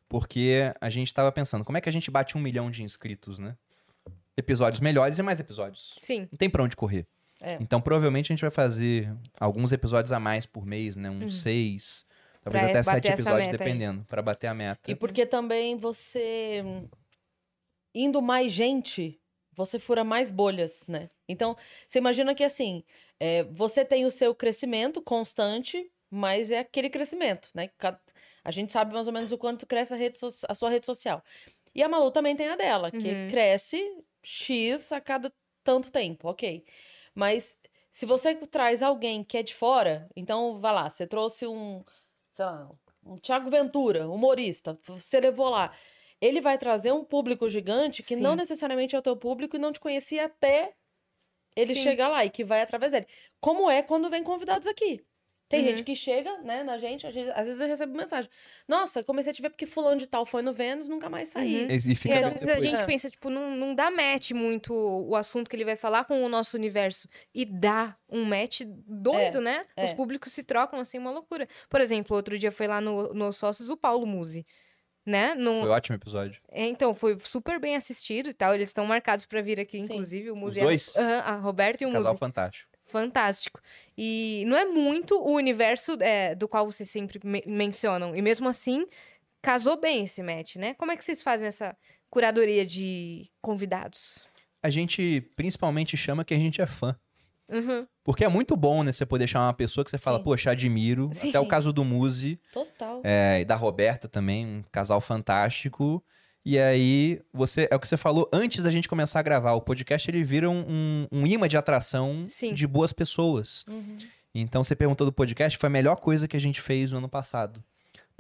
Porque a gente tava pensando, como é que a gente bate um milhão de inscritos, né? Episódios melhores e mais episódios. Sim. Não tem pra onde correr. É. Então, provavelmente, a gente vai fazer alguns episódios a mais por mês, né? Uns seis. Talvez Uhum. Pra até sete episódios, dependendo. Pra bater a meta. E porque também você indo mais gente, você fura mais bolhas, né? Então, você imagina que assim, é, você tem o seu crescimento constante, mas é aquele crescimento, né? A gente sabe mais ou menos o quanto cresce a, rede so- a sua rede social. E a Malu também tem a dela, que Uhum. cresce X a cada tanto tempo, ok. Mas se você traz alguém que é de fora, então vai lá, você trouxe um, sei lá, um Thiago Ventura, humorista, você levou lá. Ele vai trazer um público gigante que Sim. não necessariamente é o teu público e não te conhecia até ele Sim. chega lá e que vai através dele. Como é quando vem convidados aqui. Tem Uhum. gente que chega, né, na gente, a gente- às vezes eu recebo mensagem. Nossa, comecei a te ver porque fulano de tal foi no Vênus, nunca mais saí. Uhum. E, e E fica às bom vezes a depois. gente É. pensa, tipo, não, não dá match muito o assunto que ele vai falar com o nosso universo. E dá um match doido, né? é. Os públicos se trocam assim, uma loucura. Por exemplo, outro dia foi lá no, no Sócios o Paulo Musi. Né? Num- Foi um ótimo episódio. É, então, foi super bem assistido e tal. Eles estão marcados pra vir aqui, Sim. inclusive. O Os Musi. é- dois? Aham, a Roberta e o Casal Musi. fantástico. Fantástico. E não é muito o universo é, do qual vocês sempre me- mencionam. E mesmo assim, casou bem esse match, né? Como é que vocês fazem essa curadoria de convidados? A gente principalmente chama que a gente é fã. Uhum. Porque é muito bom, né? Você poder chamar uma pessoa que você fala, Sim. poxa, admiro. Sim. Até o caso do Muzi Total. é, e da Roberta também, um casal fantástico. E aí, você é o que você falou antes da gente começar a gravar. O podcast ele vira um, um, um imã de atração Sim. de boas pessoas. Uhum. Então, você perguntou do podcast, foi a melhor coisa que a gente fez no ano passado.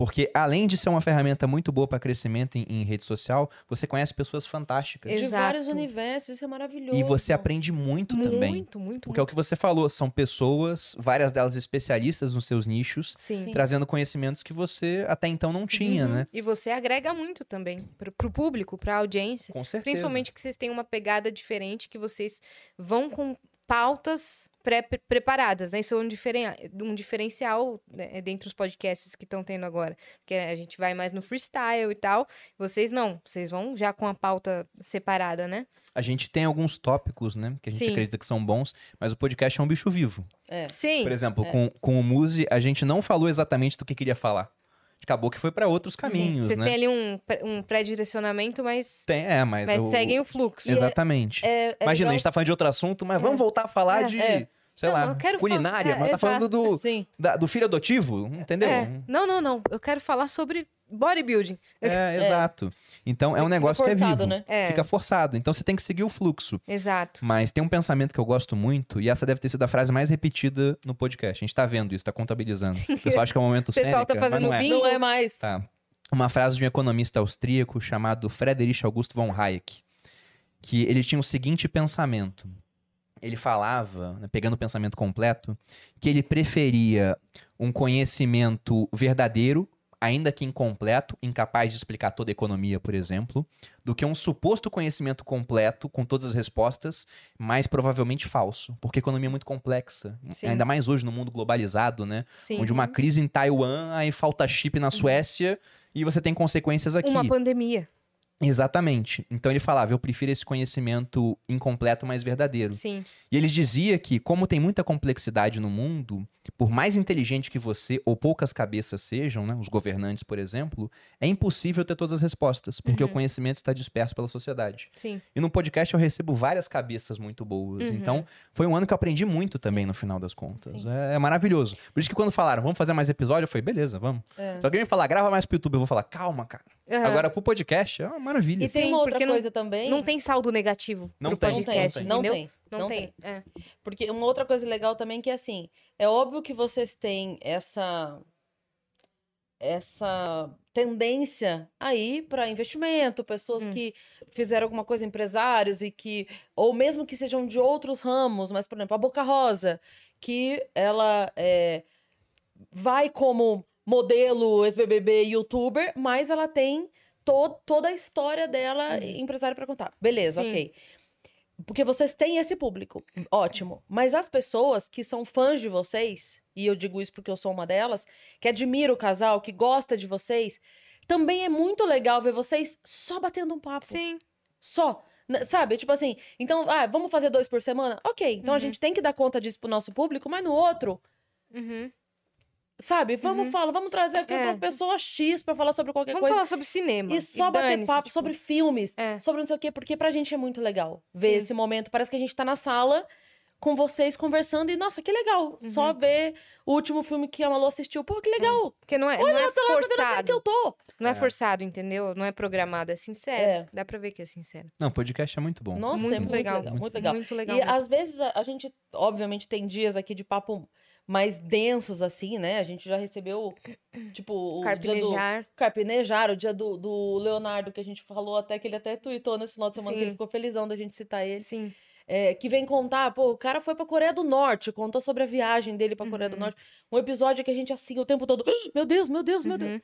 Porque além de ser uma ferramenta muito boa para crescimento em, em rede social, você conhece pessoas fantásticas. De Exato. vários universos, isso é maravilhoso. E você aprende muito, também. Muito, muito, Porque é o que você falou, são pessoas, várias delas especialistas nos seus nichos, Sim. Sim. trazendo conhecimentos que você até então não tinha, Uhum. né? E você agrega muito também pro, pro público, pra audiência. Com certeza. Principalmente que vocês têm uma pegada diferente, que vocês vão com pautas pré-preparadas, né? Isso é um, diferen... um diferencial né, dentre os podcasts que estão tendo agora. Porque a gente vai mais no freestyle e tal. Vocês não, vocês vão já com a pauta separada, né? A gente tem alguns tópicos, né? Que a gente Sim. acredita que são bons, mas o podcast é um bicho vivo. É. Sim. Por exemplo, É. com, com o Muzi, a gente não falou exatamente do que queria falar. Acabou que foi para outros caminhos, Vocês né? têm ali um, um pré-direcionamento, mas, Tem, é, mas. mas seguem o fluxo. Exatamente. É, é Imagina, a legal- gente tá falando de outro assunto, mas vamos voltar a falar É. de, É. sei Não, lá, culinária. falar- mas é, tá falando do, Sim. da- do filho adotivo, entendeu? É. Não, não, não. Eu quero falar sobre bodybuilding. É, exato. Então é um negócio que é forçado, vivo. né? É. Fica forçado. Então você tem que seguir o fluxo. Exato. Mas tem um pensamento que eu gosto muito, e essa deve ter sido a frase mais repetida no podcast. A gente tá vendo isso, tá contabilizando. O pessoal acha que é um momento O pessoal tá Sêneca, fazendo não é. bingo. Não é mais. Tá. Uma frase de um economista austríaco chamado Friedrich August von Hayek, que ele tinha o seguinte pensamento. Ele falava, né, pegando o pensamento completo, que ele preferia um conhecimento verdadeiro, ainda que incompleto, incapaz de explicar toda a economia, por exemplo, do que um suposto conhecimento completo, com todas as respostas, mas provavelmente falso. Porque a economia é muito complexa. Sim. Ainda mais hoje, no mundo globalizado, né? Sim. Onde uma crise em Taiwan, aí falta chip na Suécia e você tem consequências aqui. Uma pandemia. Exatamente. Então ele falava, eu prefiro esse conhecimento incompleto, mas verdadeiro. Sim. E ele dizia que, como tem muita complexidade no mundo, por mais inteligente que você ou poucas cabeças sejam, né, os governantes, por exemplo, é impossível ter todas as respostas, porque Uhum. o conhecimento está disperso pela sociedade. Sim. E no podcast eu recebo várias cabeças muito boas. Uhum. Então, foi um ano que eu aprendi muito também, no final das contas. É, é maravilhoso. Por isso que quando falaram, vamos fazer mais episódio, eu falei, beleza, vamos. É. Se alguém me falar, grava mais pro YouTube, eu vou falar, calma, cara. Aham. Agora pro podcast é uma maravilha. E tem Sim, uma outra porque não- coisa também. Não tem saldo negativo Não pro tem, podcast, não entendeu? tem. Não, tem. É. Porque uma outra coisa legal também que é assim, é óbvio que vocês têm essa essa tendência aí para investimento, pessoas Hum. que fizeram alguma coisa, empresários e que ou mesmo que sejam de outros ramos, mas por exemplo, a Boca Rosa, que ela é, vai como modelo, ex-BBB, youtuber, mas ela tem to toda a história dela empresária para contar. Beleza, Sim. ok. Porque vocês têm esse público, ótimo. Mas as pessoas que são fãs de vocês, e eu digo isso porque eu sou uma delas, que admira o casal, que gosta de vocês, também é muito legal ver vocês só batendo um papo. Sim. Só. Sabe? Tipo assim, então, ah, vamos fazer dois por semana? Ok, então a Uhum. gente tem que dar conta disso pro nosso público, mas no outro, Uhum. Sabe? Vamos Uhum. falar, vamos trazer aqui É. uma pessoa X pra falar sobre qualquer Vamos coisa. falar sobre cinema. E só bater dane-se, papo tipo, sobre filmes, É. sobre não sei o quê, porque pra gente é muito legal ver Sim. esse momento. Parece que a gente tá na sala com vocês conversando e, nossa, que legal. Uhum. Só ver o último filme que a Malu assistiu. Pô, que legal. Porque não é, não é Olha, tá lá na forçado. que eu tô. Não é É. forçado, entendeu? Não é programado, é sincero. É. Dá pra ver que é sincero. Não, podcast é muito bom. Nossa, Muito é muito legal, legal. Muito, muito legal. Muito legal. E mesmo. às vezes a, a gente, obviamente, tem dias aqui de papo mais densos, assim, né? A gente já recebeu, tipo, o dia do... Carpinejar. Carpinejar, o dia do, do Leonardo, que a gente falou até, que ele até tweetou nesse final de semana, que Sim. ele ficou felizão da gente citar ele. Sim. é, que vem contar, pô, o cara foi pra Coreia do Norte, contou sobre a viagem dele pra Coreia do Uhum. Norte. Um episódio que a gente assim o tempo todo, "Ah, meu Deus, meu Deus, meu Deus.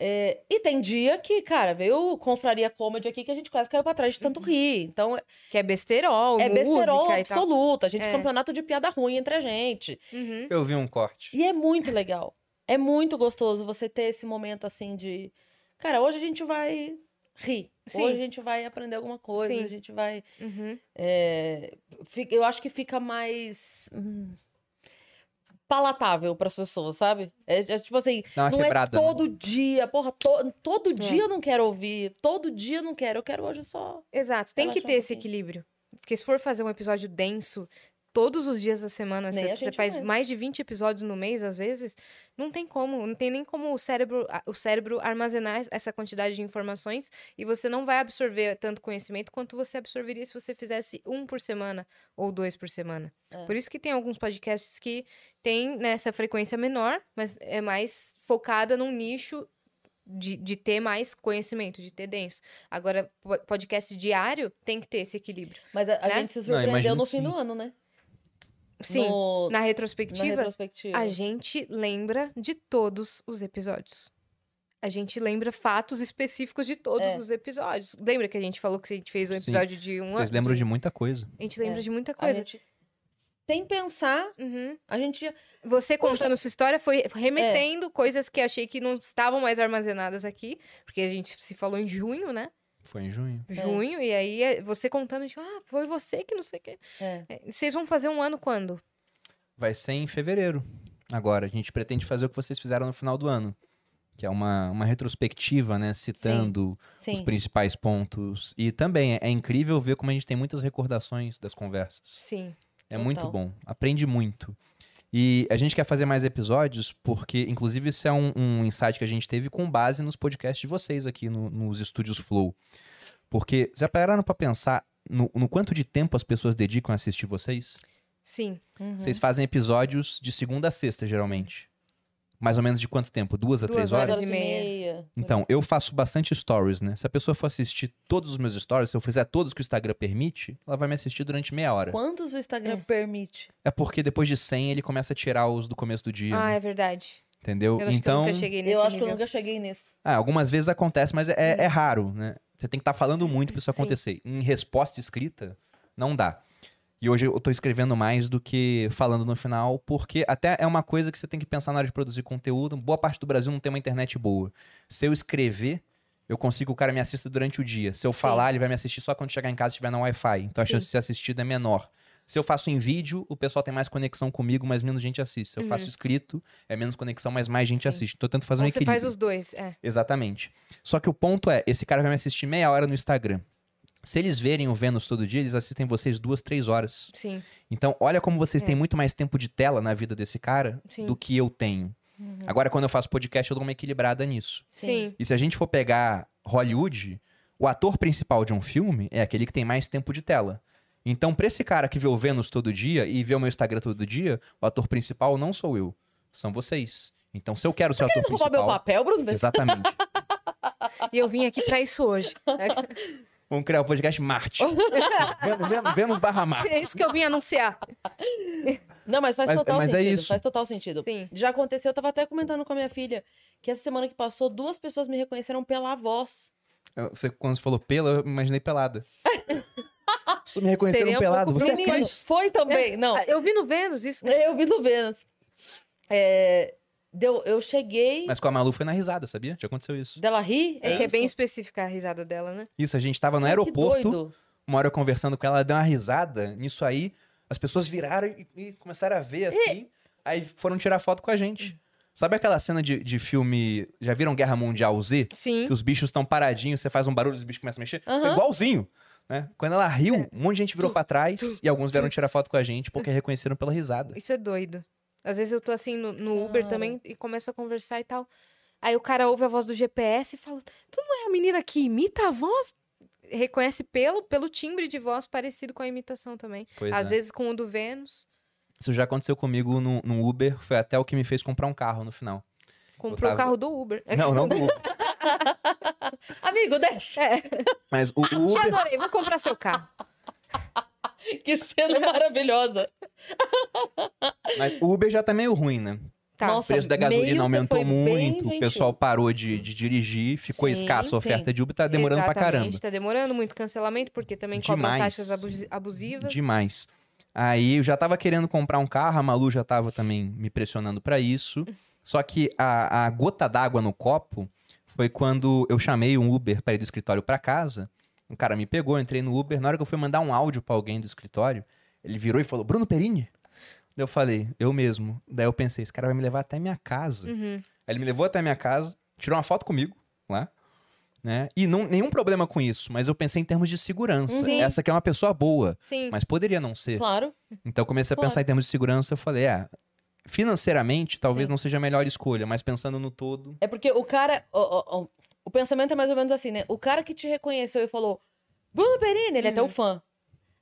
Uhum. É, e tem dia que, cara, veio Confraria Comedy aqui que a gente quase caiu pra trás de tanto rir. Então, Que é besterol, é besterol absoluto. A gente É. campeonato de piada ruim entre a gente. Uhum. Eu vi um corte. E é muito legal. É muito gostoso você ter esse momento assim de. Cara, hoje a gente vai rir. Sim. Hoje a gente vai aprender alguma coisa. Sim. A gente vai. Uhum. é, eu acho que fica mais. hum, palatável para as pessoas, sabe? É, é tipo assim, Dá uma não quebrada. é né? todo dia, porra, to- todo É. dia eu não quero ouvir, todo dia eu não quero, eu quero hoje só. Exato, tem que ter um esse pouquinho. equilíbrio. Porque se for fazer um episódio denso todos os dias da semana, Nem você a você faz vai. mais de 20 episódios no mês, às vezes, não tem como, não tem nem como o cérebro, a- o cérebro armazenar essa quantidade de informações e você não vai absorver tanto conhecimento quanto você absorveria se você fizesse um por semana ou dois por semana. É. Por isso que tem alguns podcasts que têm nessa frequência menor, mas é mais focada num nicho de, de ter mais conhecimento, de ter denso. Agora, po- podcast diário tem que ter esse equilíbrio. Mas a, a Né? gente se Não, surpreendeu imagino no fim sim. do ano, né? Sim, No- na na retrospectiva, retrospectiva. a gente lembra de todos os episódios. A gente lembra fatos específicos de todos É. os episódios. Lembra que a gente falou que a gente fez um Sim. episódio de um Vocês lembram de muita coisa. A gente lembra É. de muita A coisa. gente, sem pensar, Uhum. a gente ia. Você contando sua história foi É. remetendo coisas que achei que não estavam mais armazenadas aqui, porque a gente se falou em junho, né? Foi em junho. Junho, e aí é você contando, tipo, ah, foi você que não sei o quê. É. É, Vocês vão fazer um ano quando? Vai ser em fevereiro. Agora, a gente pretende fazer o que vocês fizeram no final do ano. Que é uma, uma retrospectiva, né? Citando os Sim. principais pontos. E também é, é incrível ver como a gente tem muitas recordações das conversas. Sim. É Total. muito bom. Aprende muito. E a gente quer fazer mais episódios, porque, inclusive, isso é um, um insight que a gente teve com base nos podcasts de vocês aqui no- nos estúdios Flow. Porque, já pararam pra pensar no, no quanto de tempo as pessoas dedicam a assistir vocês? Sim. Uhum. Vocês fazem episódios de segunda a sexta, geralmente. Mais ou menos de quanto tempo? Duas a Duas três horas horas? e meia. Então, eu faço bastante stories, né? Se a pessoa for assistir todos os meus stories, se eu fizer todos que o Instagram permite, ela vai me assistir durante meia hora. Quantos o Instagram É. permite? É porque depois de 100 ele começa a tirar os do começo do dia, Ah, né? é verdade. entendeu? Eu acho que eu então, nunca cheguei nesse eu acho que nível. eu nunca cheguei nisso. ah, algumas vezes acontece, mas é, é raro, né? Você tem que estar falando muito pra isso Sim. acontecer. Em resposta escrita, não dá. E hoje eu tô escrevendo mais do que falando no final, porque até é uma coisa que você tem que pensar na hora de produzir conteúdo. Boa parte do Brasil não tem uma internet boa. Se eu escrever, eu consigo que o cara me assista durante o dia. Se eu Sim. falar, ele vai me assistir só quando chegar em casa e estiver na Wi-Fi. Então a Sim. chance de ser assistido é menor. Se eu faço em vídeo, o pessoal tem mais conexão comigo, mas menos gente assiste. Se eu Uhum. faço escrito, é menos conexão, mas mais gente Sim. assiste. Eu tento fazer Então um você equilíbrio. faz os dois, é. Exatamente. Só que o ponto é, esse cara vai me assistir meia hora no Instagram. Se eles verem o Vênus todo dia, eles assistem vocês duas, três horas. Sim. Então, olha como vocês É. têm muito mais tempo de tela na vida desse cara Sim. do que eu tenho. Agora, quando eu faço podcast, eu dou uma equilibrada nisso. Sim. E se a gente for pegar Hollywood, o ator principal de um filme é aquele que tem mais tempo de tela. Então, pra esse cara que vê o Vênus todo dia e vê o meu Instagram todo dia, o ator principal não sou eu, são vocês. Então, se eu quero ser o ator Querendo roubar meu principal... papel, Bruno? Exatamente. E eu vim aqui pra isso hoje. Vamos criar o podcast Marte. Vênus- barra Marte. É isso que eu vim anunciar. Não, mas faz Mas- total mas é sentido. isso. Faz total sentido. Sim. Já aconteceu, eu tava até comentando com a minha filha que essa semana que passou, duas pessoas me reconheceram pela voz. Eu- Você, quando você falou pela, eu imaginei pelada. Você me reconheceram Seria um pelado. Você é foi também. Não, Ah, Eu vi no Vênus isso. eu vi no Vênus. É, deu, eu cheguei. Mas com a Malu foi na risada, sabia? Já aconteceu isso. Dela rir? É, que é isso? bem específica a risada dela, né? Isso, a gente tava no Ai, aeroporto, doido. uma hora eu conversando com ela, ela deu uma risada. Nisso aí, as pessoas viraram e, e começaram a ver assim. Aí foram tirar foto com a gente. Sabe aquela cena de, de filme. Já viram Guerra Mundial Z? Sim. Que os bichos estão paradinhos, você faz um barulho, os bichos começam a mexer. Foi Aham. igualzinho. Né? Quando ela riu, um monte de gente virou pra trás e alguns vieram tirar foto com a gente porque reconheceram pela risada. Isso é doido. Às vezes eu tô assim no, no Uber também e começo a conversar e tal. Aí o cara ouve a voz do GPS e fala: Tu não é a menina que imita a voz? Reconhece pelo, pelo timbre de voz parecido com a imitação também. Pois Às é. vezes com o do Vênus. Isso já aconteceu comigo no, no Uber, foi até o que me fez comprar um carro no final. Comprou o tava- carro do Uber. Não, não do Uber. Amigo, desce. É, Mas o, o te Uber. adorei, vou comprar seu carro. Que cena maravilhosa. Mas o Uber já tá meio ruim, né? Tá. Nossa, O preço da gasolina aumentou muito, o pessoal parou de, de dirigir, ficou Sim, escassa a oferta sim. de Uber, tá demorando pra Exatamente, caramba. Tá demorando muito cancelamento, porque também cobram Demais. taxas abusi- abusivas. Demais. Aí eu já tava querendo comprar um carro, a Malu já tava também me pressionando pra isso. Só que a, a gota d'água no copo foi quando eu chamei um Uber pra ir do escritório pra casa. Um cara me pegou, entrei no Uber. Na hora que eu fui mandar um áudio pra alguém do escritório, ele virou e falou: Bruno Perini? Daí eu falei: Eu mesmo. Daí eu pensei: esse cara vai me levar até minha casa. Uhum. Aí ele me levou até minha casa, tirou uma foto comigo lá, né? E não, nenhum problema com isso, mas eu pensei em termos de segurança. Sim. Essa aqui é uma pessoa boa, Sim. mas poderia não ser. Claro. Então eu comecei a Claro. pensar em termos de segurança, eu falei, é, financeiramente talvez Sim. não seja a melhor escolha, mas pensando no todo, É porque o cara. ó, ó, o pensamento é mais ou menos assim, né? O cara que te reconheceu e falou, Bruno Perini, ele é teu fã.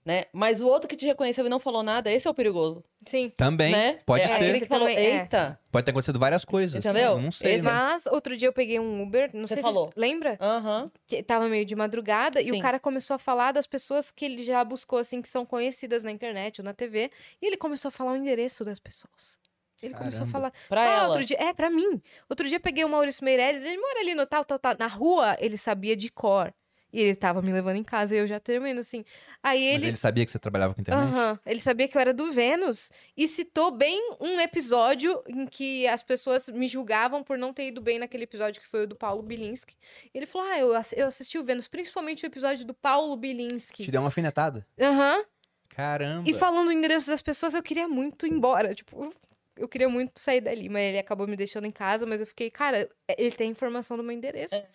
Né? Mas o outro que te reconheceu e não falou nada, esse é o perigoso. Sim. também né? pode é, ser. Esse que falou, Também, é. eita. Pode ter acontecido várias coisas. Entendeu? Eu não sei, Esse- né? Mas outro dia eu peguei um Uber, não Você sei falou. se lembra? Aham. Que Tava meio de madrugada e Sim. o cara começou a falar das pessoas que ele já buscou, assim, que são conhecidas na internet ou na TV. E ele começou a falar o endereço das pessoas. Ele começou a Caramba. falar. Pra ah, ela. outro dia. É, pra mim. Outro dia eu peguei o Maurício Meirelles, ele mora ali no tal, tal, tal. Na rua, ele sabia de cor. E ele tava me levando em casa e eu já termino, assim. Aí Mas ele. ele sabia que você trabalhava com internet? Aham. Ele sabia que eu era do Vênus e citou bem um episódio em que as pessoas me julgavam por não ter ido bem naquele episódio que foi o do Paulo Bilinski. Ele falou: Ah, eu, ass- eu assisti o Vênus, principalmente o episódio do Paulo Te Bilinski. deu uma alfinetada. Aham. Caramba. E falando o endereço das pessoas, eu queria muito ir embora. Tipo, eu queria muito sair dali, mas ele acabou me deixando em casa, mas eu fiquei, cara, ele tem informação do meu endereço. É.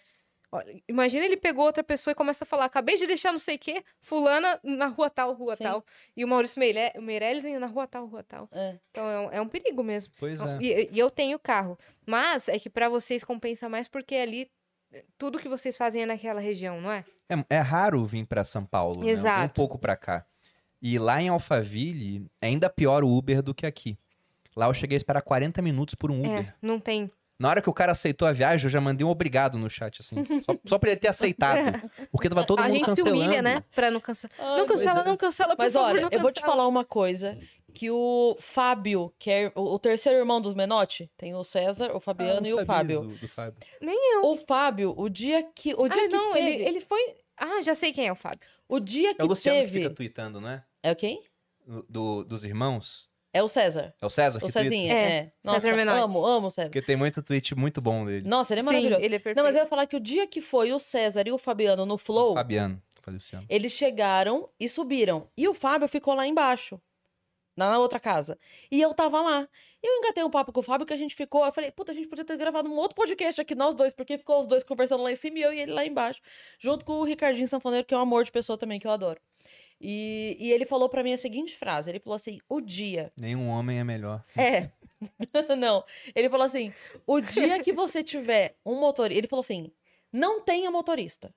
Olha, imagina ele pegou outra pessoa e começa a falar: acabei de deixar não sei o quê, fulana na rua tal, rua Sim. tal. E o Maurício Meire- o Meirelles na rua tal, rua tal. É. Então é um, é um perigo mesmo. Pois é. E, e eu tenho carro. Mas é que pra vocês compensa mais porque ali eh, tudo que vocês fazem é naquela região, não é? É, é raro vir pra São Paulo, né? Eu venho um Exato. pouco pra cá. E lá em Alphaville, é ainda pior o Uber do que aqui. Lá eu cheguei a esperar 40 minutos por um Uber. É, não tem. Na hora que o cara aceitou a viagem, eu já mandei um obrigado no chat, assim. Só, só pra ele ter aceitado. Porque tava todo a mundo gente se cancelando. humilha, né? Pra não cancelar. Ai, não cancela, é. não cancela, por Mas favor, olha, eu vou te falar uma coisa. Que o Fábio, que é o, terceiro irmão dos Menotti, tem o César, o Ah, eu Fabiano não e o sabia Fábio. do- do Fábio. O Fábio, o dia que. O dia Ah, que não, teve. ele, ele foi... Ah, já sei quem é o Fábio. O dia que É o Luciano teve. que fica tweetando, né? É o quem? Do- dos irmãos. É o César. É o César que O? Cezinha. É, É. Nossa, César Menotti. amo, amo o César. Porque tem muito tweet muito bom dele. Nossa, ele é Sim, maravilhoso. ele é perfeito. Não, mas eu ia falar que o dia que foi o César e o Fabiano no Flow, Fabiano. Falei, Luciano. eles chegaram e subiram. E o Fábio ficou lá embaixo. Na na outra casa. E eu tava lá. E eu engatei um papo com o Fábio que a gente ficou. Eu falei, puta, a gente podia ter gravado um outro podcast aqui, nós dois, porque ficou os dois conversando lá em cima e eu e ele lá embaixo. Junto com o Ricardinho Sanfoneiro, que é um amor de pessoa também, que eu adoro. E, e ele falou pra mim a seguinte frase: ele falou assim, o dia Nenhum homem é melhor. é. não. Ele falou assim: o dia que você tiver um motorista. Ele falou assim: não tenha motorista.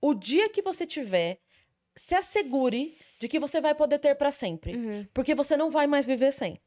O dia que você tiver, se assegure de que você vai poder ter pra sempre. Uhum. Porque você não vai mais viver sem.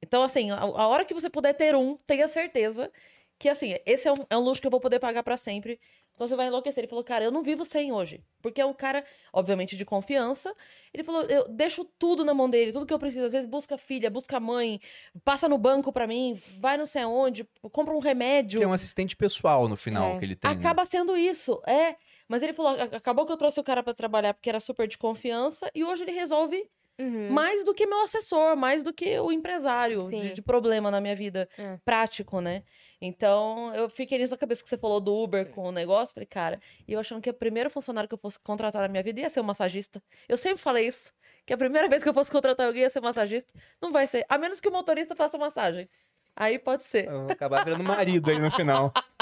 Então, assim, a, a hora que você puder ter um, tenha certeza que, assim, esse é um, é um luxo que eu vou poder pagar pra sempre. Então você vai enlouquecer. Ele falou, cara, eu não vivo sem hoje. Porque é um cara, obviamente, de confiança. Ele falou, eu deixo tudo na mão dele, tudo que eu preciso. Às vezes busca filha, busca mãe, passa no banco pra mim, vai não sei aonde, compra um remédio. Tem um assistente pessoal no final É. que ele tem. né? Acaba sendo isso, é. Mas ele falou, "A- acabou que eu trouxe o cara pra trabalhar porque era super de confiança e hoje ele resolve Uhum. mais do que meu assessor, mais do que o empresário de, de problema na minha vida É. prático, né? Então, eu fiquei nisso na cabeça que você falou do Uber com o negócio, falei, cara, e eu achando que o primeiro funcionário que eu fosse contratar na minha vida ia ser um massagista. Eu sempre falei isso, que a primeira vez que eu fosse contratar alguém ia ser massagista. Não vai ser, a menos que o motorista faça massagem. Aí pode ser. Eu vou acabar virando marido aí no final.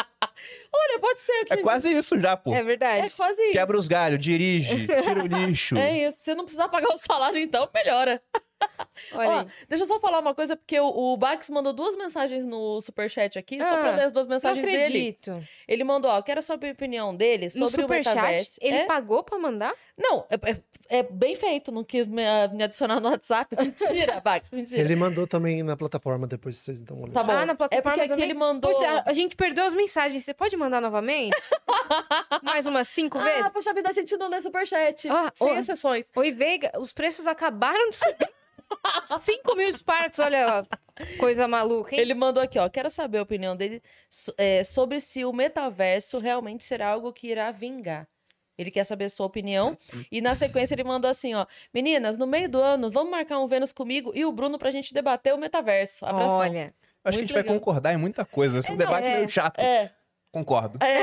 Olha, pode ser. É quase isso já, pô. É verdade. É quase isso. Quebra os galhos, dirige, tira o lixo. É isso. Se não precisar pagar o salário, então melhora. Olha deixa eu só falar uma coisa, porque o, o Bax mandou duas mensagens no superchat aqui, só pra Ah, ler as duas Não mensagens dele. acredito. Ele mandou, ó, quero a sua opinião dele No sobre o superchat, metaverso. ele é? pagou pra mandar? Não, é, é- é bem feito, não quis me, ah, me adicionar no WhatsApp. Mentira, Bax, mentira. Ele mandou também na plataforma, depois vocês dão uma olhada. Tá bom. Ah, na plataforma é porque ele mandou... Puxa, a, a gente perdeu as mensagens. Você pode mandar novamente? mais umas cinco Ah, vezes? poxa vida, a gente não lê superchat. Ah, sem ô. exceções. Oi, Veiga, os preços acabaram de subir. 5 mil Sparks, olha, coisa maluca, hein? Ele mandou aqui, ó. Quero saber a opinião dele é, sobre se o metaverso realmente será algo que irá vingar. Ele quer saber a sua opinião. E na sequência ele mandou assim, ó. Meninas, no meio do ano, vamos marcar um Vênus comigo e o Bruno pra gente debater o metaverso. Abração. Olha, Acho que a Muito gente vai legal. concordar em muita coisa. Vai ser um É, não, debate é. meio chato. É, Concordo. é,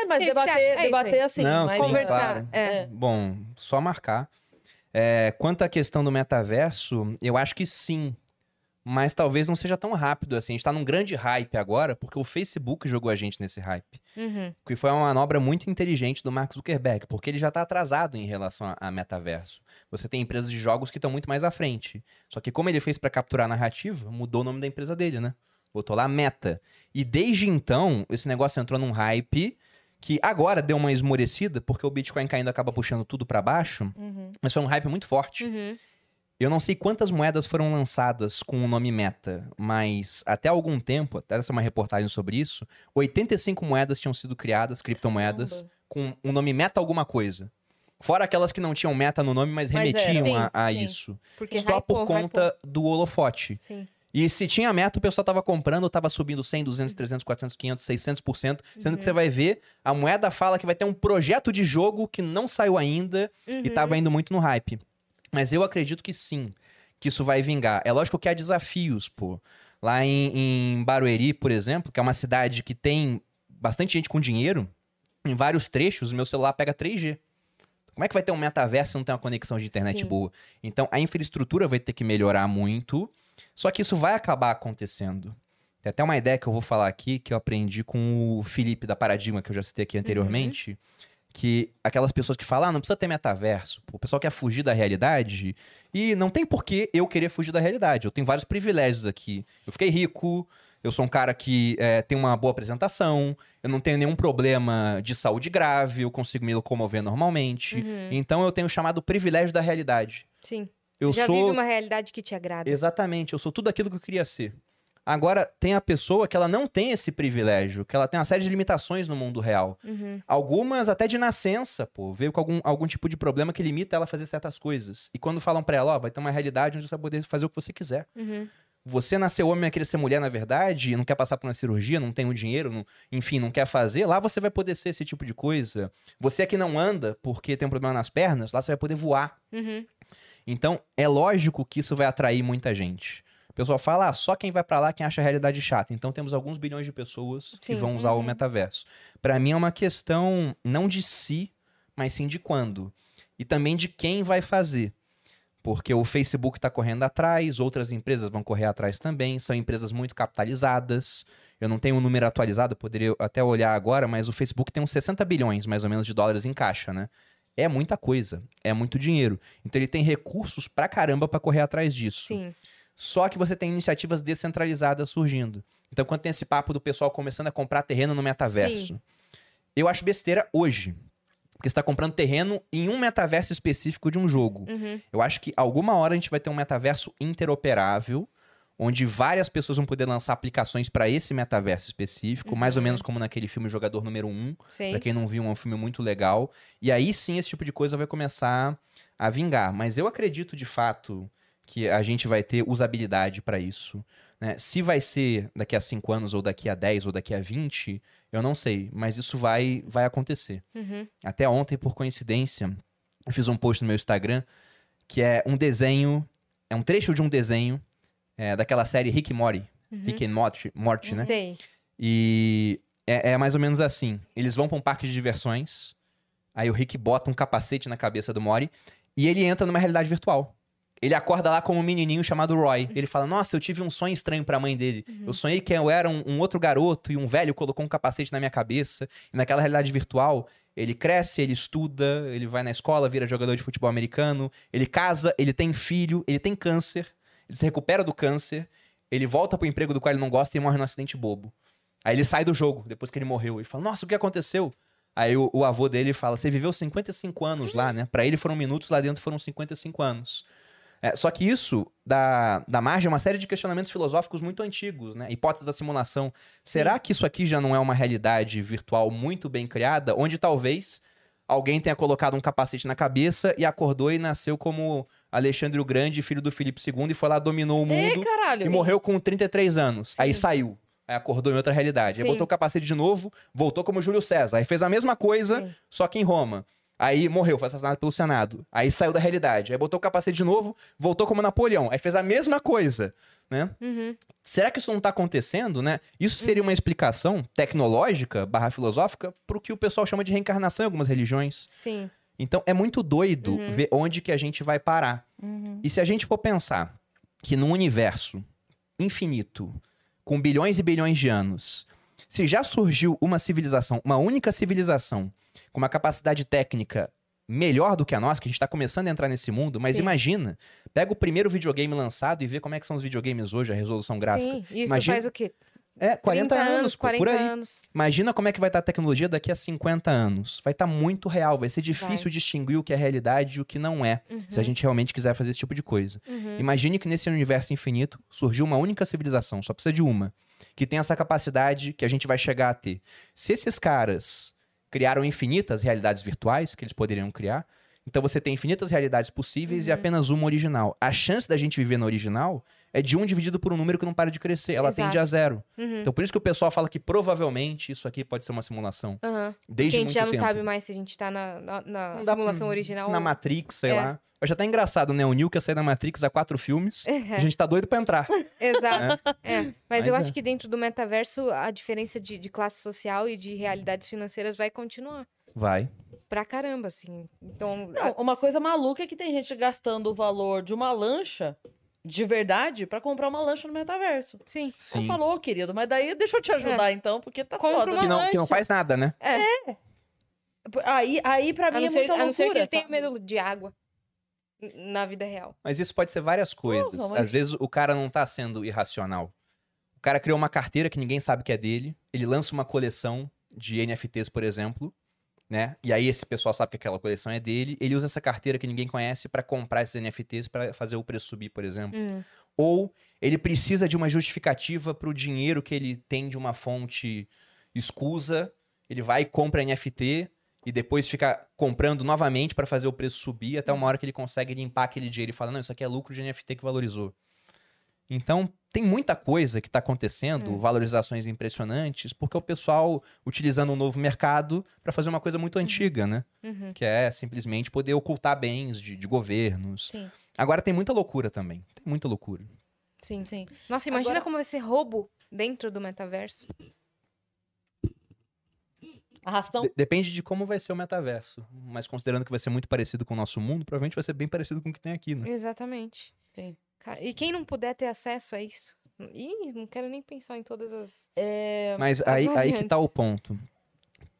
é, mas debater? É debater assim. Não, mas sim, conversar. claro. É. Bom, só marcar. É, quanto à questão do metaverso, eu acho que sim. Mas talvez não seja tão rápido assim. A gente tá num grande hype agora, porque o Facebook jogou a gente nesse hype. Uhum. Que foi uma manobra muito inteligente do Mark Zuckerberg, porque ele já tá atrasado em relação a, a metaverso. Você tem empresas de jogos que estão muito mais à frente. Só que como ele fez pra capturar a narrativa, mudou o nome da empresa dele, né? Botou lá Meta. E desde então, esse negócio entrou num hype que agora deu uma esmorecida, porque o Bitcoin caindo acaba puxando tudo pra baixo, Uhum. mas foi um hype muito forte. Uhum. Eu não sei quantas moedas foram lançadas com o nome Meta, mas até algum tempo, até essa é uma reportagem sobre isso, 85 moedas tinham sido criadas, criptomoedas, Caramba. com o nome Meta alguma coisa. Fora aquelas que não tinham meta no nome, mas Mas remetiam eram. a, a Sim, isso. Porque Só hypou, por conta do holofote. Sim. E se tinha meta, o pessoal tava comprando, tava subindo 100, 200, 300, 400, 500, 600%. Sendo Uhum. que você vai ver, a moeda fala que vai ter um projeto de jogo que não saiu ainda Uhum. e tava indo muito no hype. Mas eu acredito que sim, que isso vai vingar. É lógico que há desafios, pô. Lá em, em Barueri, por exemplo, que é uma cidade que tem bastante gente com dinheiro, em vários trechos, o meu celular pega 3G. Como é que vai ter um metaverso se não tem uma conexão de internet Sim. boa? Então, a infraestrutura vai ter que melhorar muito, só que isso vai acabar acontecendo. Tem até uma ideia que eu vou falar aqui, que eu aprendi com o Felipe da Paradigma, que eu já citei aqui anteriormente, que aquelas pessoas que falam, ah, não precisa ter metaverso, o pessoal quer fugir da realidade, e não tem por que eu querer fugir da realidade. Eu tenho vários privilégios aqui. Eu fiquei rico, eu sou um cara que é, tem uma boa apresentação, eu não tenho nenhum problema de saúde grave, eu consigo me locomover normalmente. Uhum. Então eu tenho o chamado privilégio da realidade. Sim. Eu Já sou. vive uma realidade que te agrada. Exatamente, eu sou tudo aquilo que eu queria ser. Agora, tem a pessoa que ela não tem esse privilégio, que ela tem uma série de limitações no mundo real. Uhum. Algumas até de nascença, pô, veio com algum, algum tipo de problema que limita ela a fazer certas coisas. E quando falam pra ela, ó, vai ter uma realidade onde você vai poder fazer o que você quiser. Uhum. Você nasceu homem e querer ser mulher, na verdade, e não quer passar por uma cirurgia, não tem o dinheiro, não- enfim, não quer fazer, lá você vai poder ser esse tipo de coisa. Você é que não anda porque tem um problema nas pernas, lá você vai poder voar. Uhum. Então, é lógico que isso vai atrair muita gente. O pessoal fala, ah, só quem vai pra lá quem acha a realidade chata. Então temos alguns bilhões de pessoas que Sim. vão usar o Uhum. metaverso. Pra mim é uma questão não de se, mas sim de quando. E também de quem vai fazer. Porque o Facebook está correndo atrás, outras empresas vão correr atrás também, são empresas muito capitalizadas. Eu não tenho o número atualizado, poderia até olhar agora, mas o Facebook tem uns 60 bilhões, mais ou menos, de dólares em caixa, né? É muita coisa, é muito dinheiro. Então ele tem recursos pra caramba pra correr atrás disso. Sim. Só que você tem iniciativas descentralizadas surgindo. Então, quando tem esse papo do pessoal começando a comprar terreno no metaverso, eu acho besteira hoje. Porque você está comprando terreno em um metaverso específico de um jogo. Uhum. Eu acho que alguma hora a gente vai ter um metaverso interoperável, onde várias pessoas vão poder lançar aplicações para esse metaverso específico, mais ou menos como naquele filme Jogador Número 1. Sei. Pra quem não viu, é um filme muito legal. E aí sim esse tipo de coisa vai começar a vingar. Mas eu acredito de fato que a gente vai ter usabilidade pra isso. né? Se vai ser daqui a 5 anos, ou daqui a 10, ou daqui a 20, eu não sei. Mas isso vai, vai acontecer. Uhum. Até ontem, por coincidência, eu fiz um post no meu Instagram que é um desenho, é um trecho de um desenho é, daquela série Rick e Morty. Rick and Morty, Morty né? Sei. E é, é mais ou menos assim. Eles vão pra um parque de diversões, aí o Rick bota um capacete na cabeça do Mori e ele entra numa realidade virtual. Ele acorda lá como um menininho chamado Roy. Ele fala: Nossa, eu tive um sonho estranho pra mãe dele. Eu sonhei que eu era um, um outro garoto e um velho colocou um capacete na minha cabeça. E naquela realidade virtual, ele cresce, ele estuda, ele vai na escola, vira jogador de futebol americano, ele casa, ele tem filho, ele tem câncer, ele se recupera do câncer, ele volta pro emprego do qual ele não gosta e morre num acidente bobo. Aí ele sai do jogo, depois que ele morreu. Ele fala, nossa, o que aconteceu? Aí o, o avô dele fala, você viveu 55 anos lá, né? Pra ele foram minutos, lá dentro foram 55 anos. É, só que isso dá, dá margem a uma série de questionamentos filosóficos muito antigos, né? Hipóteses da simulação. Será que isso aqui já não é uma realidade virtual muito bem criada, onde talvez alguém tenha colocado um capacete na cabeça e acordou e nasceu como Alexandre o Grande, filho do Filipe II, e foi lá, dominou o mundo Ei, caralho. e morreu com 33 anos. Aí Sim. saiu. Aí acordou em outra realidade. Aí Sim. botou o capacete de novo, voltou como Júlio César. Aí fez a mesma coisa, Sim. só que em Roma. Aí morreu, foi assassinado pelo Senado. Aí saiu da realidade. Aí botou o capacete de novo, voltou como Napoleão. Aí fez a mesma coisa, né? Uhum. Será que isso não tá acontecendo, né? Isso seria uma explicação tecnológica, barra filosófica, pro que o pessoal chama de reencarnação em algumas religiões. Sim. Então é muito doido Uhum. ver onde que a gente vai parar. Uhum. E se a gente for pensar que num universo infinito, com bilhões e bilhões de anos, se já surgiu uma civilização, uma única civilização, com uma capacidade técnica melhor do que a nossa, que a gente tá começando a entrar nesse mundo, mas Sim. imagina, pega o primeiro videogame lançado e vê como é que são os videogames hoje, a resolução gráfica. Sim. Isso Imagina- faz o quê? É, 40 anos, pô, 40 por aí. anos. Imagina como é que vai estar a tecnologia daqui a 50 anos. Vai estar muito real, vai ser difícil Vai. distinguir o que é realidade e o que não é, se a gente realmente quiser fazer esse tipo de coisa. Uhum. Imagine que nesse universo infinito surgiu uma única civilização, só precisa de uma, que tem essa capacidade que a gente vai chegar a ter. Se esses caras criaram infinitas realidades virtuais que eles poderiam criar, então você tem infinitas realidades possíveis Uhum. e apenas uma original. A chance da gente viver na original é de um dividido por um número que não para de crescer. Ela Exato. tende a zero. Uhum. Então por isso que o pessoal fala que provavelmente isso aqui pode ser uma simulação. Aham. Desde Porque a gente muito já não tempo. sabe mais se a gente tá na, na, na Não dá- simulação original. Na ou- Matrix, sei É. lá. Mas já tá engraçado, né? O Neo quer sair da Matrix há quatro filmes. A gente tá doido pra entrar. Exato. É. Mas, Mas eu é. acho que dentro do metaverso a diferença de, de classe social e de realidades financeiras vai continuar. Vai. Pra caramba, assim. Então. Não, uma coisa maluca é que tem gente gastando o valor de uma lancha de verdade pra comprar uma lancha no metaverso. Sim. Você Sim. falou, querido, mas daí deixa eu te ajudar então, porque tá Compra foda. uma Que não, que não faz nada, né? Aí, aí pra mim não, é ser, muita a não ser que loucura, ele tenha medo de água na vida real. Mas isso pode ser várias coisas. não, mas- Às vezes o cara não tá sendo irracional. O cara criou uma carteira que ninguém sabe que é dele. Ele lança uma coleção de NFTs, por exemplo. Né? E aí esse pessoal sabe que aquela coleção é dele. Ele usa essa carteira que ninguém conhece pra comprar esses NFTs pra fazer o preço subir, por exemplo. Hum. Ou ele precisa de uma justificativa pro dinheiro que ele tem de uma fonte escusa. Ele vai e compra NFT e depois fica comprando novamente pra fazer o preço subir até uma hora que ele consegue limpar aquele dinheiro e fala: "Não, isso aqui é lucro de NFT que valorizou". Então, tem muita coisa que está acontecendo, valorizações impressionantes, porque o pessoal utilizando um novo mercado para fazer uma coisa muito antiga, né? Uhum. Que é simplesmente poder ocultar bens de, de governos. Sim, Agora tem muita loucura também. Tem muita loucura. Sim. sim. Nossa, imagina Agora- como vai ser roubo dentro do metaverso. Arrastão. De- depende de como vai ser o metaverso. Mas considerando que vai ser muito parecido com o nosso mundo, provavelmente vai ser bem parecido com o que tem aqui, né? Exatamente. Sim. E quem não puder ter acesso a isso? Ih, não quero nem pensar em todas as. É... Mas aí, aí que tá o ponto.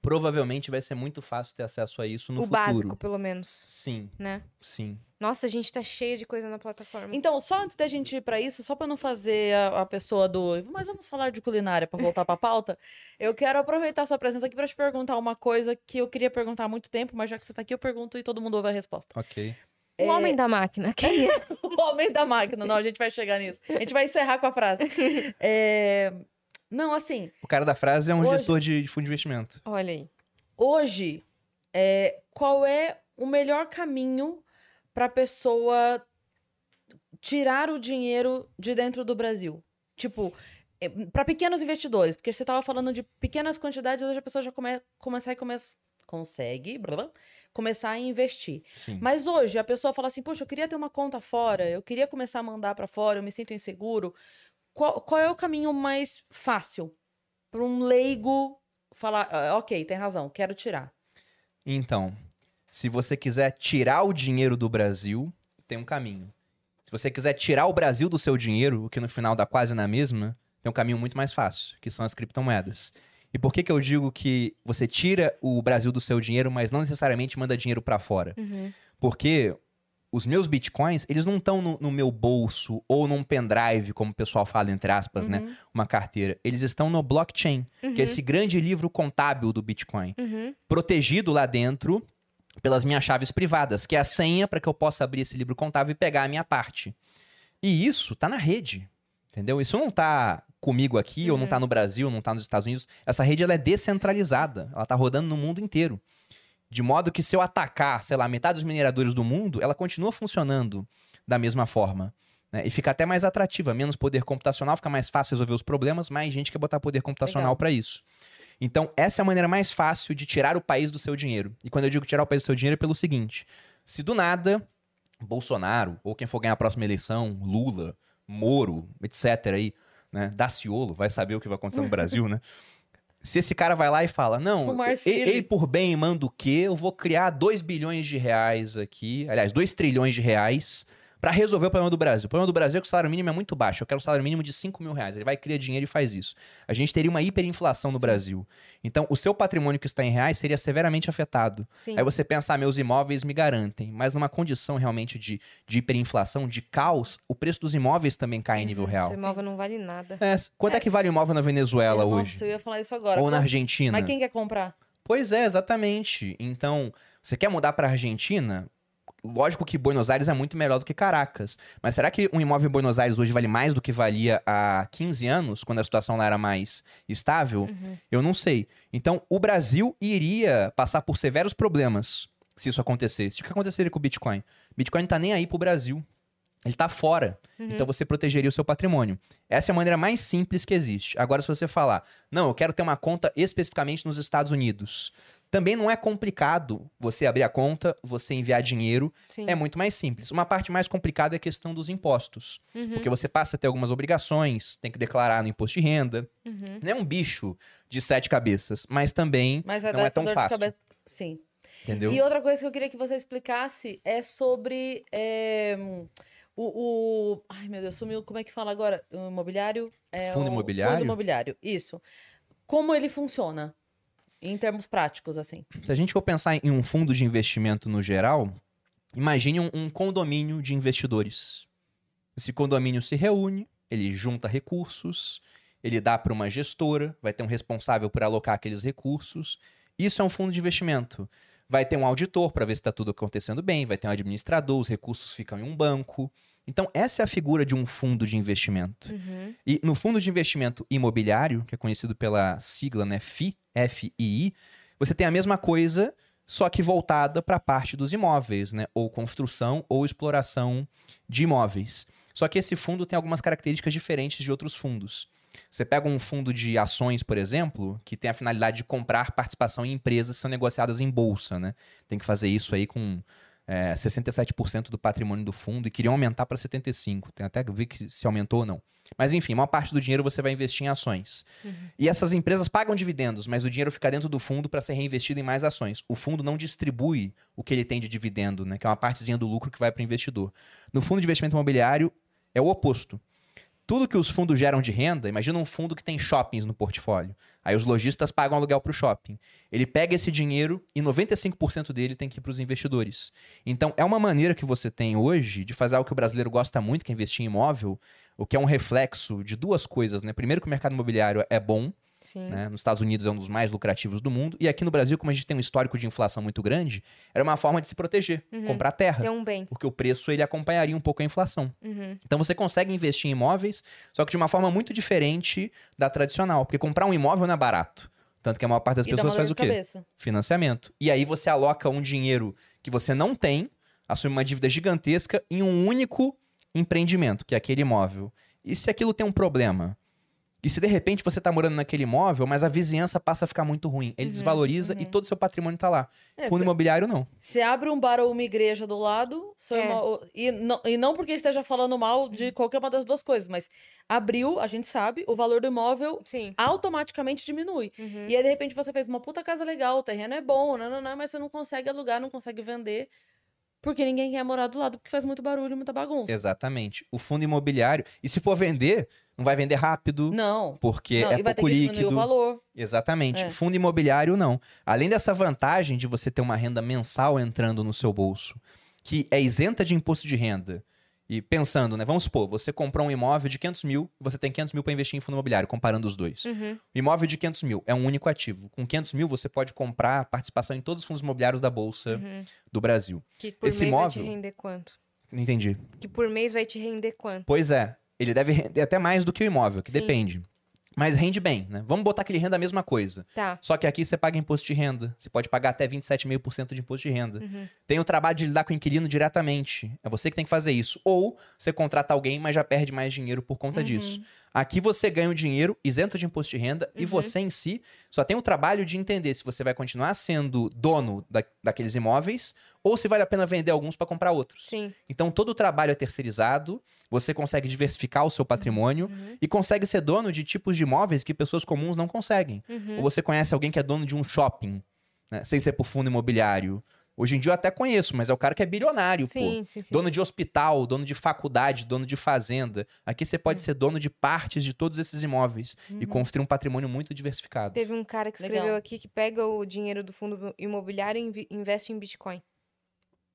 Provavelmente vai ser muito fácil ter acesso a isso no o futuro. básico, pelo menos, Sim, né? sim. Nossa, a gente tá cheia de coisa na plataforma. Então, só antes da gente ir pra isso, só pra não fazer a, a pessoa do. Mas vamos falar de culinária pra voltar pra pauta. Eu quero aproveitar a sua presença aqui pra te perguntar uma coisa que eu queria perguntar há muito tempo, mas já que você tá aqui, eu pergunto e todo mundo ouve a resposta. Ok. O homem da máquina. Quem é? O homem da máquina. Não, a gente vai chegar nisso. A gente vai encerrar com a frase. É, Não, assim, O cara da frase é um Hoje- gestor de, de fundo de investimento. Olha aí. hoje, é, qual é o melhor caminho pra pessoa tirar o dinheiro de dentro do Brasil? Tipo, para pequenos investidores, porque você estava falando de pequenas quantidades, hoje a pessoa já come, começa e começa, consegue blá, blá, começar a investir. Sim. Mas hoje a pessoa fala assim: Poxa, eu queria ter uma conta fora, eu queria começar a mandar para fora, eu me sinto inseguro. Qual, qual é o caminho mais fácil para um leigo falar: "Ah, Ok, tem razão, quero tirar? Então, se você quiser tirar o dinheiro do Brasil, tem um caminho. Se você quiser tirar o Brasil do seu dinheiro, o que no final dá quase na mesma, tem um caminho muito mais fácil, que são as criptomoedas. E por que, que eu digo que você tira o Brasil do seu dinheiro, mas não necessariamente manda dinheiro para fora? Uhum. Porque os meus bitcoins, eles não estão no, no meu bolso ou num pendrive, como o pessoal fala, entre aspas, né? Uhum. Uma carteira. Eles estão no blockchain, que é esse grande livro contábil do Bitcoin Uhum. protegido lá dentro pelas minhas chaves privadas, que é a senha para que eu possa abrir esse livro contábil e pegar a minha parte. E isso tá na rede, entendeu? Isso não tá comigo aqui, ou não tá no Brasil, não tá nos Estados Unidos. Essa rede ela é descentralizada, ela tá rodando no mundo inteiro. De modo que se eu atacar, sei lá, metade dos mineradores do mundo, ela continua funcionando da mesma forma. né? E fica até mais atrativa, menos poder computacional, fica mais fácil resolver os problemas, mais gente quer botar poder computacional para isso. Então, essa é a maneira mais fácil de tirar o país do seu dinheiro. E quando eu digo tirar o país do seu dinheiro é pelo seguinte: se do nada Bolsonaro, ou quem for ganhar a próxima eleição, Lula, Moro, etc. aí, né? Daciolo, vai saber o que vai acontecer no Brasil, né? Se esse cara vai lá e fala, não, ei por bem, manda o quê? Eu vou criar 2 bilhões de reais aqui, aliás, 2 trilhões de reais pra resolver o problema do Brasil. O problema do Brasil é que o salário mínimo é muito baixo. Eu quero um salário mínimo de 5 mil reais. Ele vai criar dinheiro e faz isso. A gente teria uma hiperinflação no Brasil. Então, o seu patrimônio que está em reais seria severamente afetado. Sim. Aí você pensa, ah, meus imóveis me garantem. Mas numa condição realmente de, de hiperinflação, de caos, o preço dos imóveis também cai em nível real. Seu imóvel não vale nada. É, quanto é. que vale o imóvel na Venezuela Eu- hoje? Nossa, eu ia falar isso agora. Ou na Argentina? Mas quem quer comprar? Pois é, exatamente. Então, você quer mudar pra Argentina? Lógico que Buenos Aires é muito melhor do que Caracas. Mas será que um imóvel em Buenos Aires hoje vale mais do que valia há 15 anos, quando a situação lá era mais estável? Uhum. Eu não sei. Então, o Brasil iria passar por severos problemas se isso acontecesse. O que aconteceria com o Bitcoin? Bitcoin não tá nem aí pro Brasil. Ele tá fora. Uhum. Então você protegeria o seu patrimônio. Essa é a maneira mais simples que existe. Agora, se você falar, não, eu quero ter uma conta especificamente nos Estados Unidos. Também não é complicado você abrir a conta, você enviar dinheiro. Sim. É muito mais simples. Uma parte mais complicada é a questão dos impostos. Uhum. Porque você passa a ter algumas obrigações, tem que declarar no imposto de renda. Uhum. Não é um bicho de sete cabeças, mas também Mas não é tão fácil. Sim. Entendeu? E outra coisa que eu queria que você explicasse é sobre é, o, o- Ai, meu Deus, sumiu. Como é que fala agora? O imobiliário? É, Fundo o- imobiliário? Fundo imobiliário, isso. Como ele funciona? Em termos práticos, assim. Se a gente for pensar em um fundo de investimento no geral, imagine um, um condomínio de investidores. Esse condomínio se reúne, ele junta recursos, ele dá para uma gestora, vai ter um responsável por alocar aqueles recursos. Isso é um fundo de investimento. Vai ter um auditor para ver se está tudo acontecendo bem, vai ter um administrador, os recursos ficam em um banco. Então, essa é a figura de um fundo de investimento. Uhum. E no fundo de investimento imobiliário, que é conhecido pela sigla né, FI, FII, você tem a mesma coisa, só que voltada para a parte dos imóveis, né? Ou construção ou exploração de imóveis. Só que esse fundo tem algumas características diferentes de outros fundos. Você pega um fundo de ações, por exemplo, que tem a finalidade de comprar participação em empresas que são negociadas em bolsa, né? Tem que fazer isso aí com é, 67% do patrimônio do fundo e queriam aumentar para 75%. Tem até que ver que se aumentou ou não. Mas enfim, a maior parte do dinheiro você vai investir em ações. E essas empresas pagam dividendos, mas o dinheiro fica dentro do fundo para ser reinvestido em mais ações. O fundo não distribui o que ele tem de dividendo, né? Que é uma partezinha do lucro que vai para o investidor. No fundo de investimento imobiliário é o oposto. Tudo que os fundos geram de renda, imagina um fundo que tem shoppings no portfólio. Aí os lojistas pagam aluguel para o shopping. Ele pega esse dinheiro e 95% dele tem que ir para os investidores. Então é uma maneira que você tem hoje de fazer algo que o brasileiro gosta muito, que é investir em imóvel, o que é um reflexo de duas coisas, né? Primeiro que o mercado imobiliário é bom. Né? Nos Estados Unidos é um dos mais lucrativos do mundo. E aqui no Brasil, como a gente tem um histórico de inflação muito grande, era uma forma de se proteger, comprar terra. Tem um bem. Porque o preço ele acompanharia um pouco a inflação. Uhum. Então você consegue investir em imóveis, só que de uma forma muito diferente da tradicional. Porque comprar um imóvel não é barato. Tanto que a maior parte das e pessoas faz o quê? cabeça. Financiamento. E aí você aloca um dinheiro que você não tem, assume uma dívida gigantesca em um único empreendimento, que é aquele imóvel. E se aquilo tem um problema? E se de repente você tá morando naquele imóvel, mas a vizinhança passa a ficar muito ruim? Ele desvaloriza e todo o seu patrimônio tá lá. É, Fundo imobiliário, não. Você abre um bar ou uma igreja do lado, seu É. e, não, e não porque esteja falando mal Uhum. de qualquer uma das duas coisas, mas abriu, a gente sabe, o valor do imóvel Sim. automaticamente diminui. Uhum. E aí, de repente, você fez uma puta casa legal, o terreno é bom, nananã, mas você não consegue alugar, não consegue vender, porque ninguém quer morar do lado, porque faz muito barulho, muita bagunça. Exatamente. O fundo imobiliário, e se for vender, não vai vender rápido, Não. porque não, é e vai ter pouco que diminuir líquido. o valor. Exatamente. É. Fundo imobiliário, não. Além dessa vantagem de você ter uma renda mensal entrando no seu bolso, que é isenta de imposto de renda, E pensando, né? Vamos supor, você comprou um imóvel de 500 mil e você tem 500 mil para investir em fundo imobiliário, comparando os dois. Uhum. O imóvel de 500 mil é um único ativo. Com 500 mil, você pode comprar participação em todos os fundos imobiliários da Bolsa Uhum. do Brasil. Que por Esse mês vai te imóvel- render quanto? Não entendi. Que por mês vai te render quanto? Pois é, ele deve render até mais do que o imóvel, que Sim. depende. Mas rende bem, né? Vamos botar que ele renda a mesma coisa. Tá. Só que aqui você paga imposto de renda. Você pode pagar até 27,5% de imposto de renda. Uhum. Tem o trabalho de lidar com o inquilino diretamente. É você que tem que fazer isso. Ou você contrata alguém, mas já perde mais dinheiro por conta Uhum. disso. Aqui você ganha o dinheiro isento de imposto de renda e Uhum. você em si só tem o trabalho de entender se você vai continuar sendo dono da- daqueles imóveis ou se vale a pena vender alguns para comprar outros. Sim. Então todo o trabalho é terceirizado, você consegue diversificar o seu patrimônio Uhum. e consegue ser dono de tipos de imóveis que pessoas comuns não conseguem. Uhum. Ou você conhece alguém que é dono de um shopping, né, sem ser por fundo imobiliário. Hoje em dia eu até conheço, mas é o cara que é bilionário, pô. Sim, sim, sim. Dono de hospital, dono de faculdade, dono de fazenda. Aqui você pode ser dono de partes de todos esses imóveis e construir um patrimônio muito diversificado. Teve um cara que Legal. escreveu aqui que pega o dinheiro do fundo imobiliário e investe em Bitcoin.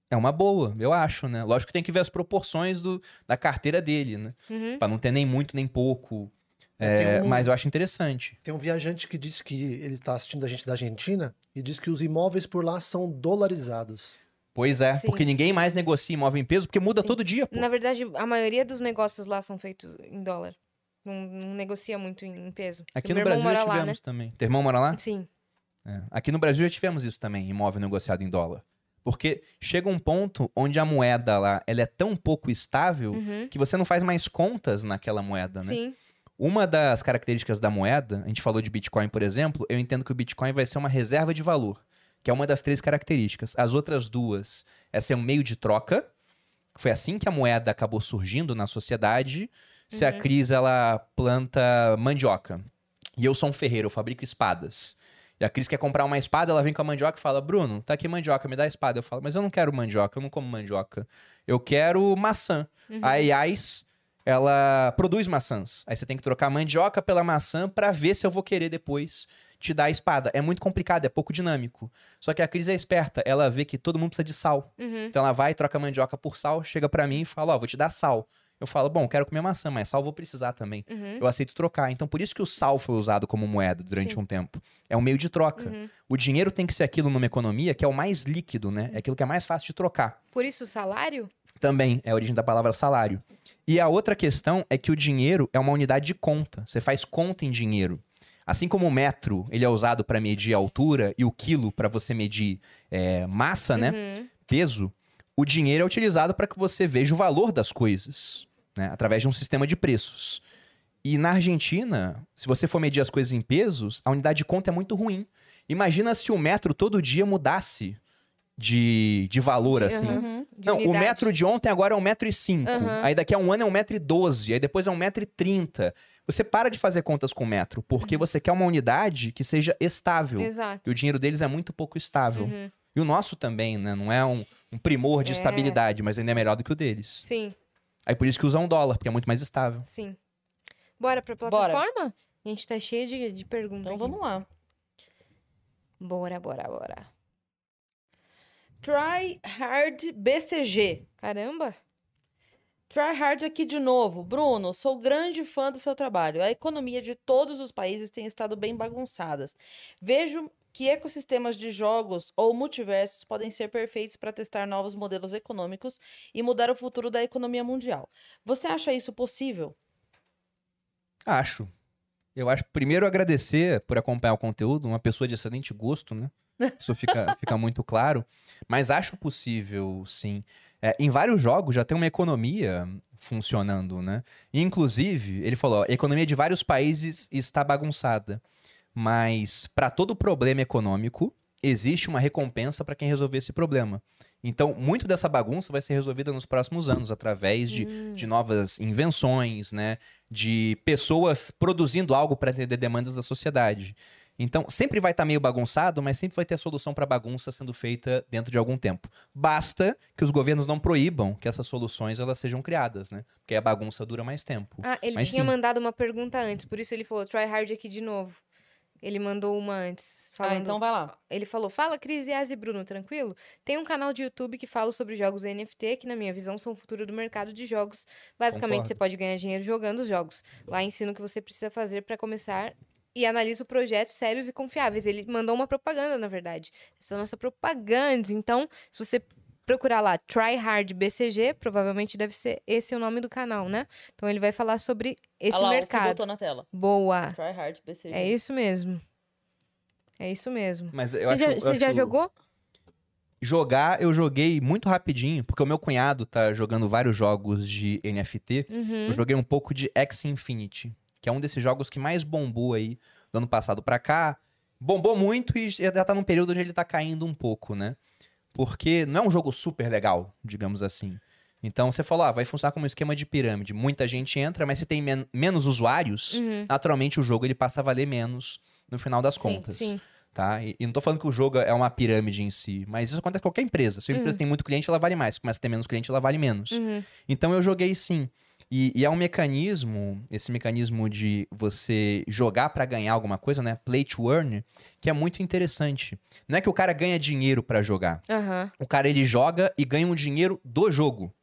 É uma boa, eu acho, né? Lógico que tem que ver as proporções do, da carteira dele, né? Uhum. Pra não ter nem muito nem pouco. É, um- Mas eu acho interessante. Tem um viajante que disse que ele está assistindo a gente da Argentina e diz que os imóveis por lá são dolarizados. Pois é, Sim. porque ninguém mais negocia imóvel em peso, porque muda Sim. todo dia, pô. Na verdade, a maioria dos negócios lá são feitos em dólar. Não, não negocia muito em, peso. Aqui no irmão Brasil já mora lá, tivemos também. Teu irmão mora lá? né? Sim. É. Aqui no Brasil já tivemos isso também, imóvel negociado em dólar. Porque chega um ponto onde a moeda lá ela é tão pouco estável Uhum. que você não faz mais contas naquela moeda, né? Sim. Uma das características da moeda, a gente falou de Bitcoin, por exemplo, eu entendo que o Bitcoin vai ser uma reserva de valor, que é uma das três características. As outras duas é ser um meio de troca. Foi assim que a moeda acabou surgindo na sociedade. Se a Uhum. Cris ela planta mandioca e eu sou um ferreiro, eu fabrico espadas. E a Cris quer comprar uma espada, ela vem com a mandioca e fala: Bruno, tá aqui mandioca, me dá a espada. Eu falo: Mas eu não quero mandioca, eu não como mandioca. Eu quero maçã. Uhum. A Iais, ela produz maçãs. Aí você tem que trocar a mandioca pela maçã pra ver se eu vou querer depois te dar a espada. É muito complicado, é pouco dinâmico. Só que a Cris é esperta, ela vê que todo mundo precisa de sal. Uhum. Então ela vai, troca a mandioca por sal, chega pra mim e fala: Ó, vou te dar sal. Eu falo: Bom, quero comer maçã, mas sal vou precisar também. Uhum. Eu aceito trocar. Então por isso que o sal foi usado como moeda durante Sim. um tempo. É um meio de troca. Uhum. O dinheiro tem que ser aquilo numa economia que é o mais líquido, né? É aquilo que é mais fácil de trocar. Por isso o salário? Também é a origem da palavra salário. E a outra questão é que o dinheiro é uma unidade de conta. Você faz conta em dinheiro. Assim como o metro ele é usado para medir a altura e o quilo para você medir é, massa, né? Uhum. Peso. O dinheiro é utilizado para que você veja o valor das coisas, né? Através de um sistema de preços. E na Argentina, se você for medir as coisas em pesos, a unidade de conta é muito ruim. Imagina se o metro todo dia mudasse de, de valor, De- assim. Uhum. De Não, o metro de ontem agora é um metro e cinco. Aham. Aí daqui a um ano é um metro e doze. Aí depois é um metro e trinta. Você para de fazer contas com metro, porque você quer uma unidade que seja estável. Exato. E o dinheiro deles é muito pouco estável. Uhum. E o nosso também, né? Não é um, um primor de É. estabilidade, mas ainda é melhor do que o deles. Sim, Aí por isso que usam dólar, porque é muito mais estável. sim. Bora pra Bora. plataforma? A gente tá cheio de, de perguntas Então aqui. vamos lá. Bora, bora, bora. Try Hard BCG. Caramba. Try Hard aqui de novo. Bruno, sou grande fã do seu trabalho. A economia de todos os países tem estado bem bagunçadas. Vejo que ecossistemas de jogos ou multiversos podem ser perfeitos para testar novos modelos econômicos e mudar o futuro da economia mundial. Você acha isso possível? Acho. Eu acho, primeiro, agradecer por acompanhar o conteúdo, uma pessoa de excelente gosto, né? Isso fica, fica muito claro. Mas acho possível, sim. É, em vários jogos já tem uma economia funcionando, né? E, inclusive, ele falou: ó, a economia de vários países está bagunçada. Mas, para todo problema econômico, existe uma recompensa para quem resolver esse problema. Então, muito dessa bagunça vai ser resolvida nos próximos anos, através de, de novas invenções, né? De pessoas produzindo algo para atender demandas da sociedade. Então, sempre vai estar meio bagunçado, mas sempre vai ter solução para bagunça sendo feita dentro de algum tempo. Basta que os governos não proíbam que essas soluções elas sejam criadas, né? Porque a bagunça dura mais tempo. Ah, ele Mas tinha sim. mandado uma pergunta antes, por isso ele falou try hard aqui de novo. Ele mandou uma antes, Ah, falando... então vai lá. Ele falou: Fala, Cris, Yas e Bruno, tranquilo? Tem um canal de YouTube que fala sobre jogos NFT, que, na minha visão, são o futuro do mercado de jogos. Basicamente, Concordo. você pode ganhar dinheiro jogando os jogos. Lá ensina o que você precisa fazer para começar e analisa projetos sérios e confiáveis. Ele mandou uma propaganda, na verdade. Essa é a nossa propaganda. Então, se você procurar lá Try Hard BCG, provavelmente deve ser esse o nome do canal, né? Então, ele vai falar sobre esse Olha lá, mercado. botou na tela. Boa. Try hard, BCG. É isso mesmo. É isso mesmo. Mas eu Você acho, já, eu você já acho- jogou? Jogar, eu joguei muito rapidinho, porque o meu cunhado tá jogando vários jogos de NFT. Uhum. Eu joguei um pouco de X Infinity, que é um desses jogos que mais bombou aí do ano passado pra cá. Bombou muito e já tá num período onde ele tá caindo um pouco, né? Porque não é um jogo super legal, digamos assim. Então você falou, ah, vai funcionar como um esquema de pirâmide. Muita gente entra, mas se tem men- menos usuários, Uhum. naturalmente o jogo ele passa a valer menos no final das Sim, contas. sim. Tá? E, e não tô falando que o jogo é uma pirâmide em si, mas isso acontece com qualquer empresa. Se a empresa tem muito cliente, ela vale mais. Se começa a ter menos cliente, ela vale menos. Uhum. Então eu joguei sim. E, e é um mecanismo, esse mecanismo de você jogar pra ganhar alguma coisa, né? Play to earn, que é muito interessante. Não é que o cara ganha dinheiro pra jogar. Aham. O cara ele joga e ganha um dinheiro do jogo.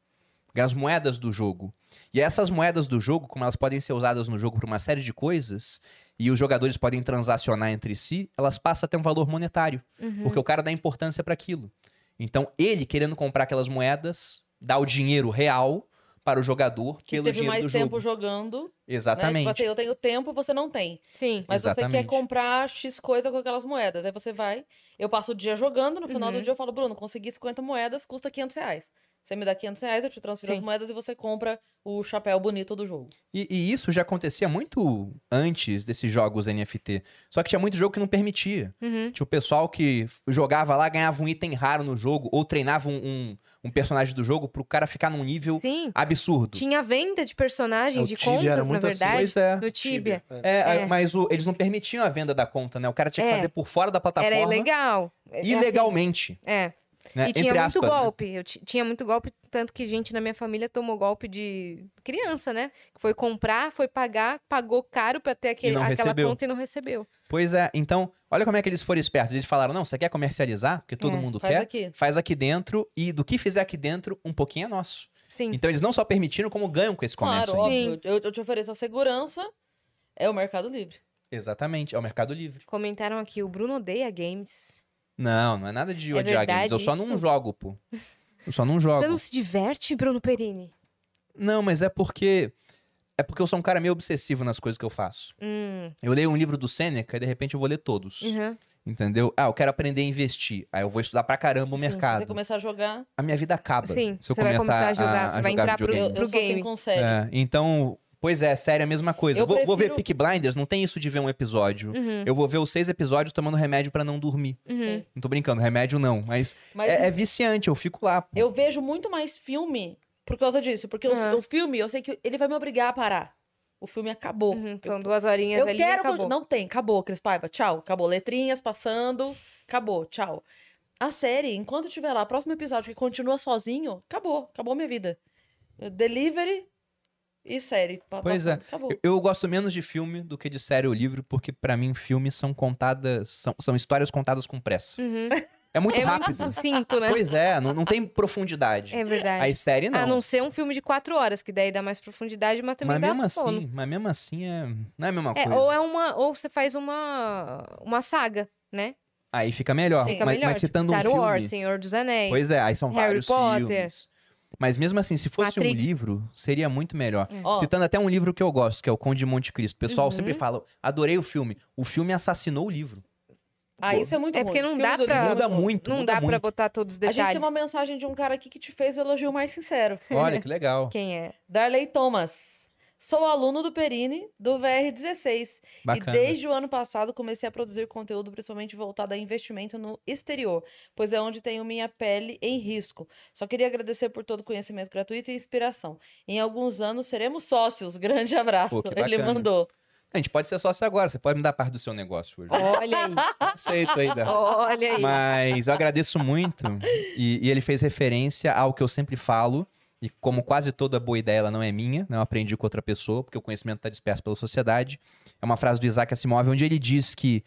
As moedas do jogo. E essas moedas do jogo, como elas podem ser usadas no jogo para uma série de coisas, e os jogadores podem transacionar entre si, elas passam a ter um valor monetário. Uhum. Porque o cara dá importância para aquilo. Então, ele querendo comprar aquelas moedas, dá o dinheiro real para o jogador Que pelo teve mais tempo jogo. jogando. Né? Exatamente. Tipo assim, eu tenho tempo, você não tem. Sim. Mas você Exatamente. quer comprar X coisa com aquelas moedas. Aí você vai, eu passo o dia jogando, no final Uhum. do dia eu falo, Bruno, consegui 50 moedas, custa 500 reais. Você me dá 500 reais, eu te transfiro Sim. as moedas e você compra o chapéu bonito do jogo. E, e isso já acontecia muito antes desses jogos NFT. Só que tinha muito jogo que não permitia. Uhum. Tinha o pessoal que jogava lá, ganhava um item raro no jogo, ou treinava um, um, um personagem do jogo pro cara ficar num nível Sim. absurdo. Tinha venda de personagem, É, de Tibia era contas, na muito assim. verdade. Pois é. No Tibia. É, É. mas o- eles não permitiam a venda da conta, né? O cara tinha que É. fazer por fora da plataforma. Era ilegal. É, assim, Ilegalmente. É. Né? E tinha Entre muito aspas, né? golpe. Eu ti- tinha muito golpe, tanto que gente na minha família tomou golpe de criança, né? Que foi comprar, foi pagar, pagou caro pra ter aquele, não aquela recebeu. conta e não recebeu. Pois é, então, olha como é que eles foram espertos. Eles falaram: não, você quer comercializar? Porque todo É, mundo faz quer. aqui. Faz aqui dentro. E do que fizer aqui dentro, um pouquinho é nosso. Sim. Então eles não só permitiram, como ganham com esse comércio. Claro, aí. óbvio. Eu, eu te ofereço a segurança, é o Mercado Livre. Exatamente, é o Mercado Livre. Comentaram aqui, o Bruno odeia games. Não, não é nada de É odiar games. Eu só não isso? jogo, pô. Eu só não jogo. Você não se diverte, Bruno Perini? Não, mas é porque. É porque eu sou um cara meio obsessivo nas coisas que eu faço. Hum. Eu leio um livro do Seneca e de repente eu vou ler todos. Uhum. Entendeu? Ah, eu quero aprender a investir. Aí eu vou estudar pra caramba o Sim, Se mercado. você começar a jogar, A minha vida acaba. Sim, se eu você vai começar a jogar, você vai jogar entrar pro- videogame. eu, Pro eu sou assim game. com série. É, então, pois é, sério, é a mesma coisa. Eu vou, vou ver prefiro- Peak Blinders, não tem isso de ver um episódio. Uhum. Eu vou ver os seis episódios tomando remédio pra não dormir. Uhum. Não tô brincando, remédio não, mas, Mas é, é viciante, eu fico lá. pô. eu vejo muito mais filme por causa disso. Porque o- Aham. o, filme, eu sei que ele vai me obrigar a parar. O filme acabou. Uhum. São duas horinhas Eu ali quero. acabou. Não tem, acabou, Cris Paiva. Tchau. Acabou. Letrinhas passando. Acabou, tchau. A série, enquanto tiver lá, próximo episódio que continua sozinho, acabou. Acabou minha vida. Delivery e série. pa- Pois é. passando, Acabou. Eu, eu gosto menos de filme do que de série ou livro, porque pra mim filmes são contadas, são, são histórias contadas com pressa. Uhum. É muito É rápido. muito sucinto, né? Pois é, não, não tem profundidade. É verdade. Aí série não. A não ser um filme de quatro horas, que daí dá mais profundidade, mas também mas dá mesmo sono. assim, mas mesmo assim é, não é a mesma É, coisa. ou é uma. Ou você faz uma. uma saga, né? Aí fica melhor. Fica mas, melhor. mas tipo citando Star um filme, Wars, Senhor dos Anéis. Pois é, aí são Harry vários Potter. filmes. Mas mesmo assim, se fosse um Matrix. livro, seria muito melhor. Ó, Citando até um livro que eu gosto, que é o Conde de Monte Cristo. O pessoal Uhum. sempre fala, adorei o filme. O filme assassinou o livro. ah, isso é muito É porque não dá pra- livro Muda é muito, Não muda dá pra muito. botar todos os A detalhes. gente tem uma mensagem de um cara aqui que te fez o elogio mais sincero. Olha, que legal. Quem é? Darley Thomas. Sou aluno do Perini, do VR16. Bacana. E desde o ano passado comecei a produzir conteúdo principalmente voltado a investimento no exterior, pois é onde tenho minha pele em risco. Só queria agradecer por todo o conhecimento gratuito e inspiração. Em alguns anos seremos sócios. Grande abraço. Pô, que Ele mandou. A gente pode ser sócio agora, você pode me dar parte do seu negócio hoje. Olha aí. Aceito ainda. Olha aí. Mas eu agradeço muito. E, e ele fez referência ao que eu sempre falo, e como quase toda boa ideia, ela não é minha, né? eu aprendi com outra pessoa, porque o conhecimento está disperso pela sociedade. É uma frase do Isaac Asimov, onde ele diz que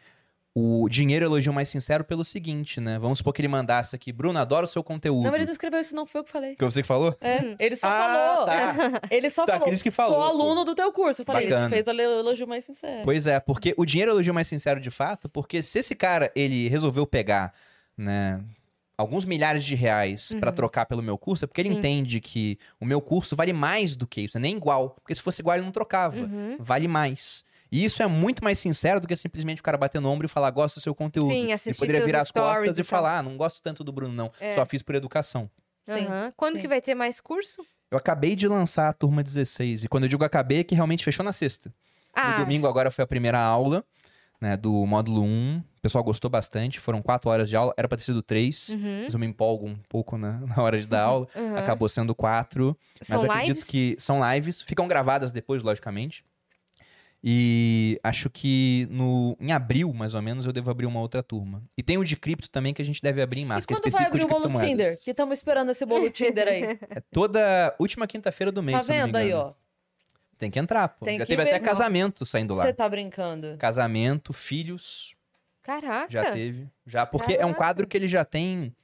o dinheiro é elogio mais sincero pelo seguinte, né? Vamos supor que ele mandasse aqui, Bruno, adoro o seu conteúdo. Não, ele não escreveu isso, não foi eu que falei. Que você que falou? É, ele só Ah, falou. tá. Ele só Tá, falou. Que falou, Sou pô. aluno do teu curso. Eu falei, ele Bacana. fez o elogio mais sincero. Pois é, porque o dinheiro é elogio mais sincero de fato, porque se esse cara, ele resolveu pegar, né, alguns milhares de reais pra trocar pelo meu curso, é porque ele Sim. entende que o meu curso vale mais do que isso, é nem igual. Porque se fosse igual, ele não trocava. Uhum. Vale mais. E isso é muito mais sincero do que simplesmente o cara bater no ombro e falar, gosto do seu conteúdo. Sim, ele assistir poderia seus virar as costas e e falar, ah, não gosto tanto do Bruno, não. É. Só fiz por educação. Sim, Aham. Quando sim. que vai ter mais curso? Eu acabei de lançar a turma 16. E quando eu digo acabei, é que realmente fechou na sexta. Ah, No domingo agora foi a primeira aula, né, do módulo 1. O pessoal gostou bastante, foram quatro horas de aula, era pra ter sido três, Uhum. mas eu me empolgo um pouco na, na hora de dar aula. Aham. Acabou sendo quatro, São mas acredito lives? que são lives, ficam gravadas depois, logicamente. E acho que no, em abril, mais ou menos, eu devo abrir uma outra turma. E tem o de cripto também que a gente deve abrir em E março, que é quando vai específico abrir de o bolo Tinder? Que estamos esperando esse bolo Tinder aí. É toda última quinta-feira do mês, tá vendo aí, ó? Tem que entrar, pô. Tem Já que teve até mesmo. casamento saindo lá. Você tá brincando. Casamento, filhos, Caraca. Já teve. Já, porque é um Caraca. quadro que ele já tem,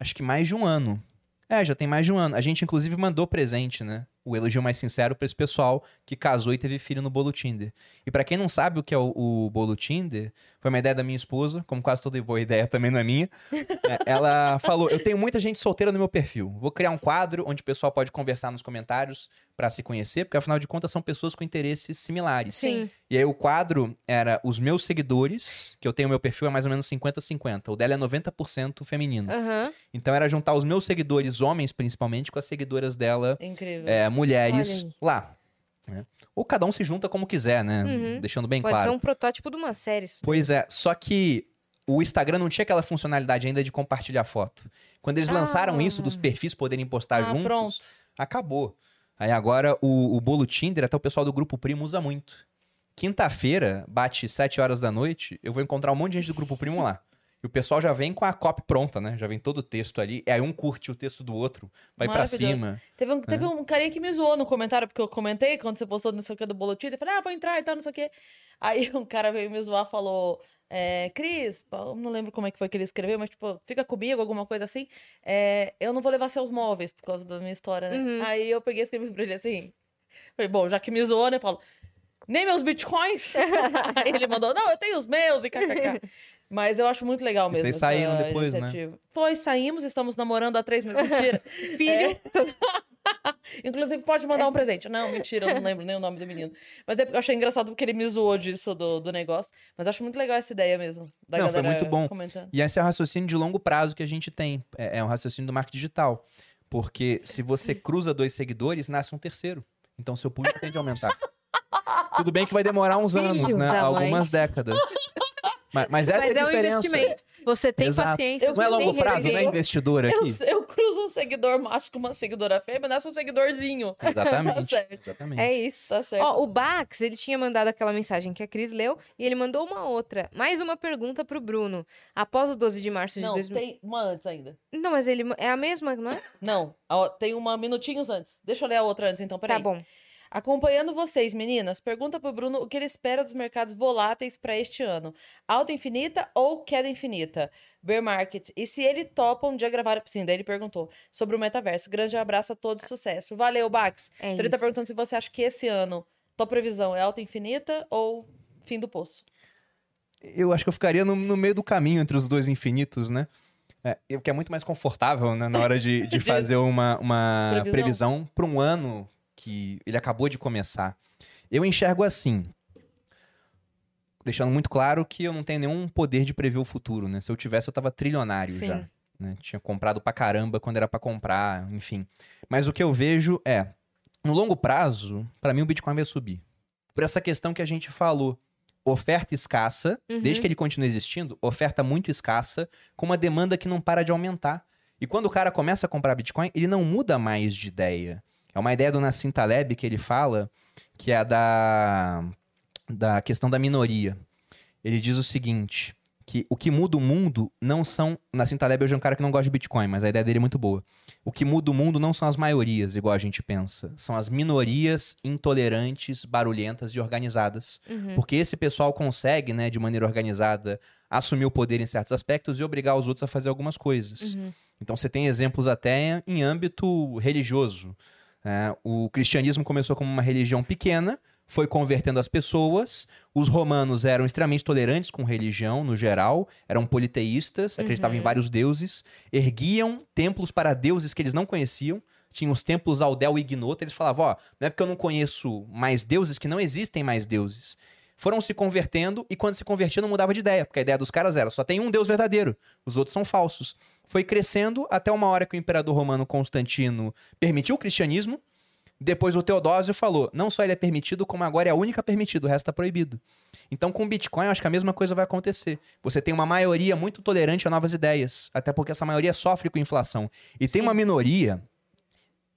acho que mais de um ano. É, já tem mais de um ano. A gente, inclusive, mandou presente, né? O elogio mais sincero pra esse pessoal que casou e teve filho no bolo Tinder. E pra quem não sabe o que é o, o bolo Tinder, foi uma ideia da minha esposa, como quase toda boa ideia também não é minha. É, ela falou: Eu tenho muita gente solteira no meu perfil. Vou criar um quadro onde o pessoal pode conversar nos comentários pra se conhecer, porque afinal de contas são pessoas com interesses similares. Sim. E aí o quadro era os meus seguidores, que eu tenho meu perfil é mais ou menos 50-50. O dela é 90% feminino. Aham. Então era juntar os meus seguidores, homens principalmente, com as seguidoras dela, é, mulheres, lá. Né? Ou cada um se junta como quiser, né? Uhum. Deixando bem Pode claro. ser um protótipo de uma série. Isso. Pois é, só que o Instagram não tinha aquela funcionalidade ainda de compartilhar foto. Quando eles lançaram Ah. isso, dos perfis poderem postar ah, juntos, pronto. acabou. Aí agora o, o bolo Tinder, até o pessoal do Grupo Primo usa muito. Quinta-feira, bate 7 horas da noite, eu vou encontrar um monte de gente do Grupo Primo lá. E o pessoal já vem com a copy pronta, né? Já vem todo o texto ali. E aí um curte o texto do outro, vai pra Maravilhoso. cima. Teve um, teve um carinha que me zoou no comentário, porque eu comentei quando você postou não sei o que do bolo Tinder. Eu falei, ah, vou entrar e tal, não sei o que. Aí um cara veio me zoar falou. É, Cris, eu não lembro como é que foi que ele escreveu, mas tipo, fica comigo, alguma coisa assim. É, eu não vou levar seus móveis por causa da minha história, né? Uhum. Aí eu peguei e escrevi pra ele assim. Falei, bom, já que me zoou, né? eu Falo, nem meus bitcoins? Aí ele mandou, não, eu tenho os meus e kkk. Mas eu acho muito legal E mesmo. vocês essa saíram depois, né? iniciativa. Foi, saímos, estamos namorando há três meses. Mentira. Filho. Inclusive, pode mandar um presente. Não, mentira, eu não lembro nem o nome do menino. Mas é porque eu achei engraçado porque ele me zoou disso do, do negócio. Mas eu acho muito legal essa ideia mesmo. Da Não, foi galera muito bom. Comentando. E esse é o raciocínio de longo prazo que a gente tem. É, é um raciocínio do marketing digital. Porque se você cruza dois seguidores, nasce um terceiro. Então seu público tende a aumentar. Tudo bem que vai demorar uns anos, Filhos né? da mãe. Algumas décadas. Mas, mas essa Mas é é um investimento. Você tem Exato. paciência. Não é longo prazo, não é resiliência. investidor Eu, aqui? eu cruzo um seguidor macho com uma seguidora fêmea, nasce um seguidorzinho. Exatamente. Tá certo. Exatamente. É isso. Tá certo. Ó, o Bax, ele tinha mandado aquela mensagem que a Cris leu e ele mandou uma outra. Mais uma pergunta pro Bruno. Após o 12 de março de não, 2000. tem uma antes ainda. Não, mas ele é a mesma, não é? Não, ó, tem uma minutinhos antes. Deixa eu ler a outra antes, então, peraí. Tá bom. Acompanhando vocês, meninas, pergunta pro Bruno o que ele espera dos mercados voláteis para este ano. Alta infinita ou queda infinita? Bear market. E se ele topa um dia gravar... Sim, daí ele perguntou sobre o metaverso. Grande abraço a todos, sucesso. Valeu, Bax. É então ele tá isso. perguntando se você acha que esse ano tua previsão é alta infinita ou fim do poço. Eu acho que eu ficaria no, no meio do caminho entre os dois infinitos, né? É, o que é muito mais confortável, né? Na hora de, de fazer uma, uma previsão. previsão para um ano que ele acabou de começar. Eu enxergo assim. Deixando muito claro que eu não tenho nenhum poder de prever o futuro, né? Se eu tivesse, eu tava trilionário Sim. já. né? Tinha comprado pra caramba quando era pra comprar, enfim. Mas o que eu vejo é, no longo prazo, pra mim o Bitcoin vai subir. Por essa questão que a gente falou. Oferta escassa, Uhum. desde que ele continue existindo, oferta muito escassa, com uma demanda que não para de aumentar. E quando o cara começa a comprar Bitcoin, ele não muda mais de ideia. É uma ideia do Nassim Taleb que ele fala, que é a da, da questão da minoria. Ele diz o seguinte, que o que muda o mundo não são. Nassim Taleb hoje é um cara que não gosta de Bitcoin, mas a ideia dele é muito boa. O que muda o mundo não são as maiorias, igual a gente pensa. São as minorias intolerantes, barulhentas e organizadas. Uhum. Porque esse pessoal consegue, né, de maneira organizada, assumir o poder em certos aspectos e obrigar os outros a fazer algumas coisas. Uhum. Então você tem exemplos até em âmbito religioso. Né? o cristianismo começou como uma religião pequena, foi convertendo as pessoas. Os romanos eram extremamente tolerantes com religião, no geral, eram politeístas, acreditavam em vários deuses, erguiam templos para deuses que eles não conheciam. Tinha os templos ao Del Ignoto, eles falavam, ó, não é porque eu não conheço mais deuses que não existem mais deuses. Foram se convertendo e quando se convertiam não mudava de ideia, porque a ideia dos caras era só tem um deus verdadeiro, os outros são falsos. Foi crescendo até uma hora que o imperador romano Constantino permitiu o cristianismo, depois o Teodósio falou, não só ele é permitido, como agora é a única permitido, o resto tá proibido. Então com o Bitcoin eu acho que a mesma coisa vai acontecer. Você tem uma maioria muito tolerante a novas ideias, até porque essa maioria sofre com inflação. E tem Sim. uma minoria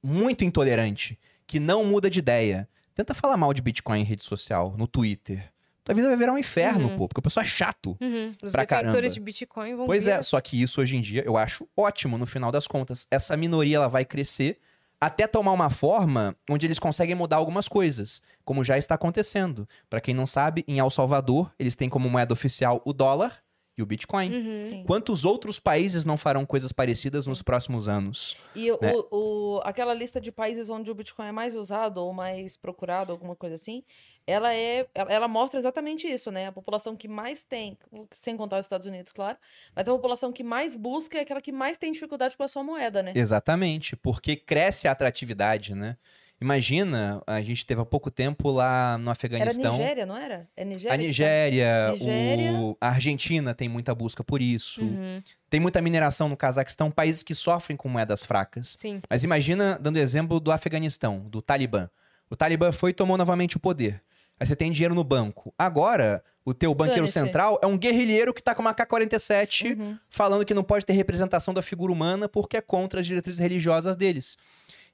muito intolerante que não muda de ideia. Tenta falar mal de Bitcoin em rede social, no Twitter. Tua vida vai virar um inferno, Uhum. pô, porque o pessoal é chato. Uhum. Os Pra caramba. de Bitcoin vão Pois vir- é, só que isso hoje em dia eu acho ótimo no final das contas. Essa minoria ela vai crescer até tomar uma forma onde eles conseguem mudar algumas coisas, como já está acontecendo. Pra quem não sabe, em El Salvador, eles têm como moeda oficial o dólar e o Bitcoin. Uhum. Quantos outros países não farão coisas parecidas nos próximos anos? E o, né? o- aquela lista de países onde o Bitcoin é mais usado ou mais procurado, alguma coisa assim, ela é, ela ela mostra exatamente isso, né? A população que mais tem, sem contar os Estados Unidos, claro, mas a população que mais busca é aquela que mais tem dificuldade com a sua moeda, né? Exatamente, porque cresce a atratividade, né? Imagina, a gente teve há pouco tempo lá no Era Afeganistão. Nigéria, não era? É Nigéria? A que tá? Nigéria, Nigéria. o- a Argentina tem muita busca por isso. Uhum. Tem muita mineração no Cazaquistão, países que sofrem com moedas fracas. Sim. Mas imagina, dando exemplo do Afeganistão, do Talibã. O Talibã foi e tomou novamente o poder. Aí você tem dinheiro no banco. Agora, o teu banqueiro central é um guerrilheiro que tá com uma K-47 Uhum. falando que não pode ter representação da figura humana porque é contra as diretrizes religiosas deles.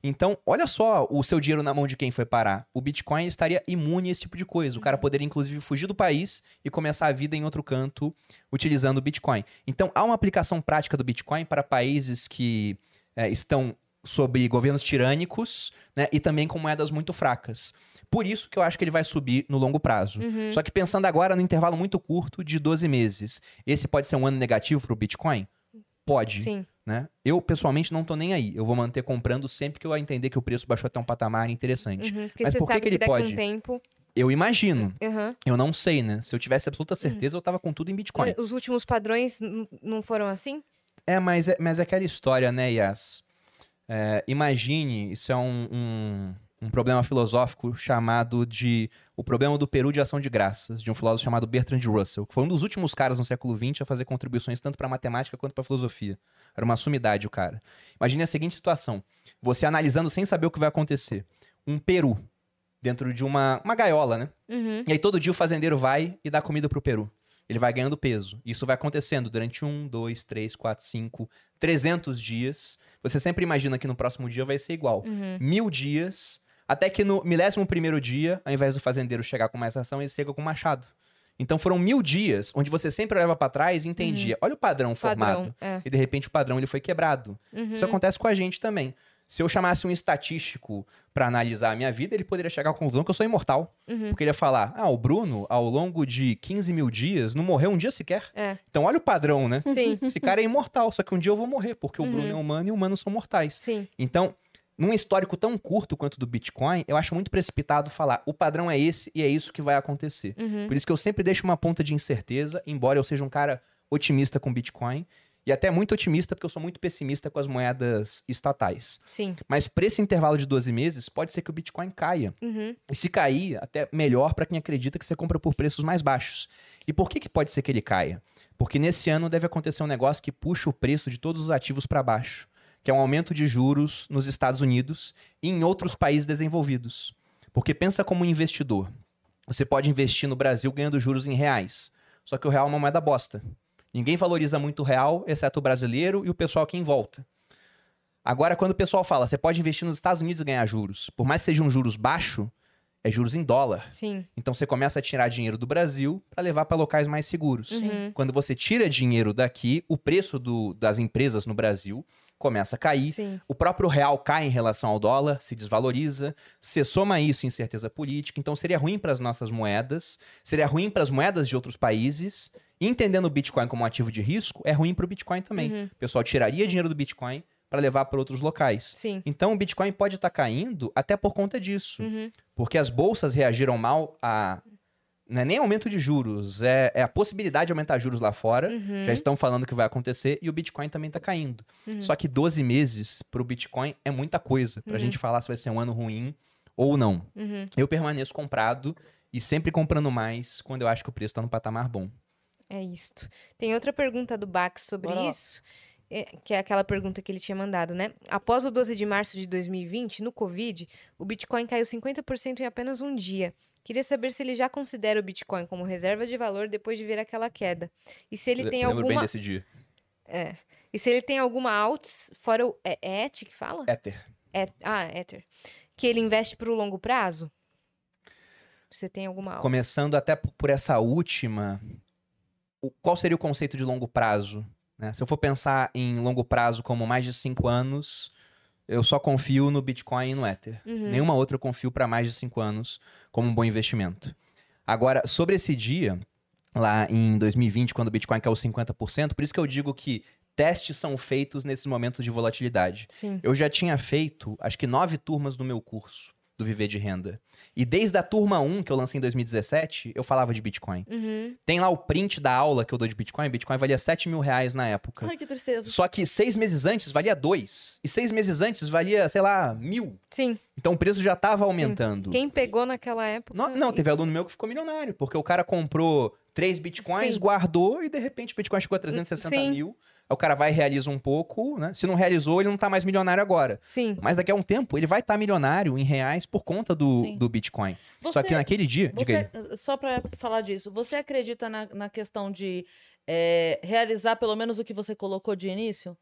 Então, olha só o seu dinheiro na mão de quem foi parar. O Bitcoin estaria imune a esse tipo de coisa. O cara poderia, inclusive, fugir do país e começar a vida em outro canto utilizando o Bitcoin. Então, há uma aplicação prática do Bitcoin para países que é, estão sob governos tirânicos né, e também com moedas muito fracas. Por isso que eu acho que ele vai subir no longo prazo. Uhum. Só que pensando agora no intervalo muito curto de 12 meses, esse pode ser um ano negativo para o Bitcoin? Pode Sim. Né? Eu, pessoalmente, não tô nem aí. Eu vou manter comprando sempre que eu entender que o preço baixou até um patamar interessante. Uhum. Mas você por que que ele pode? tempo. Eu imagino. Uhum. Eu não sei, né? Se eu tivesse absoluta certeza, eu tava com tudo em Bitcoin. Os últimos padrões não foram assim? É, mas é, mas é aquela história, né, Yas? É, imagine, isso é um, um, um problema filosófico chamado de o problema do Peru de ação de graças, de um filósofo chamado Bertrand Russell, que foi um dos últimos caras no século XX a fazer contribuições tanto para matemática quanto para filosofia. Era uma sumidade o cara. Imagine a seguinte situação: você analisando sem saber o que vai acontecer. Um peru dentro de uma, uma gaiola, né? Uhum. E aí todo dia o fazendeiro vai e dá comida pro peru. Ele vai ganhando peso. Isso vai acontecendo durante um, dois, três, quatro, cinco, trezentos dias. Você sempre imagina que no próximo dia vai ser igual. Uhum. Mil dias, até que no milésimo primeiro dia, ao invés do fazendeiro chegar com mais ação, ele chega com machado. Então foram mil dias onde você sempre olhava pra trás e entendia. Olha o padrão, formado. Uhum. É. E de repente o padrão ele foi quebrado. Uhum. Isso acontece com a gente também. Se eu chamasse um estatístico pra analisar a minha vida, ele poderia chegar à conclusão que eu sou imortal. Uhum. Porque ele ia falar: ah, o Bruno, ao longo de 15 mil dias, não morreu um dia sequer. É. Então olha o padrão, né? Sim. Esse cara é imortal, só que um dia eu vou morrer, porque o Uhum. Bruno é humano e humanos são mortais. Sim. Então, num histórico tão curto quanto do Bitcoin, eu acho muito precipitado falar: o padrão é esse e é isso que vai acontecer. Uhum. Por isso que eu sempre deixo uma ponta de incerteza, embora eu seja um cara otimista com Bitcoin. E até muito otimista, porque eu sou muito pessimista com as moedas estatais. Sim. Mas para esse intervalo de 12 meses, pode ser que o Bitcoin caia. Uhum. E se cair, até melhor para quem acredita que você compra por preços mais baixos. E por que, que pode ser que ele caia? Porque nesse ano deve acontecer um negócio que puxa o preço de todos os ativos para baixo, que é um aumento de juros nos Estados Unidos e em outros países desenvolvidos. Porque pensa como um investidor. Você pode investir no Brasil ganhando juros em reais. Só que o real é uma moeda bosta. Ninguém valoriza muito o real, exceto o brasileiro e o pessoal aqui em volta. Agora, quando o pessoal fala, você pode investir nos Estados Unidos e ganhar juros, por mais que seja um juros baixo, é juros em dólar. Sim. Então você começa a tirar dinheiro do Brasil para levar para locais mais seguros. Uhum. Quando você tira dinheiro daqui, o preço do- das empresas no Brasil começa a cair. Sim. O próprio real cai em relação ao dólar, se desvaloriza. Você soma isso em incerteza política. Então seria ruim para as nossas moedas, seria ruim para as moedas de outros países. E entendendo o Bitcoin como um ativo de risco, é ruim para o Bitcoin também. Uhum. O pessoal tiraria dinheiro do Bitcoin para levar para outros locais. Sim. Então o Bitcoin pode estar caindo até por conta disso. Uhum. Porque as bolsas reagiram mal a. Não é nem aumento de juros, é, é a possibilidade de aumentar juros lá fora. Uhum. Já estão falando que vai acontecer e o Bitcoin também está caindo. Só que 12 meses para o Bitcoin é muita coisa para a gente falar se vai ser um ano ruim ou não. Uhum. Eu permaneço comprado e sempre comprando mais quando eu acho que o preço está no patamar bom. É isto. Tem outra pergunta do Bax sobre Bora isso, é, que é aquela pergunta que ele tinha mandado, né? Após o 12 de março de 2020, no Covid, o Bitcoin caiu 50% em apenas um dia. Queria saber se ele já considera o Bitcoin como reserva de valor depois de ver aquela queda. E se ele Le- tem Lembro bem alguma. desse dia. É. E se ele tem alguma alts, fora o. É, é ET que fala? Ether. É, ah, Ether. Que ele investe para o longo prazo? Você tem alguma alts? Começando até por essa última, o- qual seria o conceito de longo prazo? né? Se eu for pensar em longo prazo como mais de cinco anos, eu só confio no Bitcoin e no Ether. Uhum. Nenhuma outra eu confio para mais de cinco anos como um bom investimento. Agora, sobre esse dia, lá em 2020, quando o Bitcoin caiu 50%, por isso que eu digo que testes são feitos nesses momentos de volatilidade. Sim. Eu já tinha feito, acho que nove turmas do meu curso do Viver de Renda. E desde a turma 1, que eu lancei em 2017, eu falava de Bitcoin. Uhum. Tem lá o print da aula que eu dou de Bitcoin. Bitcoin valia 7 mil reais na época. Ai, que tristeza. Só que seis meses antes valia dois. E seis meses antes valia, sei lá, mil. Sim. Então o preço já estava aumentando. Quem pegou naquela época. Não, não, teve aluno meu que ficou milionário, porque o cara comprou três bitcoins, Sim. guardou e de repente o bitcoin chegou a 360 Sim. mil. Aí o cara vai e realiza um pouco, né? Se não realizou, ele não tá mais milionário agora. Sim. Mas daqui a um tempo ele vai estar milionário em reais por conta do, Sim. do Bitcoin. Você, Só que naquele dia, você- só pra falar disso, você acredita na, na questão de é, realizar pelo menos o que você colocou de início?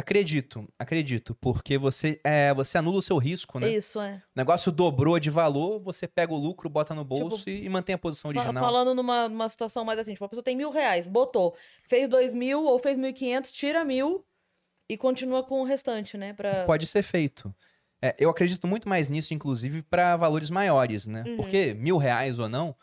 Acredito, acredito, porque você é, você anula o seu risco, né? Isso, é. O negócio dobrou de valor, você pega o lucro, bota no bolso Tipo, e, e mantém a posição original. falando numa, numa situação mais assim, tipo, a pessoa tem mil reais, botou, fez dois mil ou fez mil e quinhentos, tira mil e continua com o restante, né? Pra... Pode ser feito. É, eu acredito muito mais nisso, inclusive, para valores maiores, né? Uhum. Porque mil reais ou não,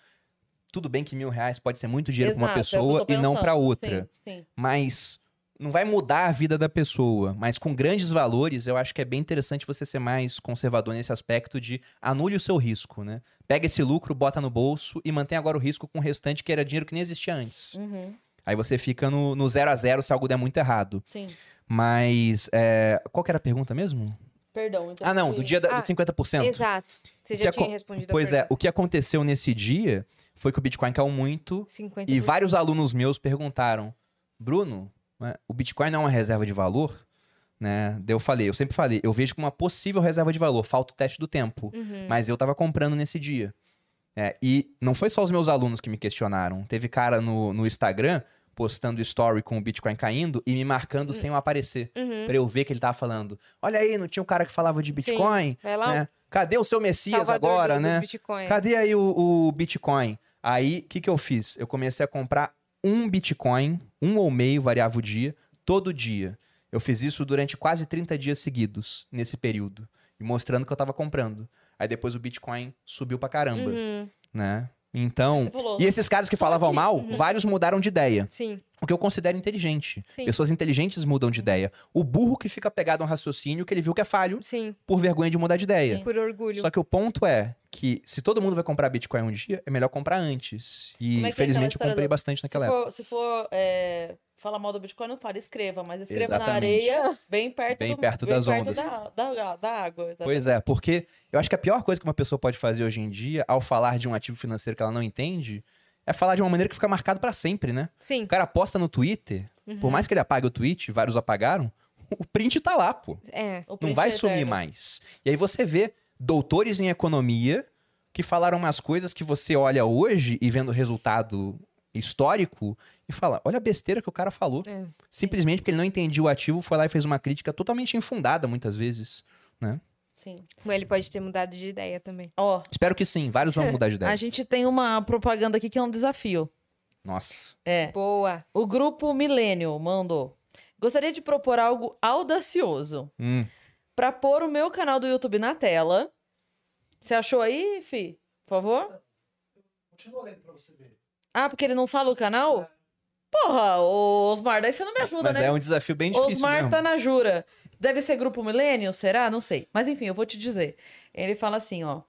tudo bem que mil reais pode ser muito dinheiro para uma é pessoa e não para outra. Sim, sim. mas não vai mudar a vida da pessoa. Mas com grandes valores, eu acho que é bem interessante você ser mais conservador nesse aspecto de anule o seu risco, né? Pega esse lucro, bota no bolso e mantém agora o risco com o restante que era dinheiro que nem existia antes. Uhum, Aí você fica no, no zero a zero se algo der muito errado. sim. Mas, é, qual que era a pergunta mesmo? Perdão. Então Ah, não, do dia da, Ah, dos 50%. Exato. Você já tinha respondido Pois é, o que aconteceu nesse dia foi que o Bitcoin caiu muito 50%. e vários alunos meus perguntaram: Bruno, né, o Bitcoin não é uma reserva de valor? Né? Eu falei, eu sempre falei, eu vejo como uma possível reserva de valor, falta o teste do tempo. Uhum. Mas eu tava comprando nesse dia. É, e não foi só os meus alunos que me questionaram. Teve cara no, no Instagram postando story com o Bitcoin caindo e me marcando sem eu aparecer. Uhum. Pra eu ver que ele tava falando. Olha aí, não tinha um cara que falava de Bitcoin? Vai lá, né? Cadê o seu Messias Salvador agora, do, do né? Bitcoin. Cadê aí o, o Bitcoin? Aí, o que, que eu fiz? Eu comecei a comprar um Bitcoin, um ou meio, variava o dia, todo dia. Eu fiz isso durante quase 30 dias seguidos, nesse período. E mostrando que eu tava comprando. Aí depois o Bitcoin subiu pra caramba, Uhum. né? Então... E esses caras que falavam mal, vários mudaram de ideia. Sim, O que eu considero inteligente. Sim. Pessoas inteligentes mudam de ideia. O burro que fica pegado a um raciocínio que ele viu que é falho sim. por vergonha de mudar de ideia. Por orgulho. Só que o ponto é que se todo mundo vai comprar Bitcoin um dia, é melhor comprar antes. E é que é eu comprei do- bastante Se naquela época. for, se for é, falar mal do Bitcoin, não fale, escreva, mas escreva na Exatamente. areia, bem perto, Bem do- perto bem das perto ondas. Da, da, da água. exatamente. Pois é, porque eu acho que a pior coisa que uma pessoa pode fazer hoje em dia, ao falar de um ativo financeiro que ela não entende, é falar de uma maneira que fica marcado pra sempre, né? Sim. O cara posta no Twitter, Uhum. por mais que ele apague o tweet, vários apagaram, o print tá lá, pô. É. O Não vai é sumir mais. E aí você vê doutores em economia que falaram umas coisas que você olha hoje e vendo o resultado histórico e fala, olha a besteira que o cara falou. É. Simplesmente porque ele não entendia o ativo, foi lá e fez uma crítica totalmente infundada muitas vezes, né? Sim. Ele pode ter mudado de ideia também. Ó, Espero que sim. Vários vão mudar de a ideia. gente tem uma propaganda aqui que é um desafio. Nossa. É. Boa. O grupo Millennium mandou. Gostaria de propor algo audacioso. Hum. Pra pôr o meu canal do YouTube na tela. Você achou aí, Fi? Por favor? Continua lendo pra você ver. Ah, porque ele não fala o canal? Porra, ô Osmar, daí você não me ajuda, Mas né? é um desafio bem difícil Osmar mesmo. tá na jura. Deve ser grupo Milênio, será? Não sei. Mas enfim, eu vou te dizer. Ele fala assim, ó.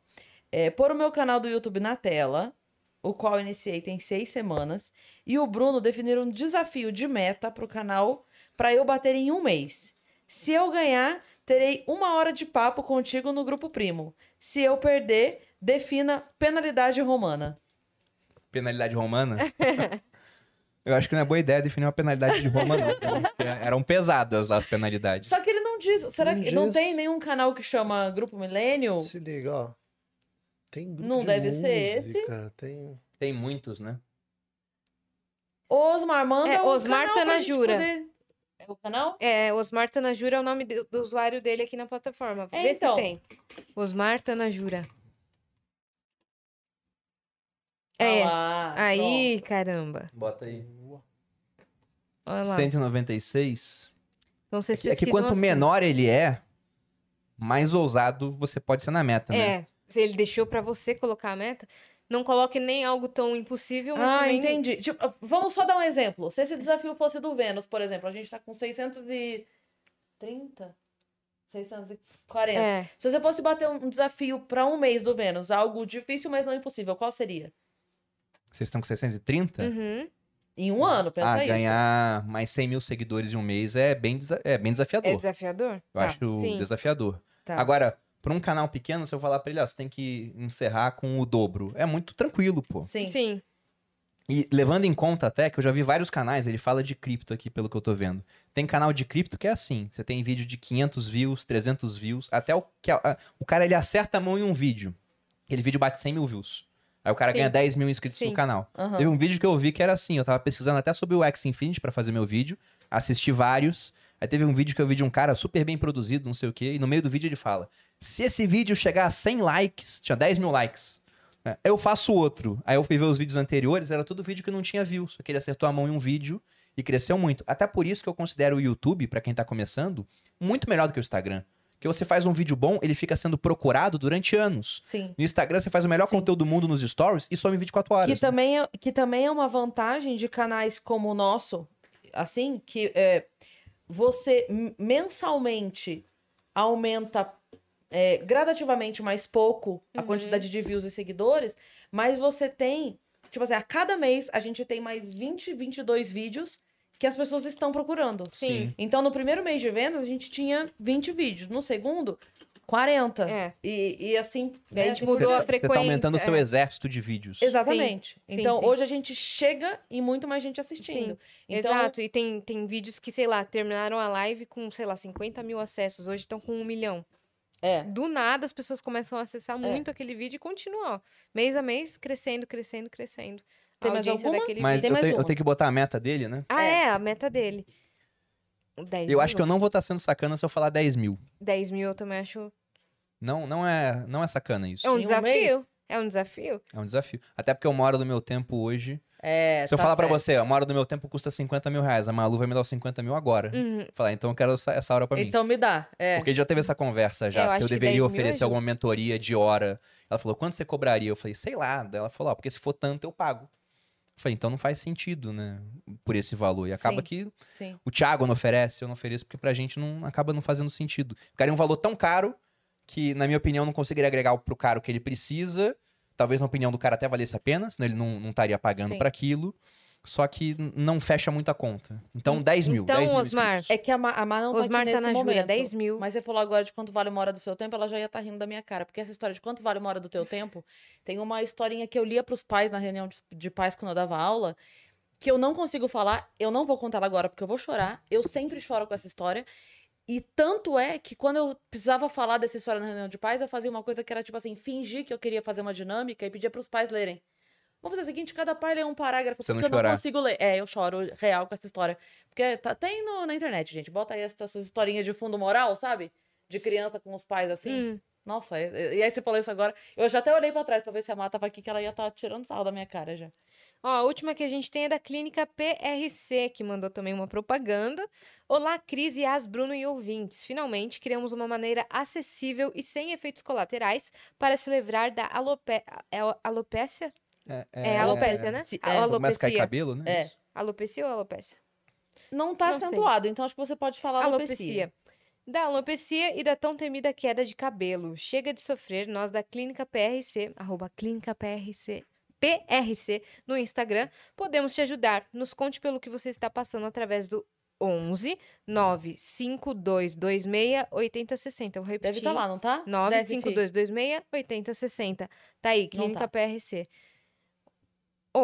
É, pôr o meu canal do YouTube na tela, o qual eu iniciei tem seis semanas, e o Bruno definir um desafio de meta pro canal pra eu bater em um mês. Se eu ganhar, terei uma hora de papo contigo no grupo primo. Se eu perder, defina penalidade romana. Penalidade romana? Eu acho que não é boa ideia definir uma penalidade de Roma, não. Eram pesadas lá as penalidades. Só que ele não diz. Será Não que não diz. tem nenhum canal que chama Grupo Milênio? Se liga, ó. Tem grupo Não de deve ser música, Tem... Tem muitos, né? Osmar, manda É, o Osmar canal pra Tanajura. poder- É o canal? É, Osmar Tanajura é o nome do, do usuário dele aqui na plataforma. É, Vê então. se tem. Osmar Tanajura. Ah É. lá, Aí, caramba. Bota aí. Olha lá. 196. Então vocês É que, é que quanto assim. menor ele é, mais ousado você pode ser na meta, né? É, se ele deixou pra você colocar a meta, não coloque nem algo tão impossível, mas Ah, também... entendi. Tipo, vamos só dar um exemplo. Se esse desafio fosse do Vênus, por exemplo, a gente tá com 630? 640. É, Se você fosse bater um desafio pra um mês do Vênus, algo difícil, mas não impossível, qual seria? Vocês estão com 630? uhum. Em um ano, pensa ah, isso. ganhar mais 100 mil seguidores em um mês é bem, é bem desafiador. é desafiador? Eu Tá, acho sim. desafiador. Tá. Agora, pra um canal pequeno, se eu falar pra ele, ó, você tem que encerrar com o dobro. É muito tranquilo, pô. Sim. Sim. E levando em conta até que eu já vi vários canais, ele fala de cripto aqui, pelo que eu tô vendo. Tem canal de cripto que é assim, você tem vídeo de 500 views, 300 views, até o, que a- a- o cara ele acerta a mão em um vídeo. Aquele vídeo bate 100 mil views. Aí o cara Sim. ganha 10 mil inscritos Sim. no canal. Aham. Teve um vídeo que eu vi que era assim, eu tava pesquisando até sobre o X Infinity pra fazer meu vídeo, assisti vários. Aí teve um vídeo que eu vi de um cara super bem produzido, não sei o quê, e no meio do vídeo ele fala: se esse vídeo chegar a 100 likes, tinha 10 mil likes, né, eu faço outro. Aí eu fui ver os vídeos anteriores, era tudo vídeo que não tinha view, só que ele acertou a mão em um vídeo e cresceu muito. Até por isso que eu considero o YouTube, pra quem tá começando, muito melhor do que o Instagram. Porque você faz um vídeo bom, ele fica sendo procurado durante anos. Sim. No Instagram você faz o melhor Sim. conteúdo do mundo nos stories e some em 24 horas. Que né? também, é, que também é uma vantagem de canais como o nosso, assim, que é, você mensalmente aumenta é, gradativamente mais pouco a Uhum. quantidade de views e seguidores, mas você tem, tipo assim, a cada mês a gente tem mais 20, 22 vídeos que as pessoas estão procurando. Sim. Então, no primeiro mês de vendas, a gente tinha 20 vídeos. No segundo, 40. É. E, e assim. Daí a né, gente mudou a Você frequência. tá aumentando o seu é. exército de vídeos. Exatamente. Sim, então, sim. hoje a gente chega e muito mais gente assistindo. Então, Exato, e tem, tem vídeos que, sei lá, terminaram a live com, sei lá, 50 mil acessos, hoje estão com um milhão. É. Do nada as pessoas começam a acessar muito aquele vídeo e continua, ó, mês a mês, crescendo, crescendo, crescendo. Tem mais audiência alguma? daquele Mas Tem eu, tenho, eu uma. tenho que botar a meta dele, né? Ah, É. é, a meta dele. 10 Eu acho que eu não vou estar sendo sacana se eu falar 10 mil. 10 mil eu também acho. Não, não, é, não é sacana isso. É um Em um desafio. É um desafio. É um desafio. Até porque uma hora do meu tempo hoje. É, se eu tá falar pra certo. você, ó, uma hora do meu tempo custa 50 mil reais. A Malu vai me dar os 50 mil agora. Uhum. Falar, então eu quero essa, essa hora pra mim. Então me dá. É. Porque já teve essa conversa Eu já. se acho eu que deveria 10 mil é oferecer alguma mentoria de hora. Ela falou, quanto você cobraria? Eu falei, sei lá. Daí ela falou, ó, porque se for tanto, eu pago. Falei, então não faz sentido, né? Por esse valor. E acaba Sim. que Sim. o Thiago não oferece, eu não ofereço, porque pra gente não acaba não fazendo sentido. Ficaria um valor tão caro que, na minha opinião, não conseguiria agregar pro cara o que ele precisa. Talvez na opinião do cara até valesse a pena, senão ele não não estaria pagando pra aquilo. Só que não fecha muito a conta. Então, 10 mil. Então, 10 mil Osmar, inscritos. É que a, Ma a Má não tá Osmar aqui tá nesse na momento. 10 mil. Mas você falou agora de quanto vale uma hora do seu tempo, ela já ia estar rindo da minha cara. Porque essa história de quanto vale uma hora do teu tempo, tem uma historinha que eu lia pros pais na reunião de, de pais quando eu dava aula, que eu não consigo falar, eu não vou contar ela agora porque eu vou chorar. Eu sempre choro com essa história. E tanto é que quando eu precisava falar dessa história na reunião de pais, eu fazia uma coisa que era tipo assim, fingir que eu queria fazer uma dinâmica e pedia pros pais lerem. Vamos fazer o seguinte, cada pai lê um parágrafo, Você não porque eu não chorar. consigo ler. É, eu choro real com essa história. Porque tá, tem no- na internet, gente. Bota aí essas, essas historinhas de fundo moral, sabe? de criança com os pais assim. Hum, Nossa, e, e aí você falou isso agora. Eu já até olhei pra trás pra ver se a Má tava aqui, que ela ia estar tirando sal da minha cara já. Ó, a última que a gente tem é da Clínica PRC, que mandou também uma propaganda. Olá, Cris, Yas, Bruno e ouvintes. Finalmente criamos uma maneira acessível e sem efeitos colaterais para se livrar da alope... é? É, alopécia, né? Se- A- é. Começa a cair alopecia. cabelo, né? É. Alopecia ou alopécia? Não tá Não sei. acentuado, então acho que você pode falar alopecia. Alopecia. Da alopecia e da tão temida queda de cabelo. Chega de sofrer, nós da Clínica PRC, arroba Clínica PRC, PRC, no Instagram, podemos te ajudar. Nos conte pelo que você está passando através do 11 95226 8060. Eu vou Deve repetir. estar lá, não tá? Deve, fi. 95226 8060. Tá aí, Clínica tá. PRC.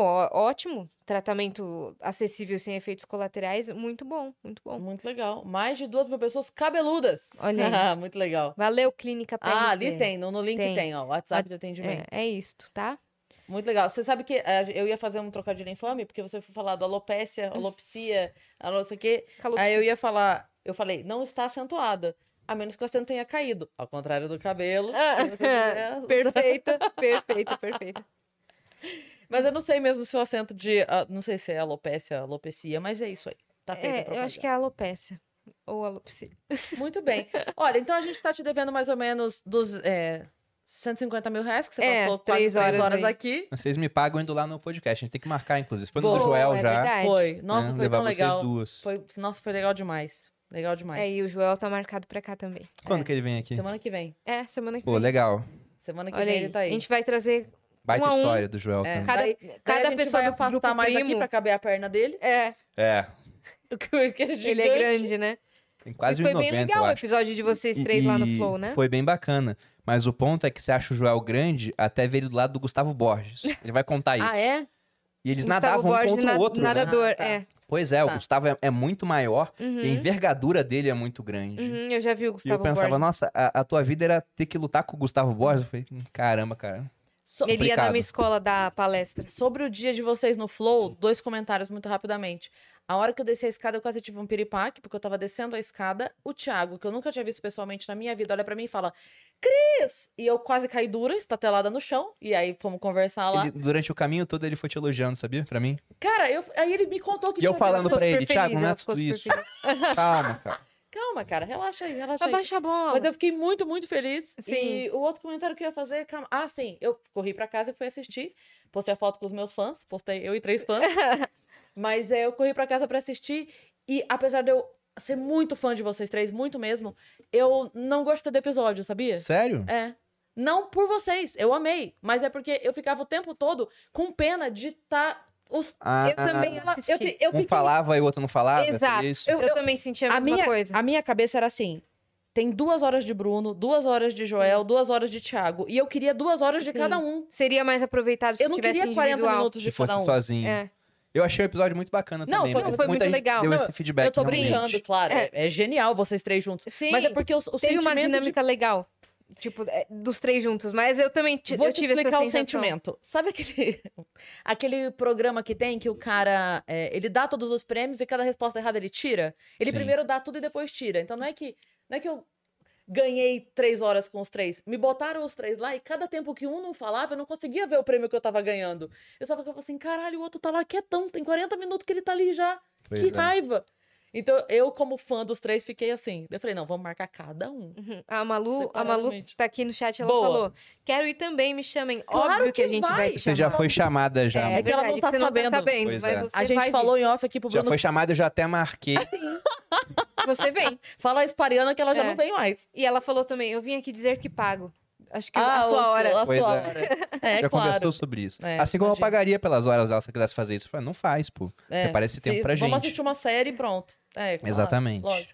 Ó, ótimo. Tratamento acessível sem efeitos colaterais. Muito bom, muito bom. Muito legal. Mais de duas mil pessoas cabeludas. Olha aí. Muito legal. Valeu, Clínica PRC. Ah, ali tem, no, no link Tem. tem, ó, WhatsApp de atendimento. É, é isto, tá? Muito legal. Você sabe que eh, eu ia fazer um trocadilho infame, porque você foi falar do alopécia, alopecia, alo- não sei o quê. Aí eu ia falar, eu falei, não está acentuada. A menos que o acento tenha caído. Ao contrário do cabelo. Ah, perfeita, perfeita, perfeita. Mas eu não sei mesmo se o acento de. ah, não sei se é alopécia, alopecia, mas é isso aí. Tá feita a É, eu acho que é alopécia. Ou alopsia. Muito bem. Olha, então a gente tá te devendo mais ou menos dos é, 150 mil reais, que você É, passou quase três horas horas, aqui. Vocês me pagam indo lá no podcast. A gente tem que marcar, inclusive. Foi no Boa, do Joel é já. verdade. Foi. Nossa, né? foi Levar tão vocês legal. duas. Foi, nossa, foi legal demais. Legal demais. É, e o Joel tá marcado pra cá também. Quando É. que ele vem aqui? Semana que vem. É, semana que Pô, vem. legal. Semana que Olha vem aí. ele tá aí. A gente vai trazer Baita Um a um. história do Joel É. também. cada, Daí- Daí cada a gente pessoa vai do grupo mais primo. aqui pra caber a perna dele. É, É, Porque ele é gigante. ele é grande, né? tem quase e foi bem 1,90, legal o episódio de vocês E- três lá no e Flow, né? Foi bem bacana. Mas o ponto é que você acha o Joel grande até ver ele do lado do Gustavo Borges. Ele vai contar isso. Ah, é? E eles Gustavo nadavam um Borges, contra na- o outro, né? nadador, Ah, tá. é. Pois é, o Tá. Gustavo é, é muito maior Uhum. e a envergadura dele é muito grande. Uhum, eu já vi o E eu Gustavo pensava, Borges. nossa, a, a tua vida era ter que lutar com o Gustavo Borges. Eu falei, "Hum, caramba, cara. So- Ele ia na complicado. minha escola dar palestra. Sobre o dia de vocês no Flow, dois comentários muito rapidamente. A hora que eu desci a escada, eu quase tive um piripaque, porque eu tava descendo a escada. O Thiago, que eu nunca tinha visto pessoalmente na minha vida, olha pra mim e fala: Cris! E eu quase caí dura, estatelada no chão. E aí fomos conversar lá. Ele- durante o caminho todo ele foi te elogiando, sabia? Pra mim. Cara, eu, aí ele me contou que E eu falando pra ele, Thiago, não é tudo isso. Calma, cara. Calma, cara, relaxa aí, relaxa aí. Abaixa a bola. Mas eu fiquei muito, muito feliz. Sim. E o outro comentário que eu ia fazer, calma. Ah, sim, eu corri pra casa e fui assistir. Postei a foto com os meus fãs, postei eu e três fãs. Mas é, eu corri pra casa pra assistir e apesar de eu ser muito fã de vocês três, muito mesmo, eu não gostei do episódio, sabia? Sério? É. Não por vocês, eu amei, mas é porque eu ficava o tempo todo com pena de estar os Ah, Eu também eu, assisti. eu Um fiquei falava e o outro não falava? Exato. Foi isso? Eu- Eu, também senti a, a mesma minha, coisa. a minha cabeça era assim: tem duas horas de Bruno, duas horas de Joel, duas horas de Thiago. E eu queria duas horas de Sim. cada um. Seria mais aproveitado se Eu não tivesse queria 40 individual. minutos de Se fosse cada um. sozinho. É. Eu achei o episódio muito bacana Não, também. foi- não, foi muita muito legal. Deu Não, esse feedback. eu tô realmente. brincando, claro. É. É. é genial vocês três juntos. Sim. Mas é porque o, o Teve uma sentimento de- dinâmica legal. Tipo, é, dos três juntos. Mas eu também Vou eu te tive explicar essa o sentimento. Sabe aquele, aquele programa que tem que o cara é, ele dá todos os prêmios e cada resposta errada ele tira? Ele Sim. primeiro dá tudo e depois tira. Então não é que não é que eu ganhei três horas com os três. Me botaram os três lá e cada tempo que um não falava, eu não conseguia ver o prêmio que eu tava ganhando. Eu só ficava assim, caralho, o outro tá lá quietão, tem 40 minutos que ele tá ali já. Pois que é. raiva. Então, eu, como fã dos três, fiquei assim. Eu falei, não, vamos marcar cada um. Uhum. A Malu, a Malu tá aqui no chat, ela Boa. falou: quero ir também, me chamem. Claro Óbvio que, a que gente vai. vai te Você já foi chamada já. É, É que ela não tá você não sabendo. tá sabendo, Pois mas é. você A gente vai falou em off aqui pro Já Bruno. foi chamada, eu já até marquei. vir. Você vem. Fala a Espariana que ela já É. não vem mais. E ela falou também: eu vim aqui dizer que pago. Acho que a Ah, sua o- hora. A Pois sua é. hora. É, já claro. conversou sobre isso. É, assim como eu imagina. pagaria pelas horas dela se ela quisesse fazer isso. Eu falei, não faz, pô. É, Você parece tempo se- pra Vamos gente. assistir uma série e pronto. É, claro, Exatamente. lógico.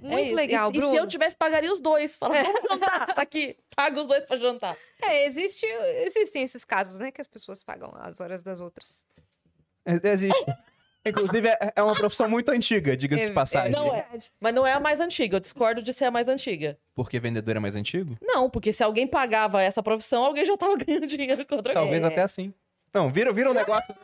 É Muito isso. legal, e, Bruno. E se eu tivesse, pagaria os dois. Fala, vamos jantar, tá aqui. Paga os dois pra jantar. É, existe, existem esses casos, né? Que as pessoas pagam as horas das outras. Ex- Existe. Inclusive, é- é uma profissão muito antiga, diga-se de passagem. não é. Mas não é a mais antiga. Eu discordo de ser a mais antiga. Porque vendedor é mais antigo? Não, porque se alguém pagava essa profissão, alguém já tava ganhando dinheiro com outra Talvez É. até assim. Então, vira, vira um negócio.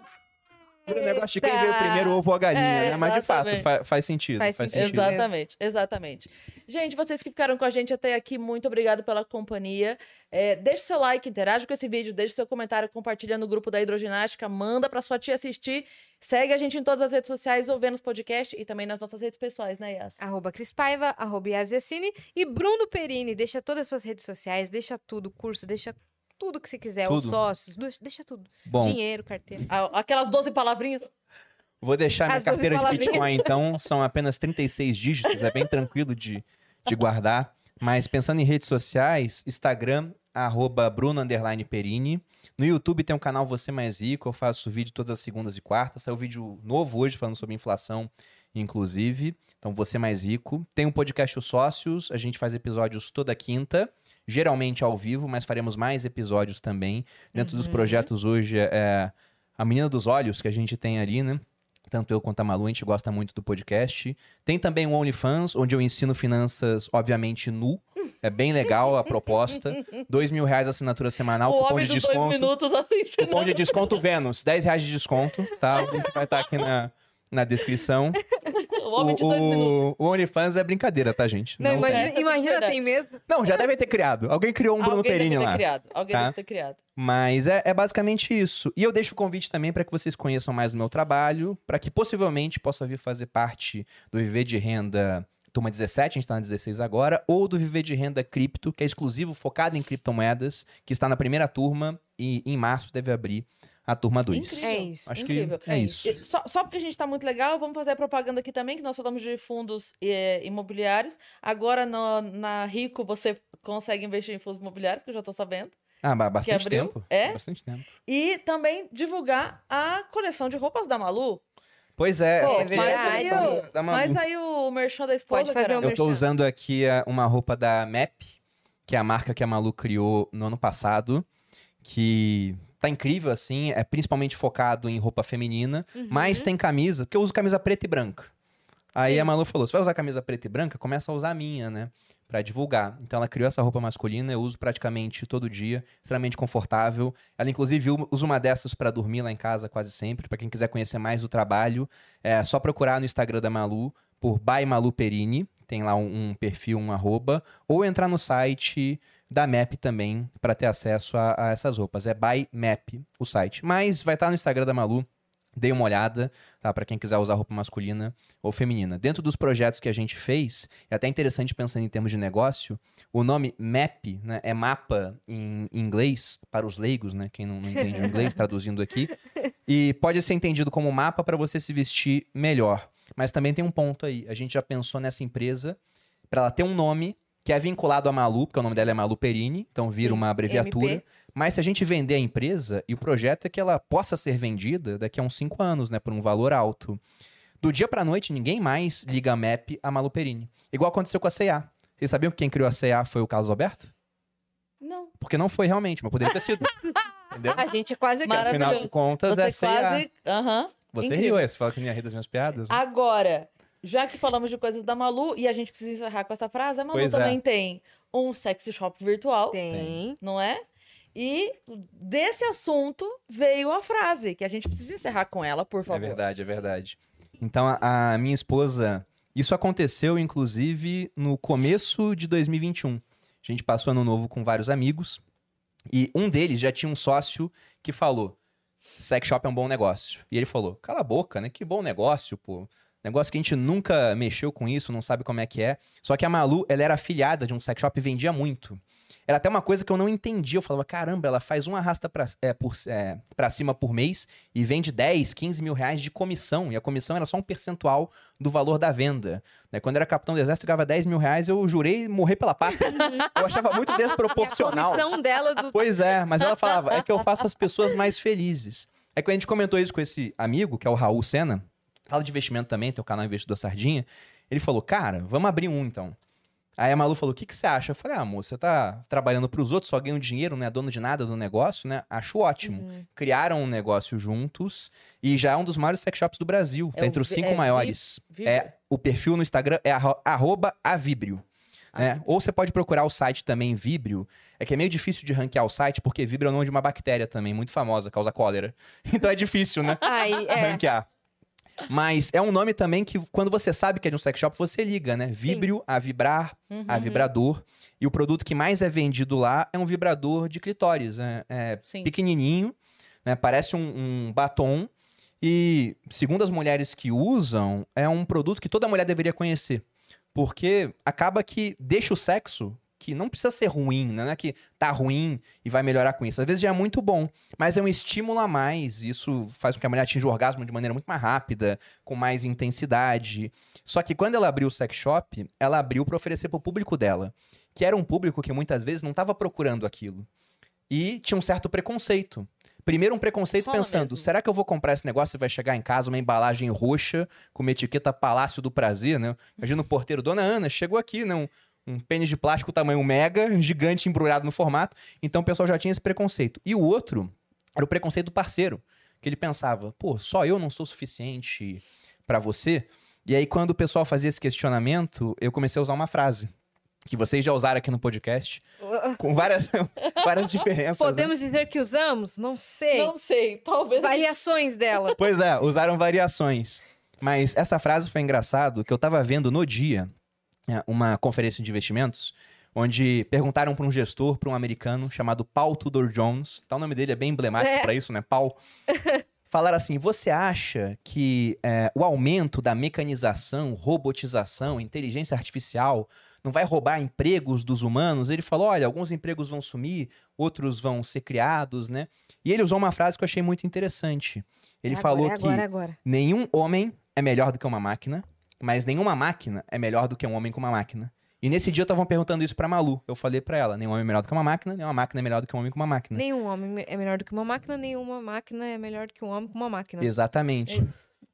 Um negócio de quem veio primeiro, o ovo ou a galinha, É, né? Mas de fato, faz sentido. Faz Faz, sentido. Exatamente, exatamente. Gente, vocês que ficaram com a gente até aqui, muito obrigado pela companhia. É, deixe seu like, interage com esse vídeo, deixe seu comentário, compartilha no grupo da Hidroginástica, manda pra sua tia assistir. Segue a gente em todas as redes sociais, ou Vênus Podcast e também nas nossas redes pessoais, né, Yas? Arroba Cris Paiva, arroba Yaziacine e Bruno Perini. Deixa todas as suas redes sociais, deixa tudo, curso, deixa tudo que você quiser, os Tudo. sócios, deixa- tudo. Bom, Dinheiro, carteira. A- Aquelas 12 palavrinhas. vou deixar minha As doze carteira de. Bitcoin, então, são apenas 36 dígitos, é bem tranquilo de, de guardar. Mas pensando em redes sociais, Instagram, arroba Bruno underline Perini. No YouTube tem um canal Você Mais Rico, eu faço vídeo todas as segundas e quartas. Saiu vídeo novo hoje falando sobre inflação, inclusive. Então, Você Mais Rico. Tem um podcast Os Sócios, a gente faz episódios toda quinta. Geralmente ao vivo, mas faremos mais episódios também. Dentro dos Uhum. projetos hoje é a Menina dos Olhos que a gente tem ali, né? Tanto eu quanto a Malu, a gente gosta muito do podcast. Tem também o OnlyFans, onde eu ensino finanças, obviamente, nu. É bem legal a proposta. Dois mil reais a assinatura semanal, o cupom de dos dois desconto. minutos assim, Cupom de desconto Vênus, 10 reais de desconto, tá? O link vai estar aqui na, na descrição. O homem de o, dois minutos. o, o OnlyFans é brincadeira, tá, gente? Não, Não, imagina, é, é imagina verdade. tem mesmo. não, já deve ter criado. Alguém criou um Bruno Alguém Perini deve ter lá. criado. Alguém tá? deve ter criado. Mas é, é basicamente isso. E eu deixo o convite também para que vocês conheçam mais do meu trabalho, para que possivelmente possa vir fazer parte do Viver de Renda Turma 17, a gente está na 16 agora, ou do Viver de Renda Cripto, que é exclusivo, focado em criptomoedas, que está na primeira turma e em março deve abrir a turma 2. Incrível. É isso. Acho Incrível. que é isso. Só, só porque a gente tá muito legal, vamos fazer a propaganda aqui também, que nós falamos de fundos eh, imobiliários. Agora no- na Rico você consegue investir em fundos imobiliários, que eu já tô sabendo. Ah, ba- bastante tempo. É? Bastante tempo. E também divulgar a coleção de roupas da Malu. Pois é, Pô, é aqui faz, verdade. aí o, coleção da Malu. faz aí o merchan da esposa, Pode fazer caramba. o Eu tô merchan. usando aqui a- uma roupa da MAP, que é a marca que a Malu criou no ano passado, que tá incrível, assim, é principalmente focado em roupa feminina, Uhum. mas tem camisa, porque eu uso camisa preta e branca. Aí Sim. a Malu falou, você vai usar camisa preta e branca? Começa a usar a minha, né? Pra divulgar. Então ela criou essa roupa masculina, eu uso praticamente todo dia, extremamente confortável. Ela inclusive usa uma dessas pra dormir lá em casa quase sempre. Pra quem quiser conhecer mais do trabalho, é só procurar no Instagram da Malu por by Malu Perini, tem lá um, um perfil, um arroba, ou entrar no site da MAP também pra ter acesso a, a essas roupas. É by MAP o site. Mas vai estar no Instagram da Malu. Dê uma olhada, tá? Para quem quiser usar roupa masculina ou feminina. Dentro dos projetos que a gente fez, é até interessante pensando em termos de negócio, o nome MAP, né, é mapa em inglês para os leigos, né, quem não, não entende o inglês, traduzindo aqui, e pode ser entendido como mapa para você se vestir melhor. Mas também tem um ponto aí, a gente já pensou nessa empresa para ela ter um nome que é vinculado a Malu, porque o nome dela é Malu Perini, então vira Sim, uma abreviatura. MP. Mas se a gente vender a empresa, e o projeto é que ela possa ser vendida daqui a uns 5 anos, né, por um valor alto. Do dia pra noite, ninguém mais liga a MAP a Malu Perini. Igual aconteceu com a C&A. Vocês sabiam que quem criou a C&A foi o Carlos Alberto? Não. Porque não foi realmente, mas poderia ter sido. Entendeu? A gente é quase. Afinal de contas, Você é C&A. quase... Aham. Você incrível. riu, é? Você fala que não ia rir das minhas piadas? né? Agora, já que falamos de coisas da Malu, e a gente precisa encerrar com essa frase, a Malu Pois é. também tem um sexy shop virtual, Tem. não é? E desse assunto veio a frase, que a gente precisa encerrar com ela, por É favor. verdade, é verdade. Então, a, a minha esposa. Isso aconteceu, inclusive, no começo de 2021. A gente passou ano novo com vários amigos. E um deles já tinha um sócio que falou: sex shop é um bom negócio. E ele falou: cala a boca, né? Que bom negócio, pô. Negócio que a gente nunca mexeu com isso, não sabe como é que é. Só que a Malu, ela era afiliada de um sex shop e vendia muito. Era até uma coisa que eu não entendia. Eu falava, caramba, ela faz um arrasta pra, é, por, é, pra cima por mês e vende 10, 15 mil reais de comissão. E a comissão era só um percentual do valor da venda. Né, Quando era capitão do exército, eu ganhava 10 mil reais, eu jurei morrer pela pátria. eu achava muito E a desproporcional. comissão dela do. Pois é, mas ela falava, é que eu faço as pessoas mais felizes. É que a gente comentou isso com esse amigo, que é o Raul Sena, fala de investimento também, tem o canal Investidor Sardinha. Ele falou, cara, vamos abrir um então. Aí a Malu falou, o que, que você acha? Eu falei, ah, amor, você tá trabalhando pros outros, só ganha um dinheiro, não é dono de nada no negócio, né? Acho ótimo. Uhum. Criaram um negócio juntos e já é um dos maiores sex shops do Brasil. É tá entre os Vi- cinco é Vi- maiores. Vibra? É, o perfil no Instagram é arro- arroba avibrio. né? Ou você pode procurar o site também Vibrio. É que é meio difícil de ranquear o site, porque Vibrio é o nome de uma bactéria também, muito famosa, causa cólera. Então é difícil, né? Aí, é. ranquear. Mas é um nome também que, quando você sabe que é de um sex shop, você liga, né? Vibrio, a vibrar, a Uhum. vibrador. E o produto que mais é vendido lá é um vibrador de clitóris. né? É Sim. pequenininho, né? Parece um, um batom. E, segundo as mulheres que usam, é um produto que toda mulher deveria conhecer. Porque acaba que deixa o sexo, que não precisa ser ruim, né? não é que tá ruim e vai melhorar com isso. Às vezes já é muito bom, mas é um estímulo a mais. Isso faz com que a mulher atinja o orgasmo de maneira muito mais rápida, com mais intensidade. Só que quando ela abriu o sex shop, ela abriu para oferecer pro público dela, que era um público que muitas vezes não estava procurando aquilo. E tinha um certo preconceito. Primeiro um preconceito Rola pensando, mesmo. será que eu vou comprar esse negócio e vai chegar em casa uma embalagem roxa com uma etiqueta Palácio do Prazer, né? Imagina o porteiro, Dona Ana, chegou aqui, né? Um, pênis de plástico tamanho mega, gigante embrulhado no formato. Então o pessoal já tinha esse preconceito. E o outro era o preconceito do parceiro, que ele pensava, pô, só eu não sou suficiente pra você? E aí quando o pessoal fazia esse questionamento, eu comecei a usar uma frase que vocês já usaram aqui no podcast, com várias, várias diferenças. né? Podemos dizer que usamos? Não sei. Não sei, talvez. Variações dela. Pois é, usaram variações. Mas essa frase foi engraçado, que eu tava vendo no dia uma conferência de investimentos, onde perguntaram para um gestor, para um americano chamado Paul Tudor Jones, tá, o nome dele é bem emblemático É. pra isso, né, Paul? Falaram assim, você acha que é, o aumento da mecanização, robotização, inteligência artificial não vai roubar empregos dos humanos? Ele falou, olha, alguns empregos vão sumir, outros vão ser criados, né? E ele usou uma frase que eu achei muito interessante. Ele agora, falou é que agora, agora. nenhum homem é melhor do que uma máquina, mas nenhuma máquina é melhor do que um homem com uma máquina. E nesse dia estavam perguntando isso pra Malu. Eu falei pra ela, nenhum homem é melhor do que uma máquina, nenhuma máquina é melhor do que um homem com uma máquina. Nenhum homem é melhor do que uma máquina, nenhuma máquina é melhor do que um homem com uma máquina. Exatamente.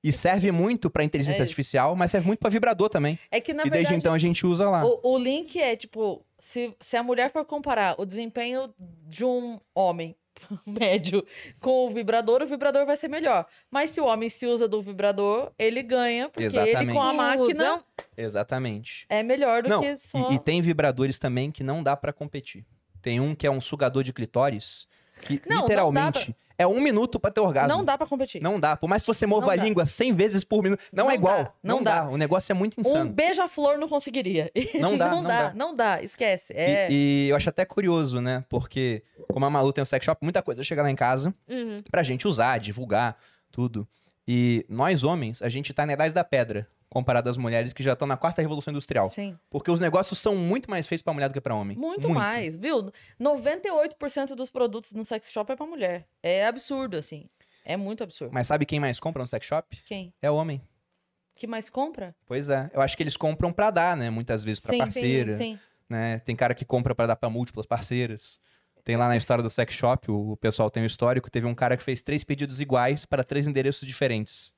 E serve muito pra inteligência É. artificial, mas serve muito pra vibrador também. É que, na e desde verdade, então a gente usa lá. o, o link é, tipo, se, se a mulher for comparar o desempenho de um homem médio com o vibrador, o vibrador vai ser melhor. Mas se o homem se usa do vibrador, ele ganha, porque ele Exatamente. com a máquina. Exatamente. é melhor do Não, que só... e, e tem vibradores também que não dá pra competir. Tem um que é um sugador de clitóris, que Não, não literalmente é um minuto pra ter orgasmo. Não dá pra competir. Não dá. Por mais que você mova Não a dá. língua 100 vezes por minuto. Não, Não é igual. dá, não não dá. dá. O negócio é muito Um insano. beija-flor não conseguiria. Não dá, não dá, dá. não dá, esquece. E- É... E, eu acho até curioso, né? Porque, como a Malu tem um sex shop, muita coisa chega lá em casa Uhum. pra gente usar, divulgar, tudo. E nós, homens, a gente tá na idade da pedra, comparado às mulheres que já estão na quarta revolução industrial. Sim. Porque os negócios são muito mais feitos pra mulher do que pra homem. Muito, mais, viu? 98% dos produtos no sex shop é pra mulher. É absurdo, assim. É muito absurdo. Mas sabe quem mais compra no sex shop? Quem? É homem. Que mais compra? Pois é. Eu acho que eles compram pra dar, né? Muitas vezes sim, parceira. sim, sim. né? Tem cara que compra pra dar pra múltiplas parceiras. Tem lá na história do sex shop, o pessoal tem o histórico, teve um cara que fez três pedidos iguais para três endereços diferentes.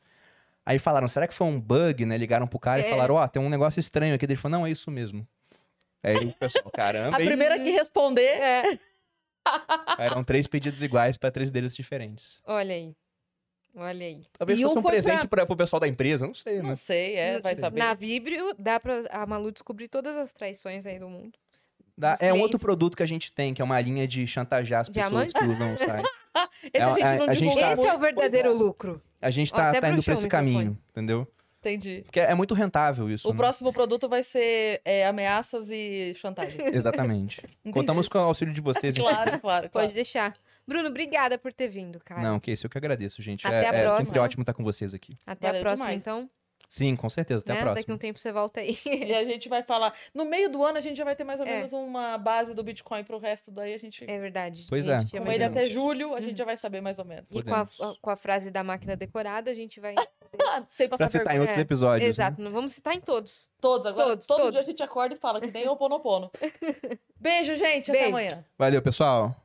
Aí falaram, será que foi um bug, né? Ligaram pro cara É. e falaram, ó, tem um negócio estranho aqui. Ele falou, não, é isso mesmo. Aí o pessoal, caramba, A hein? primeira que responder É. eram três pedidos iguais para três endereços diferentes. Olha aí. Olha aí. Talvez E fosse um um presente pra- pra... pro pessoal da empresa, não sei, né? Não sei, é, vai saber. Na Vibrio, dá pra a Malu descobrir todas as traições aí do mundo. Dos é um outro produto que a gente tem, que é uma linha de chantagear as pessoas que usam o site. Esse É, a gente a- não a gente tá- Esse é o verdadeiro pois lucro. A gente Ó, tá, até tá indo pra esse caminho, entendeu? é. Entendi. Porque é muito rentável isso, O né? próximo produto vai ser é, ameaças e chantagem. Exatamente. Contamos com o auxílio de vocês. então. Claro, claro, Pode claro. deixar. Bruno, obrigada por ter vindo, cara. Não, que isso eu que agradeço, gente. Até é, a é próxima. sempre ótimo estar com vocês aqui. Até a Valeu próxima, demais. então. Sim, com certeza. Até né? a Daqui próxima. um tempo você volta aí. E a gente vai falar. No meio do ano a gente já vai ter mais ou É. menos uma base do Bitcoin pro resto daí a gente. É verdade. Pois é. Com ele até julho, a gente já vai saber mais ou menos. E com a, com a frase da máquina decorada, a gente vai. Sem passar Pra citar em vergonha. outros É, episódios. né? Exato, não vamos citar em todos. Todos, agora. Todos, todo todos. dia a gente acorda e fala que nem o Ponopono. Beijo, gente. Até Beijo. amanhã. Valeu, pessoal.